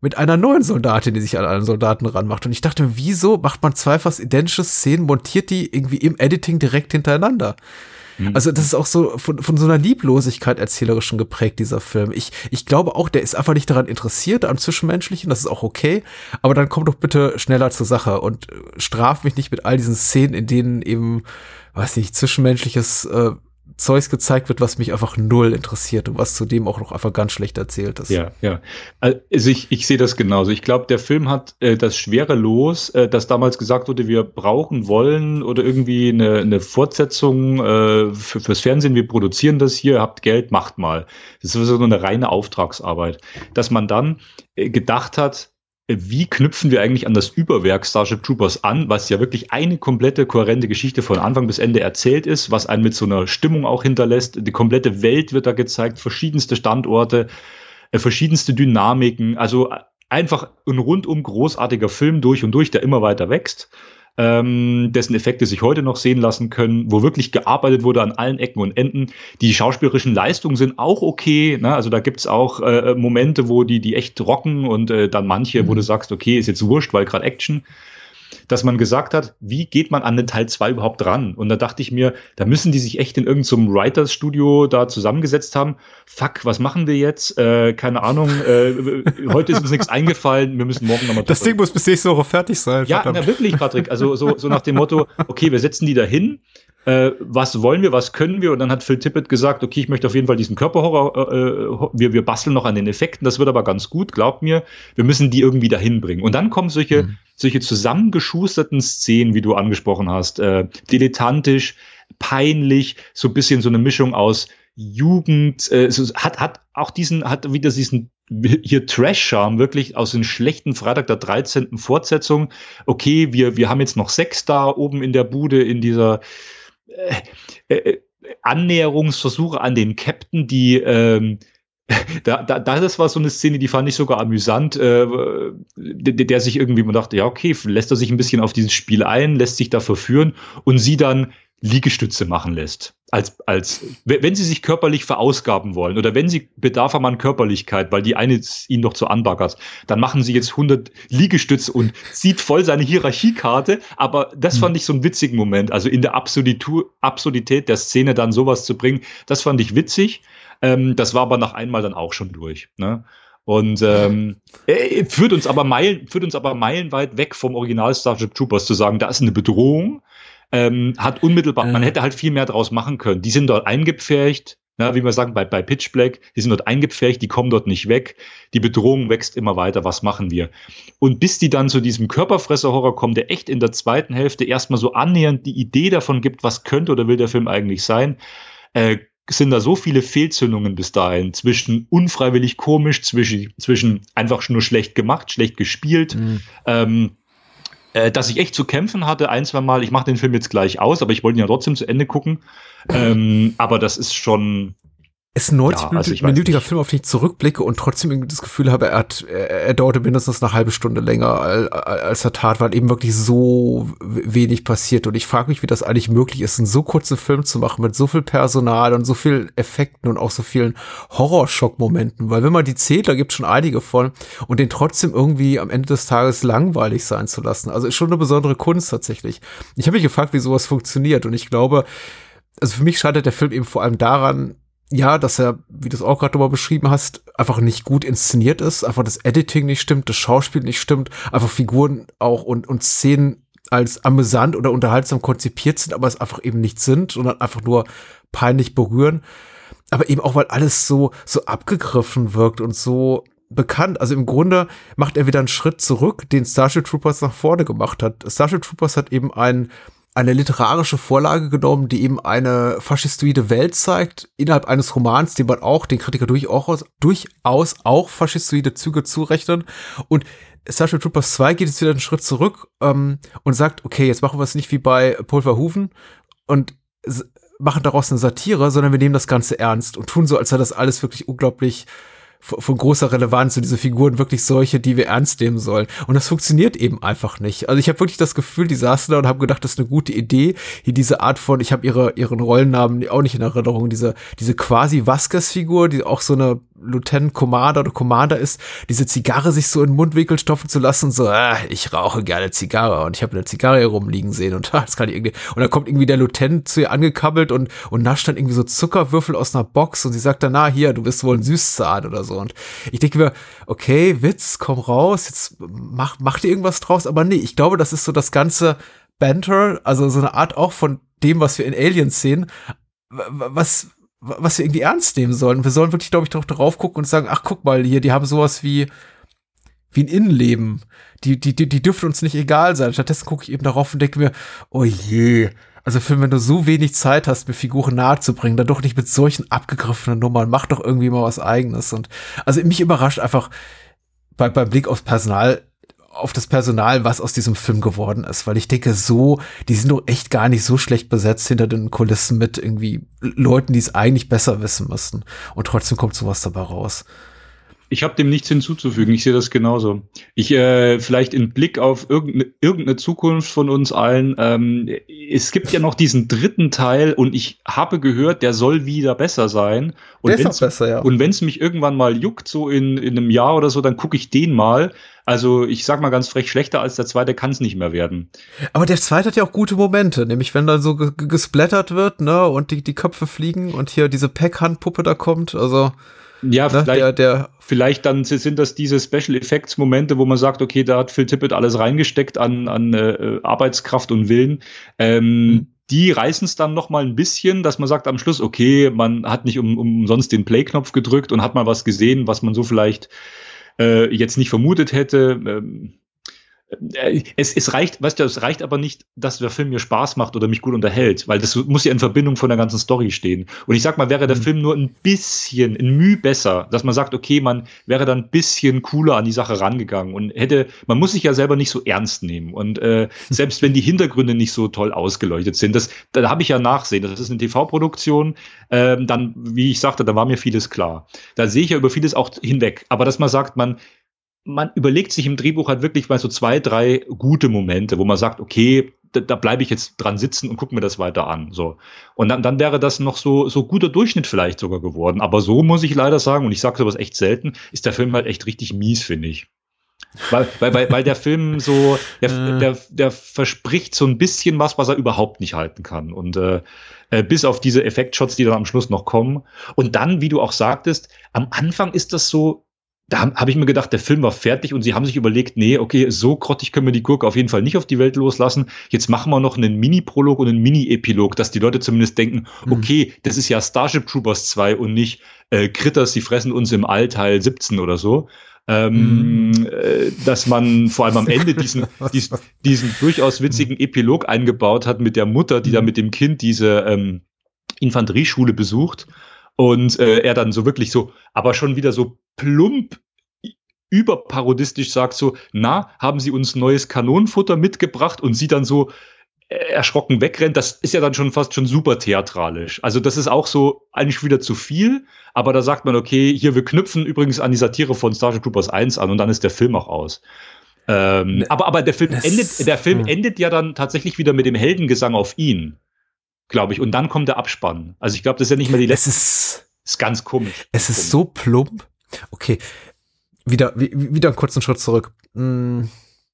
S5: mit einer neuen Soldatin, die sich an einen Soldaten ranmacht. Und ich dachte, wieso macht man zwei fast identische Szenen, montiert die irgendwie im Editing direkt hintereinander? Mhm. Also das ist auch so von, von so einer Lieblosigkeit erzählerischen geprägt, dieser Film. Ich, ich glaube auch, der ist einfach nicht daran interessiert, am Zwischenmenschlichen, das ist auch okay, aber dann komm doch bitte schneller zur Sache und straf mich nicht mit all diesen Szenen, in denen eben weiß nicht, zwischenmenschliches äh, Zeugs gezeigt wird, was mich einfach null interessiert und was zudem auch noch einfach ganz schlecht erzählt ist.
S6: Ja, ja. Also ich, ich sehe das genauso. Ich glaube, der Film hat äh, das schwere Los, äh, dass damals gesagt wurde, wir brauchen, wollen oder irgendwie eine, eine Fortsetzung äh, für, fürs Fernsehen, wir produzieren das hier, habt Geld, macht mal. Das ist so eine reine Auftragsarbeit. Dass man dann äh, gedacht hat, wie knüpfen wir eigentlich an das Überwerk Starship Troopers an, was ja wirklich eine komplette kohärente Geschichte von Anfang bis Ende erzählt ist, was einen mit so einer Stimmung auch hinterlässt. Die komplette Welt wird da gezeigt, verschiedenste Standorte, äh, verschiedenste Dynamiken. Also einfach ein rundum großartiger Film durch und durch, der immer weiter wächst ähm, dessen Effekte sich heute noch sehen lassen können, wo wirklich gearbeitet wurde an allen Ecken und Enden. Die schauspielerischen Leistungen sind auch okay. Ne? Also da gibt's auch äh, Momente, wo die, die echt rocken und äh, dann manche, mhm. wo du sagst, okay, ist jetzt wurscht, weil gerade Action. Dass man gesagt hat, wie geht man an den Teil 2 überhaupt ran? Und da dachte ich mir, da müssen die sich echt in irgendeinem Writers-Studio da zusammengesetzt haben. Fuck, was machen wir jetzt? Äh, keine Ahnung, äh, heute ist uns nichts eingefallen, wir müssen morgen nochmal
S5: Das Ding muss bis nächste Woche fertig sein.
S6: Ja, na, wirklich, Patrick. Also so, so nach dem Motto, okay, wir setzen die da hin, äh, was wollen wir, was können wir? Und dann hat Phil Tippett gesagt, okay, ich möchte auf jeden Fall diesen Körperhorror, äh, äh, wir, wir basteln noch an den Effekten, das wird aber ganz gut, glaubt mir, wir müssen die irgendwie dahin bringen. Und dann kommen solche, mhm. solche zusammengeschusterten Szenen, wie du angesprochen hast, äh, dilettantisch, peinlich, so ein bisschen so eine Mischung aus Jugend, äh, es hat, hat auch diesen, hat wieder diesen hier Trash-Charme wirklich aus den schlechten Freitag der 13. Fortsetzung. Okay, wir, wir haben jetzt noch sechs da oben in der Bude in dieser äh, äh, Annäherungsversuche an den Captain, die ähm, da, da, das war so eine Szene, die fand ich sogar amüsant, äh, der, der sich irgendwie man dachte, ja, okay, lässt er sich ein bisschen auf dieses Spiel ein, lässt sich da verführen und sie dann Liegestütze machen lässt. Als, als, wenn sie sich körperlich verausgaben wollen oder wenn sie Bedarf haben an Körperlichkeit, weil die eine ihn doch zu anbaggert, dann machen sie jetzt 100 Liegestütze und zieht voll seine Hierarchiekarte. Aber das mhm. fand ich so einen witzigen Moment. Also in der Absurdität der Szene dann sowas zu bringen, das fand ich witzig. Ähm, das war aber nach einmal dann auch schon durch. Ne? Und ähm, äh, führt uns aber Meilen, führt uns aber meilenweit weg vom Original Starship Troopers zu sagen, da ist eine Bedrohung ähm, hat unmittelbar, man hätte halt viel mehr draus machen können. Die sind dort eingepfercht, na, wie wir sagen, bei, bei Pitch Black, die sind dort eingepfercht, die kommen dort nicht weg, die Bedrohung wächst immer weiter, was machen wir? Und bis die dann zu diesem Körperfresser-Horror kommen, der echt in der zweiten Hälfte erstmal so annähernd die Idee davon gibt, was könnte oder will der Film eigentlich sein, äh, sind da so viele Fehlzündungen bis dahin, zwischen unfreiwillig komisch, zwischen, zwischen einfach nur schlecht gemacht, schlecht gespielt, mhm. ähm, äh, dass ich echt zu kämpfen hatte, ein, zwei Mal. Ich mache den Film jetzt gleich aus, aber ich wollte ihn ja trotzdem zu Ende gucken. Ähm, aber das ist schon,
S5: ist ein 90-minütiger ja, also Film, auf den ich zurückblicke und trotzdem irgendwie das Gefühl habe, er, hat, er, er dauerte mindestens eine halbe Stunde länger, als, als er tat, weil eben wirklich so wenig passiert. Und ich frage mich, wie das eigentlich möglich ist, einen so kurzen Film zu machen mit so viel Personal und so vielen Effekten und auch so vielen Horrorschock-Momenten. Weil wenn man die zählt, da gibt es schon einige von und den trotzdem irgendwie am Ende des Tages langweilig sein zu lassen. Also ist schon eine besondere Kunst tatsächlich. Ich habe mich gefragt, wie sowas funktioniert und ich glaube, also für mich scheitert der Film eben vor allem daran, ja, dass er, wie du es auch gerade nochmal beschrieben hast, einfach nicht gut inszeniert ist, einfach das Editing nicht stimmt, das Schauspiel nicht stimmt, einfach Figuren auch und, und Szenen als amüsant oder unterhaltsam konzipiert sind, aber es einfach eben nicht sind, sondern einfach nur peinlich berühren. Aber eben auch, weil alles so, so abgegriffen wirkt und so bekannt. Also im Grunde macht er wieder einen Schritt zurück, den Starship Troopers nach vorne gemacht hat. Starship Troopers hat eben einen eine literarische Vorlage genommen, die eben eine faschistoide Welt zeigt, innerhalb eines Romans, den man auch, den Kritiker durchaus, durchaus auch faschistoide Züge zurechnen. Und Starship Troopers 2 geht jetzt wieder einen Schritt zurück ähm, und sagt, okay, jetzt machen wir es nicht wie bei Paul Verhoeven und machen daraus eine Satire, sondern wir nehmen das Ganze ernst und tun so, als sei das alles wirklich unglaublich von großer Relevanz und diese Figuren wirklich solche, die wir ernst nehmen sollen. Und das funktioniert eben einfach nicht. Also ich habe wirklich das Gefühl, die saßen da und haben gedacht, das ist eine gute Idee. Hier diese Art von, ich habe ihre ihren Rollennamen auch nicht in Erinnerung, diese diese quasi Vasquez-Figur, die auch so eine Lieutenant Commander oder Commander ist, diese Zigarre sich so in den Mundwinkel stopfen zu lassen, so, äh, ich rauche gerne Zigarre und ich habe eine Zigarre rumliegen sehen und das kann ich irgendwie, und dann kommt irgendwie der Lieutenant zu ihr angekabbelt und, und nascht dann irgendwie so Zuckerwürfel aus einer Box und sie sagt dann, na, hier, du bist wohl ein Süßzahn oder so. Und ich denke mir, okay, Witz, komm raus, jetzt mach, mach dir irgendwas draus, aber nee, ich glaube, das ist so das ganze Banter, also so eine Art auch von dem, was wir in Aliens sehen, was, was wir irgendwie ernst nehmen sollen. Wir sollen wirklich, glaube ich, darauf gucken und sagen, ach, guck mal hier, die haben sowas wie, wie ein Innenleben. Die, die, die, die dürfen uns nicht egal sein. Stattdessen gucke ich eben darauf und denke mir, oh je, also Film, wenn du so wenig Zeit hast, mir Figuren nahe zu bringen, dann doch nicht mit solchen abgegriffenen Nummern, mach doch irgendwie mal was eigenes. Und also mich überrascht einfach bei, beim Blick aufs Personal, auf das Personal, was aus diesem Film geworden ist, weil ich denke, so, die sind doch echt gar nicht so schlecht besetzt hinter den Kulissen mit irgendwie Leuten, die es eigentlich besser wissen müssten. Und trotzdem kommt sowas dabei raus.
S6: Ich habe dem nichts hinzuzufügen. Ich sehe das genauso. Ich äh, vielleicht in Blick auf irgendeine, irgendeine Zukunft von uns allen. Ähm, es gibt ja noch diesen dritten Teil und ich habe gehört, der soll wieder besser sein. Und
S5: der ist auch besser, ja.
S6: Und wenn es mich irgendwann mal juckt, so in, in einem Jahr oder so, dann gucke ich den mal. Also ich sag mal ganz frech, schlechter als der zweite kann es nicht mehr werden.
S5: Aber der zweite hat ja auch gute Momente, nämlich wenn da so gesplattert wird, ne, und die, die Köpfe fliegen und hier diese Pack-Handpuppe da kommt. Also
S6: ja, ne, vielleicht, der, der vielleicht dann sind das diese Special Effects Momente, wo man sagt, okay, da hat Phil Tippett alles reingesteckt an, an äh, Arbeitskraft und Willen. Ähm, mhm. Die reißen es dann noch mal ein bisschen, dass man sagt am Schluss, okay, man hat nicht um, umsonst den Play-Knopf gedrückt und hat mal was gesehen, was man so vielleicht äh, jetzt nicht vermutet hätte. Ähm, äh, es, es reicht, weißt du, es reicht aber nicht, dass der Film mir Spaß macht oder mich gut unterhält, weil das muss ja in Verbindung von der ganzen Story stehen. Und ich sag mal, wäre der mhm. Film nur ein bisschen, ein Mühe besser, dass man sagt, okay, man wäre dann ein bisschen cooler an die Sache rangegangen und hätte, man muss sich ja selber nicht so ernst nehmen. Und äh, selbst wenn die Hintergründe nicht so toll ausgeleuchtet sind, das, da habe ich ja Nachsehen. Das ist eine TV-Produktion, ähm, dann, wie ich sagte, da war mir vieles klar. Da sehe ich ja über vieles auch hinweg. Aber dass man sagt, man man überlegt sich im Drehbuch halt wirklich mal so zwei, drei gute Momente, wo man sagt, okay, da, da bleibe ich jetzt dran sitzen und gucke mir das weiter an. So. Und dann, dann wäre das noch so, so guter Durchschnitt vielleicht sogar geworden. Aber so muss ich leider sagen, und ich sage sowas echt selten, ist der Film halt echt richtig mies, finde ich. Weil, weil, weil, weil der Film so, der, äh. der, der verspricht so ein bisschen was, was er überhaupt nicht halten kann. Und äh, äh, bis auf diese Effektshots, die dann am Schluss noch kommen. Und dann, wie du auch sagtest, am Anfang ist das so, da habe hab ich mir gedacht, der Film war fertig und sie haben sich überlegt, nee, okay, so grottig können wir die Gurke auf jeden Fall nicht auf die Welt loslassen. Jetzt machen wir noch einen Mini-Prolog und einen Mini-Epilog, dass die Leute zumindest denken, mhm. okay, das ist ja Starship Troopers 2 und nicht äh, Critters, die fressen uns im Allteil 17 oder so. Ähm, mhm. äh, dass man vor allem am Ende diesen, diesen, diesen durchaus witzigen Epilog eingebaut hat mit der Mutter, die da mhm. mit dem Kind diese ähm, Infanterieschule besucht und äh, er dann so wirklich so, aber schon wieder so plump überparodistisch sagt so, na, haben Sie uns neues Kanonenfutter mitgebracht? Und sie dann so äh, erschrocken wegrennt. Das ist ja dann schon fast schon super theatralisch. Also das ist auch so eigentlich wieder zu viel, aber da sagt man, okay, hier, wir knüpfen übrigens an die Satire von Starship Troopers 1 an und dann ist der Film auch aus. Ähm, aber, aber der Film endet, der Film endet ja dann tatsächlich wieder mit dem Heldengesang auf ihn glaube ich. Und dann kommt der Abspann. Also ich glaube, das ist ja nicht mehr die
S5: letzte. Es ist,
S6: ist ganz komisch.
S5: Es ist so plump. Okay, wieder, wieder einen kurzen Schritt zurück. Hm,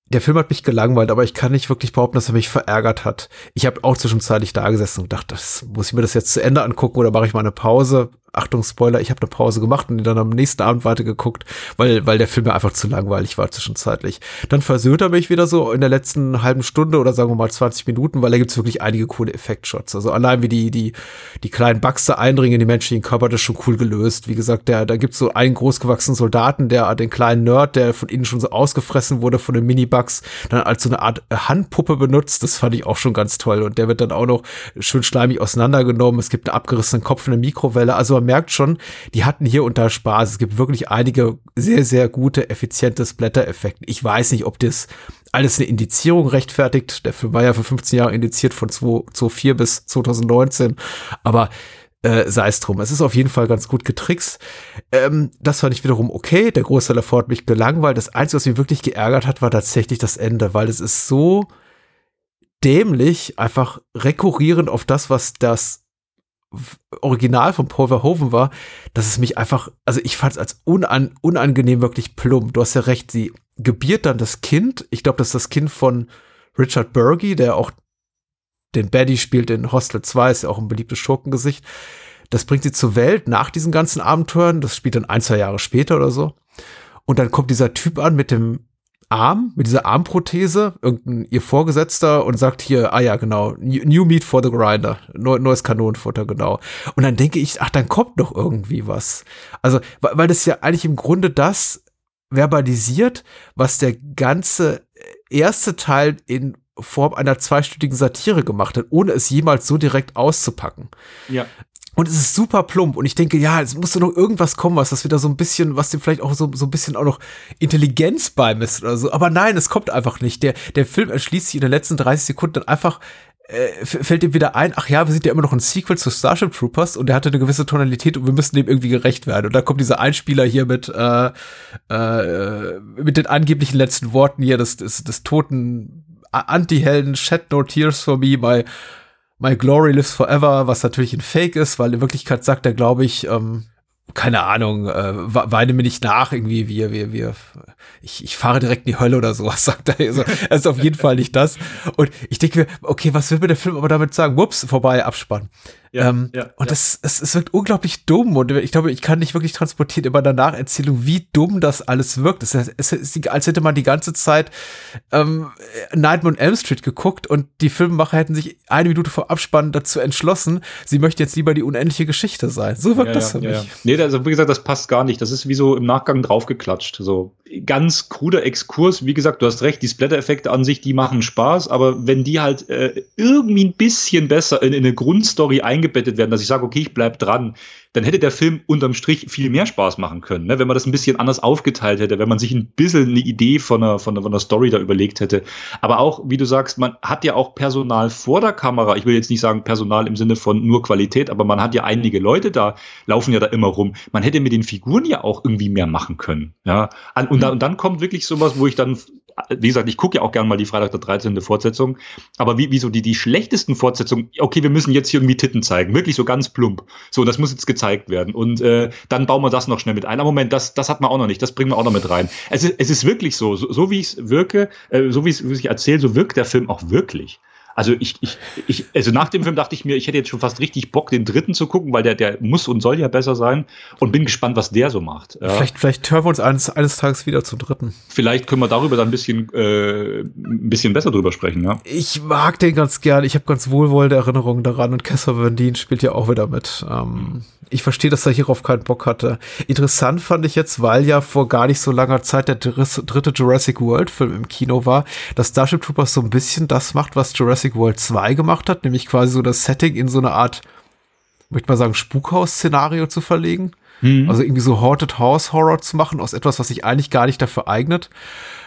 S5: der Film hat mich gelangweilt, aber ich kann nicht wirklich behaupten, dass er mich verärgert hat. Ich habe auch zwischenzeitlich da gesessen und gedacht, das muss ich mir das jetzt zu Ende angucken oder mache ich mal eine Pause? Achtung, Spoiler, ich habe eine Pause gemacht und dann am nächsten Abend weitergeguckt, weil, weil der Film mir einfach zu langweilig war zwischenzeitlich. Dann versöhnt er mich wieder so in der letzten halben Stunde oder sagen wir mal 20 Minuten, weil da gibt's wirklich einige coole Effektshots. Also allein wie die, die, die kleinen Bugs da eindringen in die menschlichen Körper, das ist schon cool gelöst. Wie gesagt, der, da gibt's so einen großgewachsenen Soldaten, der den kleinen Nerd, der von innen schon so ausgefressen wurde von den Minibugs, dann als so eine Art Handpuppe benutzt. Das fand ich auch schon ganz toll. Und der wird dann auch noch schön schleimig auseinandergenommen. Es gibt einen abgerissenen Kopf in der Mikrowelle. Also merkt schon, die hatten hier da Spaß. Es gibt wirklich einige sehr, sehr gute, effiziente Splatter-Effekte. Ich weiß nicht, ob das alles eine Indizierung rechtfertigt. Der Film war ja für 15 Jahre indiziert von 2004 bis 2019. Aber äh, sei es drum. Es ist auf jeden Fall ganz gut getrickst. Ähm, das fand ich wiederum okay. Der Großteil davor hat mich gelangweilt. Das Einzige, was mich wirklich geärgert hat, war tatsächlich das Ende, weil es ist so dämlich, einfach rekurrierend auf das, was das Original von Paul Verhoeven war, dass es mich einfach, also ich fand es als unan, unangenehm wirklich plump. Du hast ja recht, sie gebiert dann das Kind. Ich glaube, das ist das Kind von Richard Burgi, der auch den Baddy spielt in Hostel 2, ist ja auch ein beliebtes Schurkengesicht. Das bringt sie zur Welt nach diesen ganzen Abenteuern. Das spielt dann ein, zwei Jahre später oder so. Und dann kommt dieser Typ an mit dem Arm, mit dieser Armprothese, irgendein ihr Vorgesetzter und sagt hier, ah ja, genau, New Meat for the Grinder, neues Kanonenfutter, genau. Und dann denke ich, ach, dann kommt noch irgendwie was. Also, weil das ja eigentlich im Grunde das verbalisiert, was der ganze erste Teil in Form einer zweistündigen Satire gemacht hat, ohne es jemals so direkt auszupacken.
S6: Ja.
S5: Und es ist super plump. Und ich denke, ja, es muss doch noch irgendwas kommen, was das wieder so ein bisschen, was dem vielleicht auch so, so ein bisschen auch noch Intelligenz beimisst oder so. Aber nein, es kommt einfach nicht. Der, der Film erschließt sich in den letzten 30 Sekunden dann einfach äh, fällt ihm wieder ein, ach ja, wir sind ja immer noch ein Sequel zu Starship Troopers und der hatte eine gewisse Tonalität und wir müssen dem irgendwie gerecht werden. Und da kommt dieser Einspieler hier mit, äh, äh, mit den angeblichen letzten Worten hier des, des, des toten Anti-Helden, Shed No Tears for Me, my, my glory lives forever, was natürlich ein Fake ist, weil in Wirklichkeit sagt er, glaube ich, ähm, keine Ahnung, äh, weine mir nicht nach, irgendwie, wir, wir, wir, ich, ich fahre direkt in die Hölle oder sowas, sagt er. Also, er ist auf jeden Fall nicht das. Und ich denke mir, okay, was will mir der Film aber damit sagen? Wups, vorbei, Abspann. Ja, ähm, ja, und. Das, es, es wirkt unglaublich dumm und ich glaube, ich kann nicht wirklich transportieren in meiner Nacherzählung, wie dumm das alles wirkt. Es, es ist, als hätte man die ganze Zeit ähm, Nightmare on Elm Street geguckt und die Filmemacher hätten sich eine Minute vor Abspann dazu entschlossen, sie möchte jetzt lieber die unendliche Geschichte sein. So wirkt das für mich.
S6: Nee, also wie gesagt, das passt gar nicht. Das ist wie so im Nachgang draufgeklatscht. So ganz kruder Exkurs. Wie gesagt, du hast recht, die Splatter-Effekte an sich, die machen Spaß, aber wenn die halt äh, irgendwie ein bisschen besser in, in eine Grundstory eingebettet werden, dass ich sage, okay, ich bleib dran, dann hätte der Film unterm Strich viel mehr Spaß machen können, ne? wenn man das ein bisschen anders aufgeteilt hätte, wenn man sich ein bisschen eine Idee von einer, von einer, von einer Story da überlegt hätte. Aber auch, wie du sagst, man hat ja auch Personal vor der Kamera. Ich will jetzt nicht sagen Personal im Sinne von nur Qualität, aber man hat ja einige Leute da, laufen ja da immer rum. Man hätte mit den Figuren ja auch irgendwie mehr machen können. Ja? Und, da, und dann kommt wirklich sowas, wo ich dann wie gesagt, ich gucke ja auch gerne mal die Freitag der 13. Fortsetzung, aber wie, wie so die, die schlechtesten Fortsetzungen, okay, wir müssen jetzt hier irgendwie Titten zeigen, wirklich so ganz plump. So, das muss jetzt gezeigt werden. Und äh, dann bauen wir das noch schnell mit ein. Aber Moment, das, das hat man auch noch nicht, das bringen wir auch noch mit rein. Es ist, es ist wirklich so, so, so wie ich es wirke, äh, so wie ich erzähle, so wirkt der Film auch wirklich. Also ich, ich, ich, also nach dem Film dachte ich mir, ich hätte jetzt schon fast richtig Bock, den dritten zu gucken, weil der, der muss und soll ja besser sein und bin gespannt, was der so macht.
S5: Ja. Vielleicht, vielleicht hören wir uns eines, eines Tages wieder zum dritten.
S6: Vielleicht können wir darüber dann ein bisschen, äh, ein bisschen besser drüber sprechen, ja.
S5: Ich mag den ganz gern. Ich habe ganz wohlwollende Erinnerungen daran und Kessler Van Dien spielt ja auch wieder mit. Ähm, ich verstehe, dass er hierauf keinen Bock hatte. Interessant fand ich jetzt, weil ja vor gar nicht so langer Zeit der dritte Jurassic World Film im Kino war, dass Starship Troopers so ein bisschen das macht, was Jurassic World 2 gemacht hat, nämlich quasi so das Setting in so eine Art, möchte mal sagen, Spukhaus-Szenario zu verlegen. Mhm. Also irgendwie so Haunted House Horror zu machen aus etwas, was sich eigentlich gar nicht dafür eignet.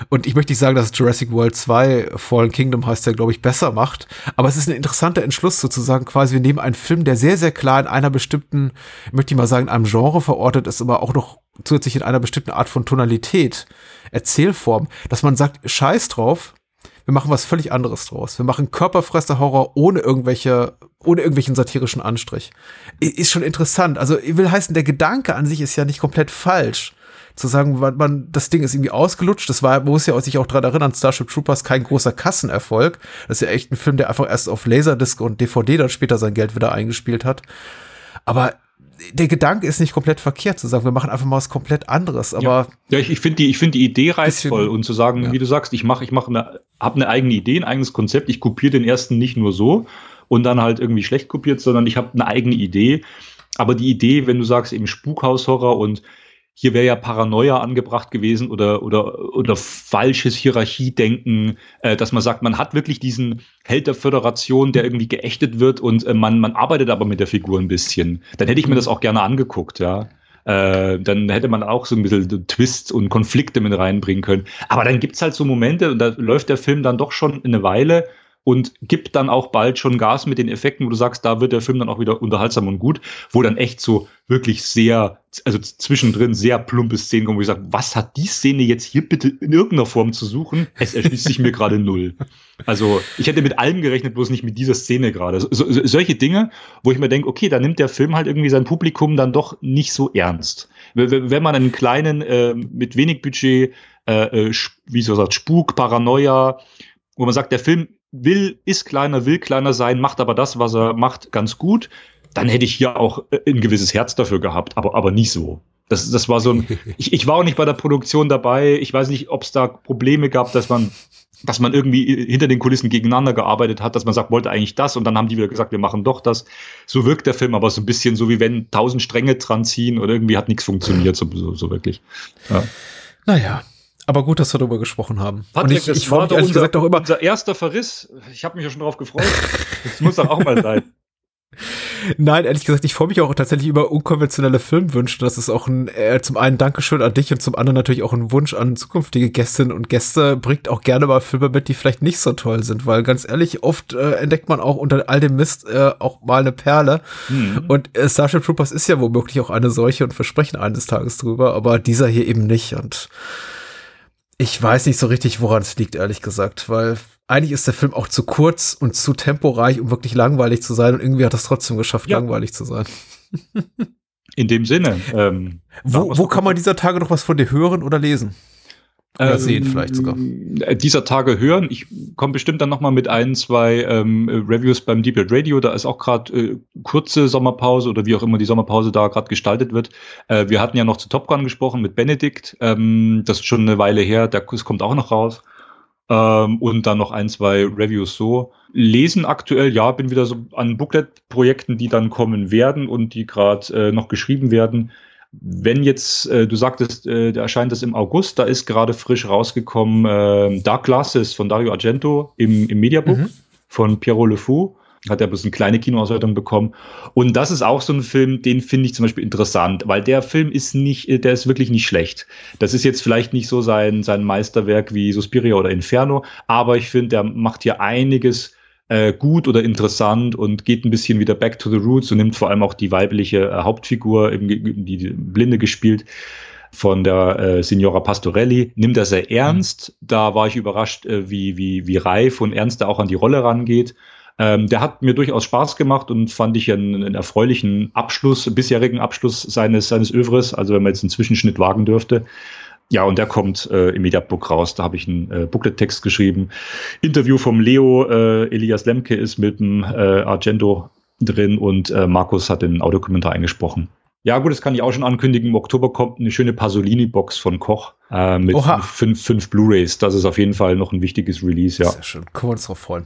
S5: Und ich möchte nicht sagen, dass Jurassic World 2 Fallen Kingdom heißt der, glaube ich, besser macht. Aber es ist ein interessanter Entschluss sozusagen quasi, wir nehmen einen Film, der sehr, sehr klar in einer bestimmten, möchte ich mal sagen, in einem Genre verortet ist, aber auch noch zusätzlich in einer bestimmten Art von Tonalität, Erzählform, dass man sagt, scheiß drauf, wir machen was völlig anderes draus. Wir machen Körperfresser-Horror ohne irgendwelche, ohne irgendwelchen satirischen Anstrich. Ist schon interessant. Also, ich will heißen, der Gedanke an sich ist ja nicht komplett falsch. Zu sagen, man, man das Ding ist irgendwie ausgelutscht. Das war, man muss ja sich auch dran erinnern, Starship Troopers kein großer Kassenerfolg. Das ist ja echt ein Film, der einfach erst auf Laserdisc und DVD dann später sein Geld wieder eingespielt hat. Aber der Gedanke ist nicht komplett verkehrt zu sagen, wir machen einfach mal was komplett anderes. Aber
S6: ja, ja ich, ich finde die, ich finde die Idee reizvoll und zu sagen, ja. wie du sagst, ich mache, ich mache eine, habe eine eigene Idee, ein eigenes Konzept. Ich kopiere den ersten nicht nur so und dann halt irgendwie schlecht kopiert, sondern ich habe eine eigene Idee. Aber die Idee, wenn du sagst eben Spukhaushorror und hier wäre ja Paranoia angebracht gewesen oder, oder, oder falsches Hierarchiedenken, äh, dass man sagt, man hat wirklich diesen Held der Föderation, der irgendwie geächtet wird und äh, man, man arbeitet aber mit der Figur ein bisschen. Dann hätte ich mir das auch gerne angeguckt, ja. Äh, dann hätte man auch so ein bisschen Twists und Konflikte mit reinbringen können. Aber dann gibt's halt so Momente, und da läuft der Film dann doch schon eine Weile und gibt dann auch bald schon Gas mit den Effekten, wo du sagst, da wird der Film dann auch wieder unterhaltsam und gut, wo dann echt so wirklich sehr, also zwischendrin sehr plumpe Szenen kommen, wo ich sage, was hat die Szene jetzt hier bitte in irgendeiner Form zu suchen? Es erschließt sich mir gerade null. Also ich hätte mit allem gerechnet, bloß nicht mit dieser Szene gerade. So, so, solche Dinge, wo ich mir denke, okay, da nimmt der Film halt irgendwie sein Publikum dann doch nicht so ernst. Wenn man einen kleinen, äh, mit wenig Budget, äh, äh wie so sagt, Spuk, Paranoia, wo man sagt, der Film will, ist kleiner, will kleiner sein, macht aber das, was er macht, ganz gut, dann hätte ich hier auch äh, ein gewisses Herz dafür gehabt, aber, aber nicht so. Das, das war so ein, ich, ich war auch nicht bei der Produktion dabei. Ich weiß nicht, ob es da Probleme gab, dass man, dass man irgendwie hinter den Kulissen gegeneinander gearbeitet hat, dass man sagt, wollte eigentlich das und dann haben die wieder gesagt, wir machen doch das. So wirkt der Film aber so ein bisschen so, wie wenn tausend Stränge dran ziehen oder irgendwie hat nichts funktioniert, so, so, so wirklich. Ja.
S5: Naja, aber gut, dass wir darüber gesprochen haben.
S6: Patrick, und ich, ich freue mich ehrlich unser, gesagt auch immer. Unser erster Verriss. Ich habe mich ja schon darauf gefreut. Das muss doch auch mal sein.
S5: Nein, ehrlich gesagt, ich freue mich auch tatsächlich über unkonventionelle Filmwünsche. Das ist auch ein, äh, zum einen Dankeschön an dich und zum anderen natürlich auch ein Wunsch an zukünftige Gästinnen und Gäste. Bringt auch gerne mal Filme mit, die vielleicht nicht so toll sind, weil ganz ehrlich, oft äh, entdeckt man auch unter all dem Mist äh, auch mal eine Perle. Mhm. Und äh, Starship Troopers ist ja womöglich auch eine solche und versprechen eines Tages drüber, aber dieser hier eben nicht. Und ich weiß nicht so richtig, woran es liegt, ehrlich gesagt, weil eigentlich ist der Film auch zu kurz und zu temporeich, um wirklich langweilig zu sein. Und irgendwie hat es trotzdem geschafft, ja. langweilig zu sein.
S6: In dem Sinne. Ähm,
S5: wo wo kann man dieser Tage noch was von dir hören oder lesen? Oder ähm, sehen vielleicht sogar.
S6: Äh, dieser Tage hören. Ich komme bestimmt dann noch mal mit ein, zwei ähm, Reviews beim Deep Red Radio. Da ist auch gerade äh, kurze Sommerpause oder wie auch immer die Sommerpause da gerade gestaltet wird. Äh, wir hatten ja noch zu Top Gun gesprochen mit Benedikt. Ähm, das ist schon eine Weile her. Der Kurs kommt auch noch raus ähm, und dann noch ein, zwei Reviews so. Lesen aktuell, ja, bin wieder so an Booklet-Projekten, die dann kommen werden und die gerade äh, noch geschrieben werden. Wenn jetzt, äh, du sagtest, äh, da erscheint das im August, da ist gerade frisch rausgekommen äh, Dark Glasses von Dario Argento im, im Mediabook mhm. von Piero Le Fou hat er bloß eine kleine Kinoauswertung bekommen. Und das ist auch so ein Film, den finde ich zum Beispiel interessant, weil der Film ist nicht, der ist wirklich nicht schlecht. Das ist jetzt vielleicht nicht so sein, sein Meisterwerk wie Suspiria oder Inferno, aber ich finde, der macht hier einiges äh, gut oder interessant und geht ein bisschen wieder back to the roots und nimmt vor allem auch die weibliche äh, Hauptfigur, eben, die, Blinde gespielt, von der äh, Signora Pastorelli, nimmt er sehr ernst. Mhm. Da war ich überrascht, äh, wie, wie, wie reif und ernst er auch an die Rolle rangeht. Ähm, der hat mir durchaus Spaß gemacht und fand ich einen, einen erfreulichen Abschluss, bisherigen Abschluss seines, seines Övres, also wenn man jetzt einen Zwischenschnitt wagen dürfte. Ja, und der kommt äh, im Mediabook raus. Da habe ich einen äh, Booklet-Text geschrieben. Interview vom Leo, äh, Elias Lemke ist mit dem äh, Argento drin und äh, Markus hat den Audiokommentar eingesprochen. Ja, gut, das kann ich auch schon ankündigen. Im Oktober kommt eine schöne Pasolini-Box von Koch äh, mit fünf, fünf Blu-Rays. Das ist auf jeden Fall noch ein wichtiges Release, ja.
S5: Sehr schön. Können wir uns drauf freuen.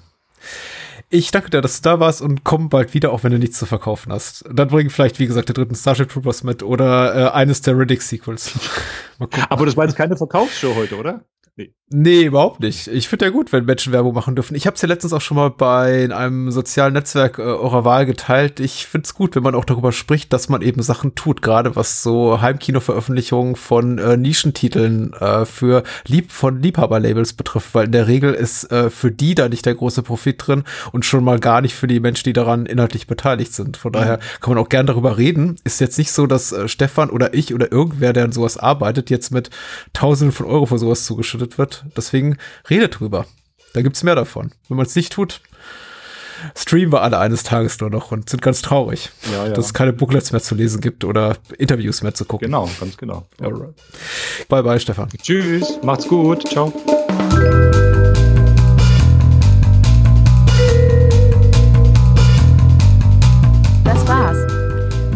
S5: Ich danke dir, dass du da warst und komm bald wieder, auch wenn du nichts zu verkaufen hast. Dann bring vielleicht, wie gesagt, den dritten Starship Troopers mit oder äh, eines der Riddick-Sequels.
S6: Aber das war jetzt keine Verkaufsshow heute, oder?
S5: Nee. Nee, überhaupt nicht. Ich finde ja gut, wenn Menschen Werbung machen dürfen. Ich habe es ja letztens auch schon mal bei einem sozialen Netzwerk äh, eurer Wahl geteilt. Ich finde es gut, wenn man auch darüber spricht, dass man eben Sachen tut, gerade was so Heimkino-Veröffentlichungen von äh, Nischentiteln äh, für Lieb von Liebhaberlabels betrifft, weil in der Regel ist äh, für die da nicht der große Profit drin und schon mal gar nicht für die Menschen, die daran inhaltlich beteiligt sind. Von daher kann man auch gern darüber reden. Ist jetzt nicht so, dass äh, Stefan oder ich oder irgendwer, der an sowas arbeitet, jetzt mit Tausenden von Euro für sowas zugeschüttet verwendet Deswegen redet drüber. Da gibt es mehr davon. Wenn man es nicht tut, streamen wir alle eines Tages nur noch und sind ganz traurig, ja, ja. dass es keine Booklets mehr zu lesen gibt oder Interviews mehr zu gucken.
S6: Genau, ganz genau. Alright.
S5: Bye bye, Stefan.
S6: Tschüss, macht's gut, ciao.